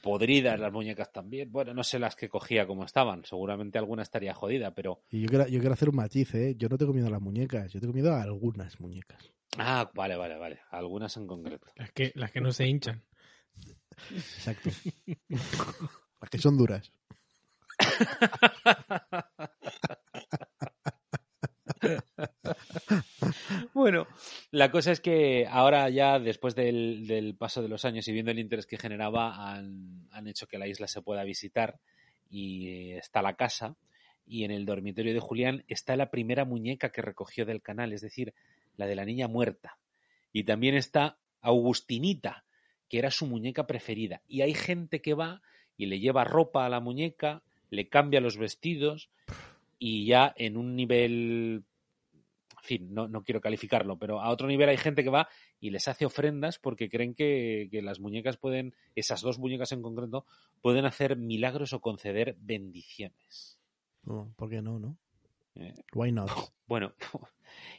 Podridas las muñecas también. Bueno, no sé las que cogía como estaban. Seguramente alguna estaría jodida, pero. Y yo quiero, yo quiero hacer un matiz, ¿eh? Yo no tengo miedo a las muñecas, yo tengo miedo a algunas muñecas. Ah, vale, vale, vale. Algunas en concreto. Las que, las que no se hinchan. Exacto. las que son duras. bueno, la cosa es que ahora ya después del, del, paso de los años y viendo el interés que generaba han, han, hecho que la isla se pueda visitar y está la casa y en el dormitorio de Julián está la primera muñeca que recogió del canal, es decir, la de la niña muerta. Y también está Augustinita, que era su muñeca preferida. Y hay gente que va y le lleva ropa a la muñeca, le cambia los vestidos y ya en un nivel en fin, no, no, quiero calificarlo, pero a otro nivel hay gente que va y les hace ofrendas porque creen que, que, las muñecas pueden, esas dos muñecas en concreto, pueden hacer milagros o conceder bendiciones. No, ¿Por qué no, no? Eh, Why not? Bueno,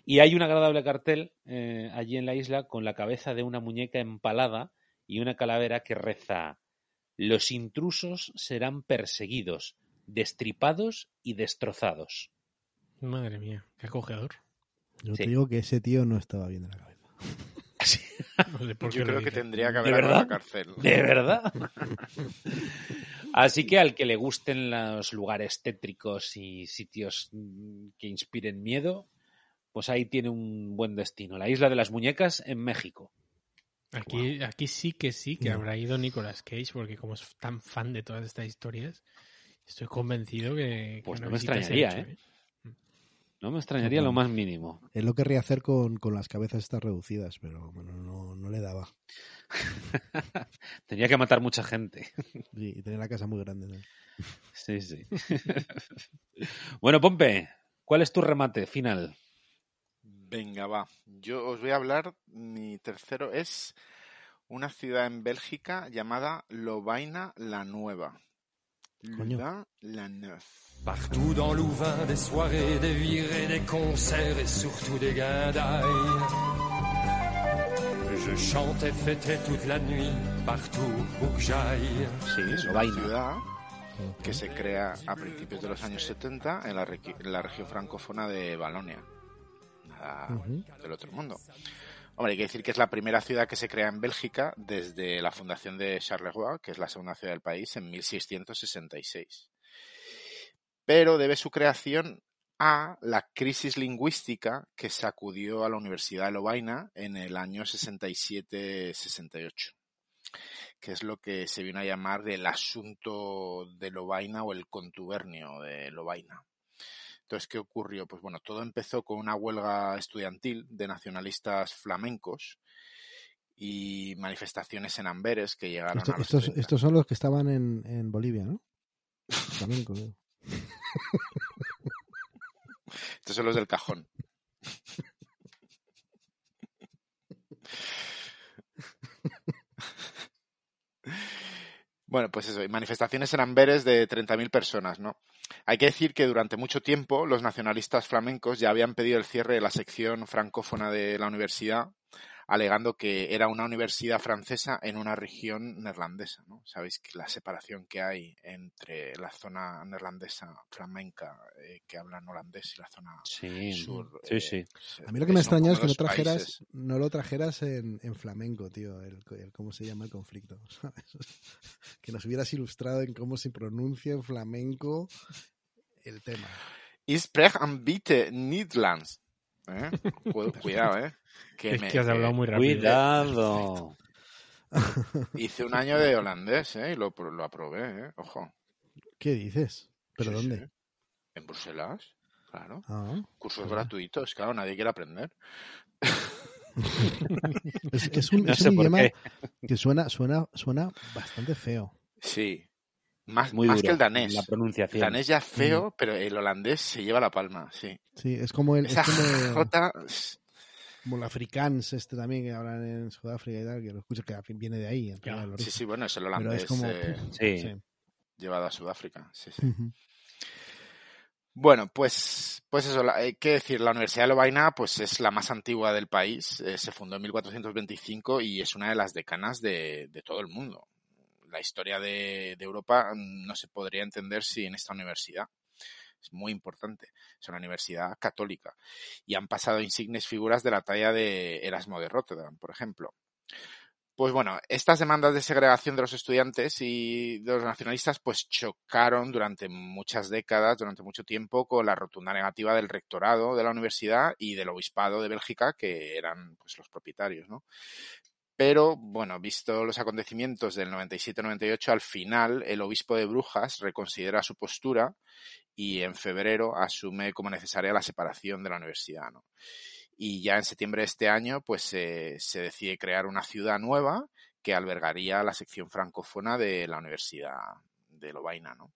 y hay un agradable cartel eh, allí en la isla con la cabeza de una muñeca empalada y una calavera que reza: Los intrusos serán perseguidos, destripados y destrozados. Madre mía, qué acogedor. Yo sí. te digo que ese tío no estaba bien de la cabeza. Sí. No sé Yo creo que tendría que haber ¿De verdad? la cárcel. ¿De verdad? Así que al que le gusten los lugares tétricos y sitios que inspiren miedo, pues ahí tiene un buen destino. La isla de las muñecas en México. Aquí, wow. aquí sí que sí que no. habrá ido Nicolas Cage, porque como es tan fan de todas estas historias, estoy convencido que. Pues que no me extrañaría, hecho, ¿eh? No me extrañaría no, lo más mínimo. Él lo querría hacer con, con las cabezas estas reducidas, pero bueno, no, no le daba. Tenía que matar mucha gente. Sí, y tenía la casa muy grande. ¿no? Sí, sí. bueno, Pompe, ¿cuál es tu remate final? Venga, va. Yo os voy a hablar, mi tercero es una ciudad en Bélgica llamada Lovaina la Nueva. Louvain la Neuf. Partout dans Louvain, des soirées, des virées, des concerts et surtout des guindailles. Je chantais, fêtais toute la nuit, partout où que j'aille. Sí, es una ciudad que se crea a principios de los años 70 en la, en la región francófona de Valonia, uh -huh. del otro mundo. Hombre, hay que decir que es la primera ciudad que se crea en Bélgica desde la fundación de Charleroi, que es la segunda ciudad del país, en 1666 pero debe su creación a la crisis lingüística que sacudió a la Universidad de Lovaina en el año 67-68, que es lo que se vino a llamar el asunto de Lovaina o el contubernio de Lovaina. Entonces, ¿qué ocurrió? Pues bueno, todo empezó con una huelga estudiantil de nacionalistas flamencos y manifestaciones en Amberes que llegaron Esto, a los estos, estos, son los que estaban en, en Bolivia, ¿no? Estos son los del cajón. Bueno, pues eso, manifestaciones en Amberes de 30.000 personas, ¿no? Hay que decir que durante mucho tiempo los nacionalistas flamencos ya habían pedido el cierre de la sección francófona de la universidad alegando que era una universidad francesa en una región neerlandesa. ¿no? Sabéis que la separación que hay entre la zona neerlandesa flamenca eh, que hablan holandés y la zona sí, sur. Sí, eh, sí. A mí lo que me extraña es que no trajeras, no lo trajeras en, en flamenco, tío, el, el, cómo se llama el conflicto. ¿sabes? Que nos hubieras ilustrado en cómo se pronuncia en flamenco el tema. Ich spreche am bitte. ¿Eh? Cuidado, ¿eh? Que es que has hablado muy rápido. Cuidado. Hice un año de holandés, ¿eh? Y lo, lo aprobé, ¿eh? Ojo. ¿Qué dices? ¿Pero dónde? En Bruselas, claro. Ah, Cursos gratuitos, claro, nadie quiere aprender. es, es, un, No es un idioma qué. que suena, suena, suena bastante feo. Sí. Más, Muy más duro, que el danés. La El pronunciación. danés ya es feo, pero el holandés se lleva la palma, sí. Sí, es como el, es Esa como, J, como el afrikaans este también que hablan en Sudáfrica y tal, que lo escucho que viene de ahí. en Ya. realidad, el sí, sí, bueno, es el holandés es como... eh, Sí. sí. llevado a Sudáfrica. Sí, sí. Ujú. Bueno, pues, pues eso, hay que decir, la Universidad de Lovaina pues es la más antigua del país, eh, se fundó en 1425 y es una de las decanas de, de todo el mundo. La historia de, Europa mm, no se podría entender sin esta universidad. Es muy importante. Es una universidad católica. Y han pasado insignes figuras de la talla de Erasmo de Rotterdam, por ejemplo. Pues bueno, estas demandas de segregación de los estudiantes y de los nacionalistas pues chocaron durante muchas décadas, durante mucho tiempo, con la rotunda negativa del rectorado de la universidad y del obispado de Bélgica, que eran pues los propietarios, ¿no? Pero, bueno, visto los acontecimientos del 97-98, al final el obispo de Brujas reconsidera su postura y en febrero asume como necesaria la separación de la universidad, ¿no? Y ya en septiembre de este año, pues se decide crear una ciudad nueva que albergaría la sección francófona de la Universidad de Lovaina, ¿no?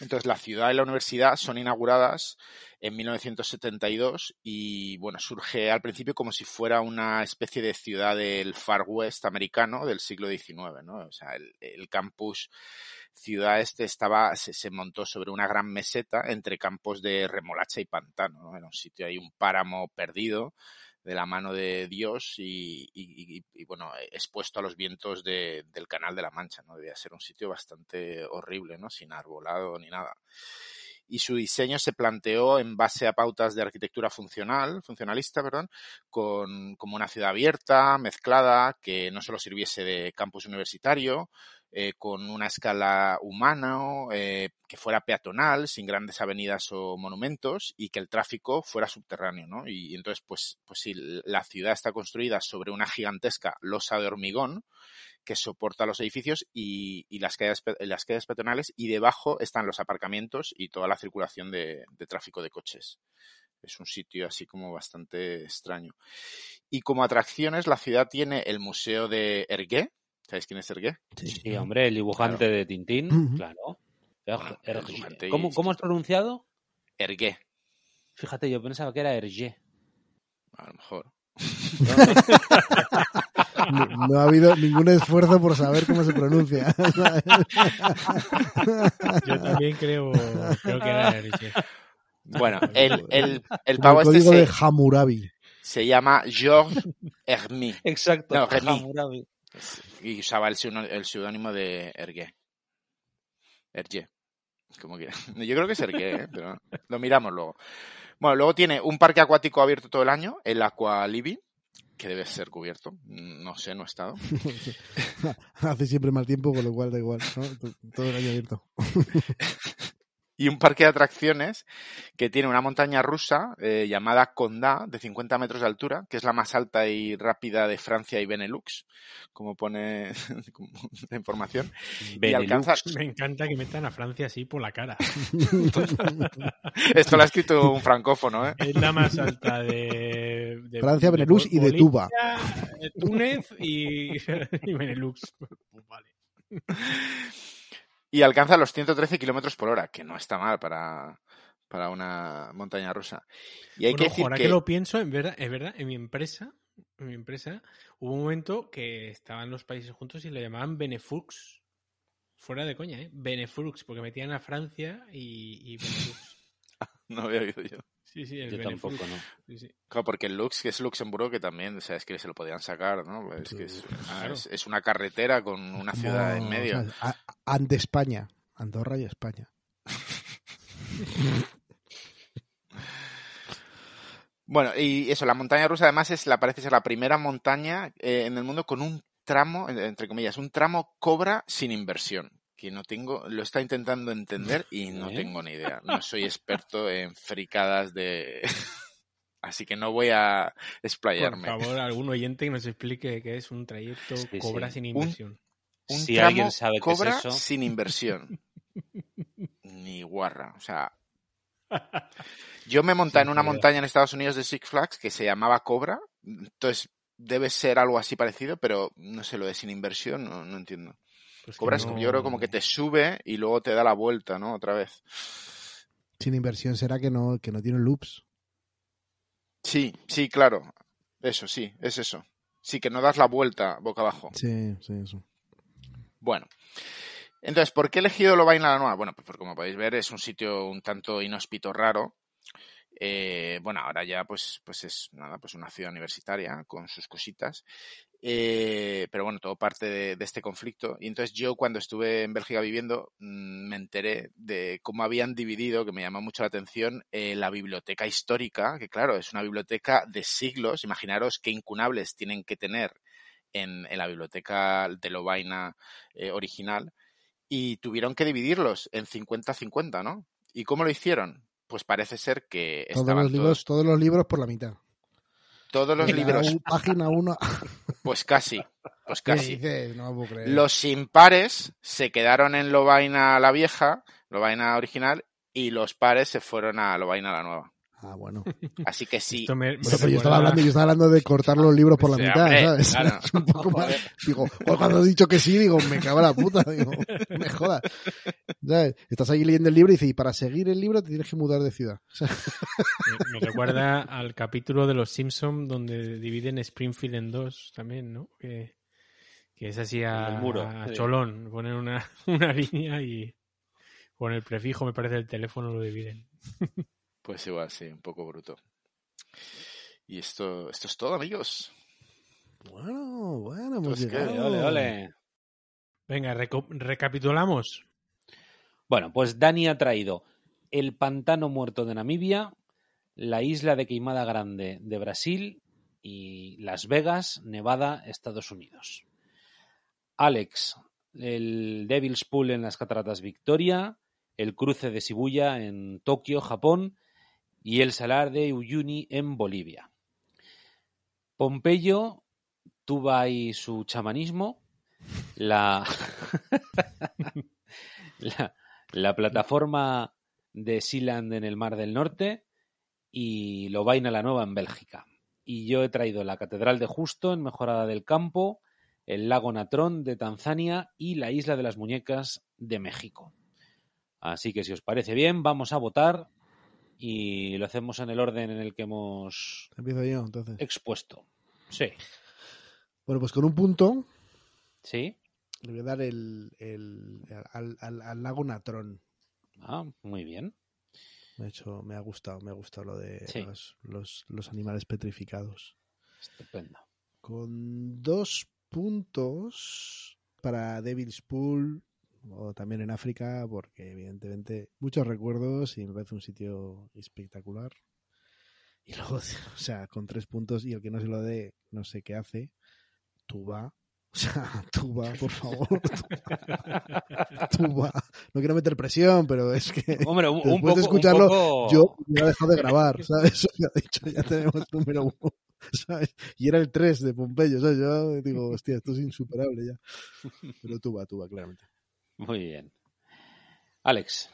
Entonces, la ciudad y la universidad son inauguradas en 1972 y, bueno, surge al principio como si fuera una especie de ciudad del Far West americano del siglo XIX, ¿no? O sea, el, campus ciudad este estaba, se, se, montó sobre una gran meseta entre campos de remolacha y pantano, ¿no? Era un sitio ahí, un páramo perdido de la mano de Dios y, bueno, expuesto a los vientos de, del Canal de la Mancha, ¿no? Debía ser un sitio bastante horrible, ¿no? Sin arbolado ni nada. Y su diseño se planteó en base a pautas de arquitectura funcional, funcionalista, perdón, con, como una ciudad abierta, mezclada, que no solo sirviese de campus universitario, eh, con una escala humana, eh, que fuera peatonal, sin grandes avenidas o monumentos, y que el tráfico fuera subterráneo, ¿no? Y, entonces, pues, pues sí, la ciudad está construida sobre una gigantesca losa de hormigón que soporta los edificios y, y las, calles, las calles peatonales, y debajo están los aparcamientos y toda la circulación de, de tráfico de coches. Es un sitio así como bastante extraño. Y como atracciones, la ciudad tiene el Museo de Hergé, ¿Sabéis quién es Hergé? Sí, sí, hombre, el dibujante claro. de Tintín, uh -huh. claro. ¿Cómo, ¿Cómo, has pronunciado? Hergé. Fíjate, yo pensaba que era Hergé. A lo mejor. No, no, ha habido ningún esfuerzo por saber cómo se pronuncia. Yo también creo, creo que era Hergé. Bueno, el, el, el pavo el este código se, de Hammurabi. se llama Georges Hermé. Exacto, no. Hammurabi y usaba el, el seudónimo de Ergué. Ergué. Como que. Yo creo que es Ergué, ¿eh? pero lo miramos luego. Bueno, luego tiene un parque acuático abierto todo el año, el Aqualibi, que debe ser cubierto. No sé, no he estado. Hace siempre mal tiempo, con lo cual da igual, ¿no? Todo el año abierto. y un parque de atracciones que tiene una montaña rusa eh, llamada Condá, de 50 metros de altura, que es la más alta y rápida de Francia y Benelux, como pone la información. Benelux. Y alcanza... Me encanta que metan a Francia así por la cara. Esto lo ha escrito un francófono, ¿eh? Es la más alta de... de Francia, de Benelux y de Tuba. De Túnez y, y Benelux. Pues vale y alcanza los 113 kilómetros por hora, que no está mal para, para una montaña rusa. Y hay bueno, que decir ahora que... que lo pienso, en verdad, es verdad, en mi empresa, en mi empresa, hubo un momento que estaban los países juntos y lo llamaban Benefux. Fuera de coña, ¿eh? Beneflux, porque metían a Francia y, y no había oído yo. Sí, sí, el yo Beneflux. tampoco, ¿no? Sí, sí. Claro, porque el Lux, que es Luxemburgo, que también, o sea, es que se lo podían sacar, ¿no? Es que es, Claro. es, es una carretera con una ciudad en medio. o sea, a- ante España. Andorra y España. Bueno, y eso, la montaña rusa además es la parece ser la primera montaña eh, en el mundo con un tramo, en- entre comillas, un tramo cobra sin inversión. Que no tengo, lo está intentando entender y no ¿Eh? tengo ni idea. No soy experto en fricadas de así que no voy a explayarme. Por favor, algún oyente que nos explique qué es un trayecto cobra sin inversión. Un, si alguien sabe cobra es eso... sin inversión. Ni guarra, o sea... Yo me monté en una montaña en Estados Unidos de Six Flags que se llamaba Cobra, entonces debe ser algo así parecido, pero no sé, lo de sin inversión no, no entiendo. Pues Cobras, yo creo como que te sube y luego te da la vuelta, ¿no? Otra vez. Sin inversión será que no, que no tiene loops. Sí, sí, claro. Eso, sí, es eso. Sí, que no das la vuelta boca abajo. Sí, sí, eso. Bueno. Entonces, ¿por qué he elegido Lovaina la Nueva? Bueno, pues como podéis ver es un sitio un tanto inhóspito raro eh, bueno, ahora ya pues, pues es nada, pues una ciudad universitaria con sus cositas. Eh, pero bueno, todo parte de, este conflicto. Y entonces yo cuando estuve en Bélgica viviendo mm, me enteré de cómo habían dividido, que me llamó mucho la atención, eh, la biblioteca histórica, que claro, es una biblioteca de siglos. Imaginaros qué incunables tienen que tener en, en la biblioteca de Lovaina original. Y tuvieron que dividirlos en 50-50, ¿no? ¿Y cómo lo hicieron? pues parece ser que todos los libros, todos... los libros por la mitad. Todos los libros. página 1. Pues casi. Pues casi. Los impares se quedaron en Lovaina la vieja, Lovaina original, y los pares se fueron a Lovaina la nueva. Ah, bueno. Así que sí. yo, estaba hablando, yo estaba hablando de cortar los libros por la mitad, ¿sabes? un poco más, digo, cuando he dicho que sí, digo, me cago la puta, digo, me jodas. Estás ahí leyendo el libro y dices, y para seguir el libro te tienes que mudar de ciudad. me, recuerda al capítulo de Los Simpsons donde dividen Springfield en dos también, ¿no? Que, que es así a, a cholón, ponen una, una línea y con el prefijo, me parece, el teléfono lo dividen. Pues igual, sí, un poco bruto. Y esto, esto es todo, amigos. Bueno, bueno, hemos pues Ole, Venga, recapitulamos. Bueno, pues Dani ha traído el pantano muerto de Namibia, la isla de Queimada Grande de Brasil y Las Vegas, Nevada, Estados Unidos. Alex, el Devil's Pool en las Cataratas Victoria, el cruce de Shibuya en Tokio, Japón y el salar de Uyuni en Bolivia. Pompeyo, tuvo y su chamanismo, la, la, plataforma de Sealand en el Mar del Norte y Lovaina la Nueva en Bélgica. Y yo he traído la Catedral de Justo en Mejorada del Campo, el lago Natrón de Tanzania y la Isla de las Muñecas de México. Así que si os parece bien, vamos a votar y lo hacemos en el orden en el que hemos Empiezo yo, entonces. expuesto. Sí. Bueno, pues con un punto. Sí. Le voy a dar el, al, al, lago Natrón. Ah, muy bien. Me ha, hecho, me ha gustado, me ha gustado lo de los, los, los, animales petrificados. Estupendo. Con dos puntos para Devil's Pool o también en África, porque evidentemente muchos recuerdos y me parece un sitio espectacular. Y luego, o sea, con tres puntos y el que no se lo dé, no sé qué hace, tú va. O sea, tú va, por favor. Tú va. No quiero meter presión, pero es que Hombre, un, después de escucharlo, yo me he dejado de grabar, ¿sabes? Ya, de hecho, ya tenemos número uno. ¿sabes? Y era el 3 de Pompeyo, ¿sabes? Yo digo, hostia, esto es insuperable ya. Pero tú va, tú va, claramente. Muy bien. Alex.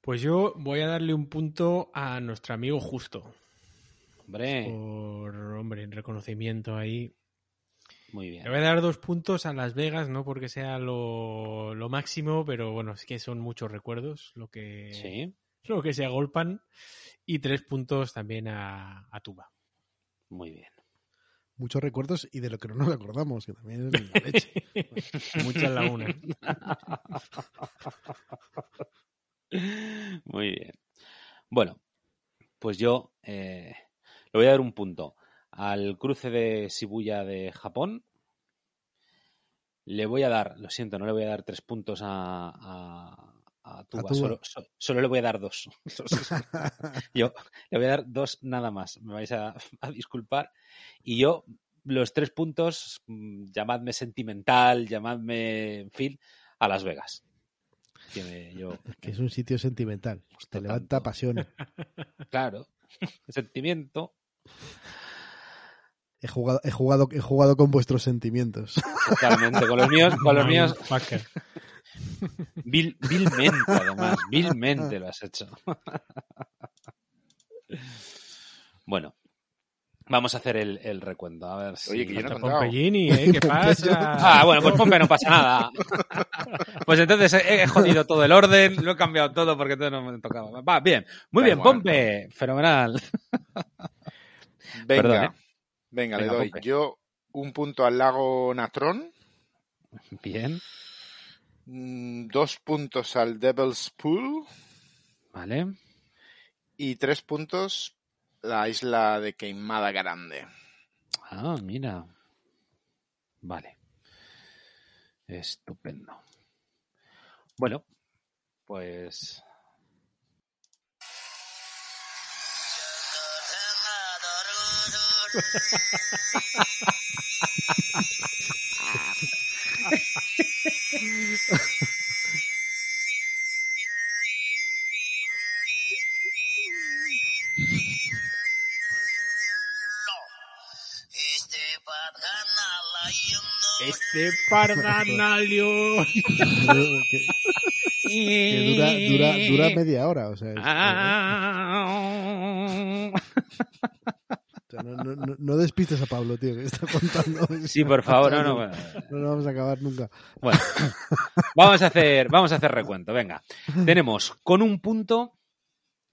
Pues yo voy a darle un punto a nuestro amigo Justo. Hombre. Por, hombre, en reconocimiento ahí. Muy bien. Le voy a dar dos puntos a Las Vegas, no porque sea lo, máximo, pero bueno, es que son muchos recuerdos lo que, ¿Sí? lo que se agolpan. Y tres puntos también a, a Tuba. Muy bien muchos recuerdos y de lo que no nos acordamos, que también es la leche. Mucha la una. Muy bien. Bueno, pues yo eh, le voy a dar un punto al cruce de Shibuya de Japón. Le voy a dar, lo siento, no le voy a dar tres puntos a, a Tuba. Solo, le voy a dar dos. yo le voy a dar dos nada más. Me vais a, disculpar. Y yo, los tres puntos, mm, llamadme sentimental, llamadme, en fin, a Las Vegas. Que, yo, que es un sitio sentimental. Te levanta pasión. Claro. sentimiento. He jugado, he jugado, he jugado con vuestros sentimientos. Totalmente, con los míos, con los míos. Vil, vilmente, además, vilmente lo has hecho. bueno, Vamos a hacer el, el, recuento. A ver si. Oye, que yo no Pompellini, ¿eh? ¿Qué pasa? Ah, bueno, pues Pompe no pasa nada. Pues entonces he, jodido todo el orden, lo he cambiado todo porque todo no me tocaba. Va, bien. Muy bien, Pompe. Fenomenal. Venga, Perdón, ¿eh? venga, le doy yo un punto al lago Natrón. Bien. Mm, dos puntos al Devil's Pool. Vale. Y tres puntos la isla de Queimada Grande. Ah, mira. Vale. Estupendo. Bueno, pues Este pardanalio. que, dura, dura, dura, media hora, o sea. No, despistes a Pablo, tío, que está contando. Sí, por favor, no, no. No lo vamos a acabar nunca. Bueno, vamos a hacer, vamos a hacer recuento, venga. Tenemos con un punto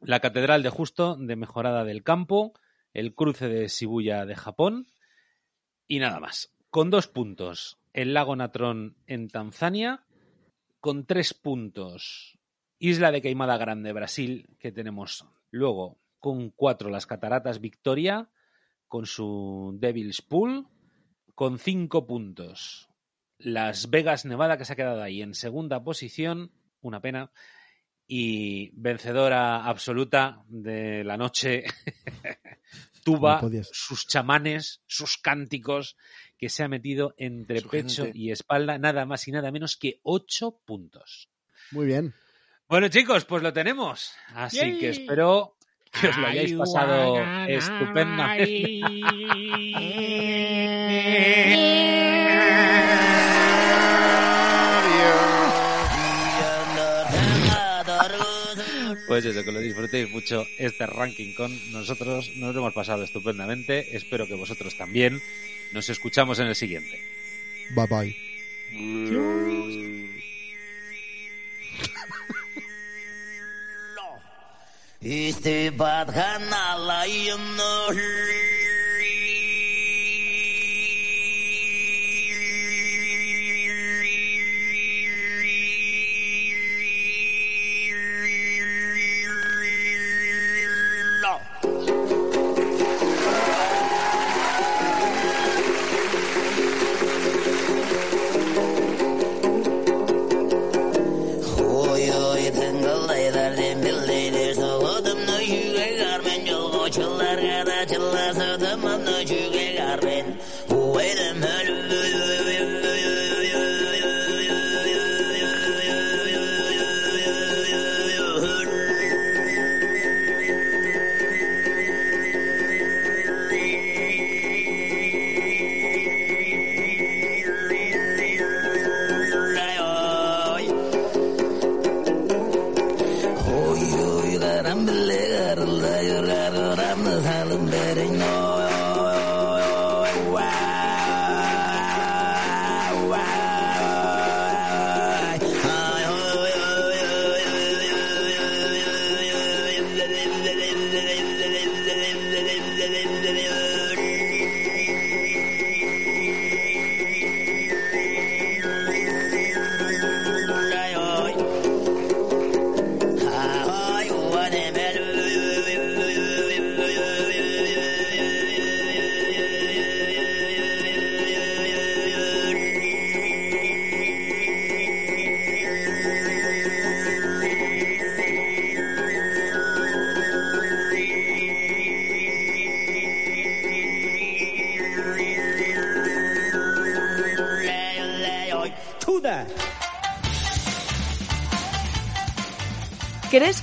la Catedral de Justo de Mejorada del Campo, el cruce de Shibuya de Japón y nada más con dos puntos el lago Natrón en Tanzania, con tres puntos Isla de Queimada Grande, Brasil, que tenemos luego con cuatro las Cataratas Victoria, con su Devil's Pool, con cinco puntos Las Vegas, Nevada, que se ha quedado ahí en segunda posición, una pena, y vencedora absoluta de la noche, Tuba, sus chamanes, sus cánticos que se ha metido entre pecho y espalda nada más y nada menos que ocho puntos. Muy bien. Bueno, chicos, pues lo tenemos. Así que espero que os lo hayáis pasado estupendamente. Pues eso, que lo disfrutéis mucho este ranking con nosotros. Nos lo hemos pasado estupendamente. Espero que vosotros también. Nos escuchamos en el siguiente. Bye bye. Este ¿Crees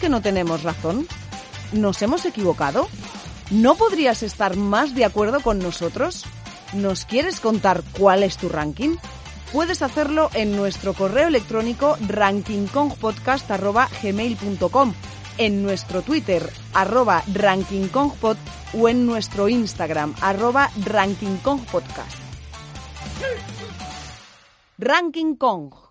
no tenemos razón? ¿Nos hemos equivocado? ¿No podrías estar más de acuerdo con nosotros? ¿Nos quieres contar cuál es tu ranking? Puedes hacerlo en nuestro correo electrónico rankingkongpodcast.gmail.com, en nuestro Twitter, arroba rankingkongpod, o en nuestro Instagram, arroba rankingkongpodcast. Ranking Kong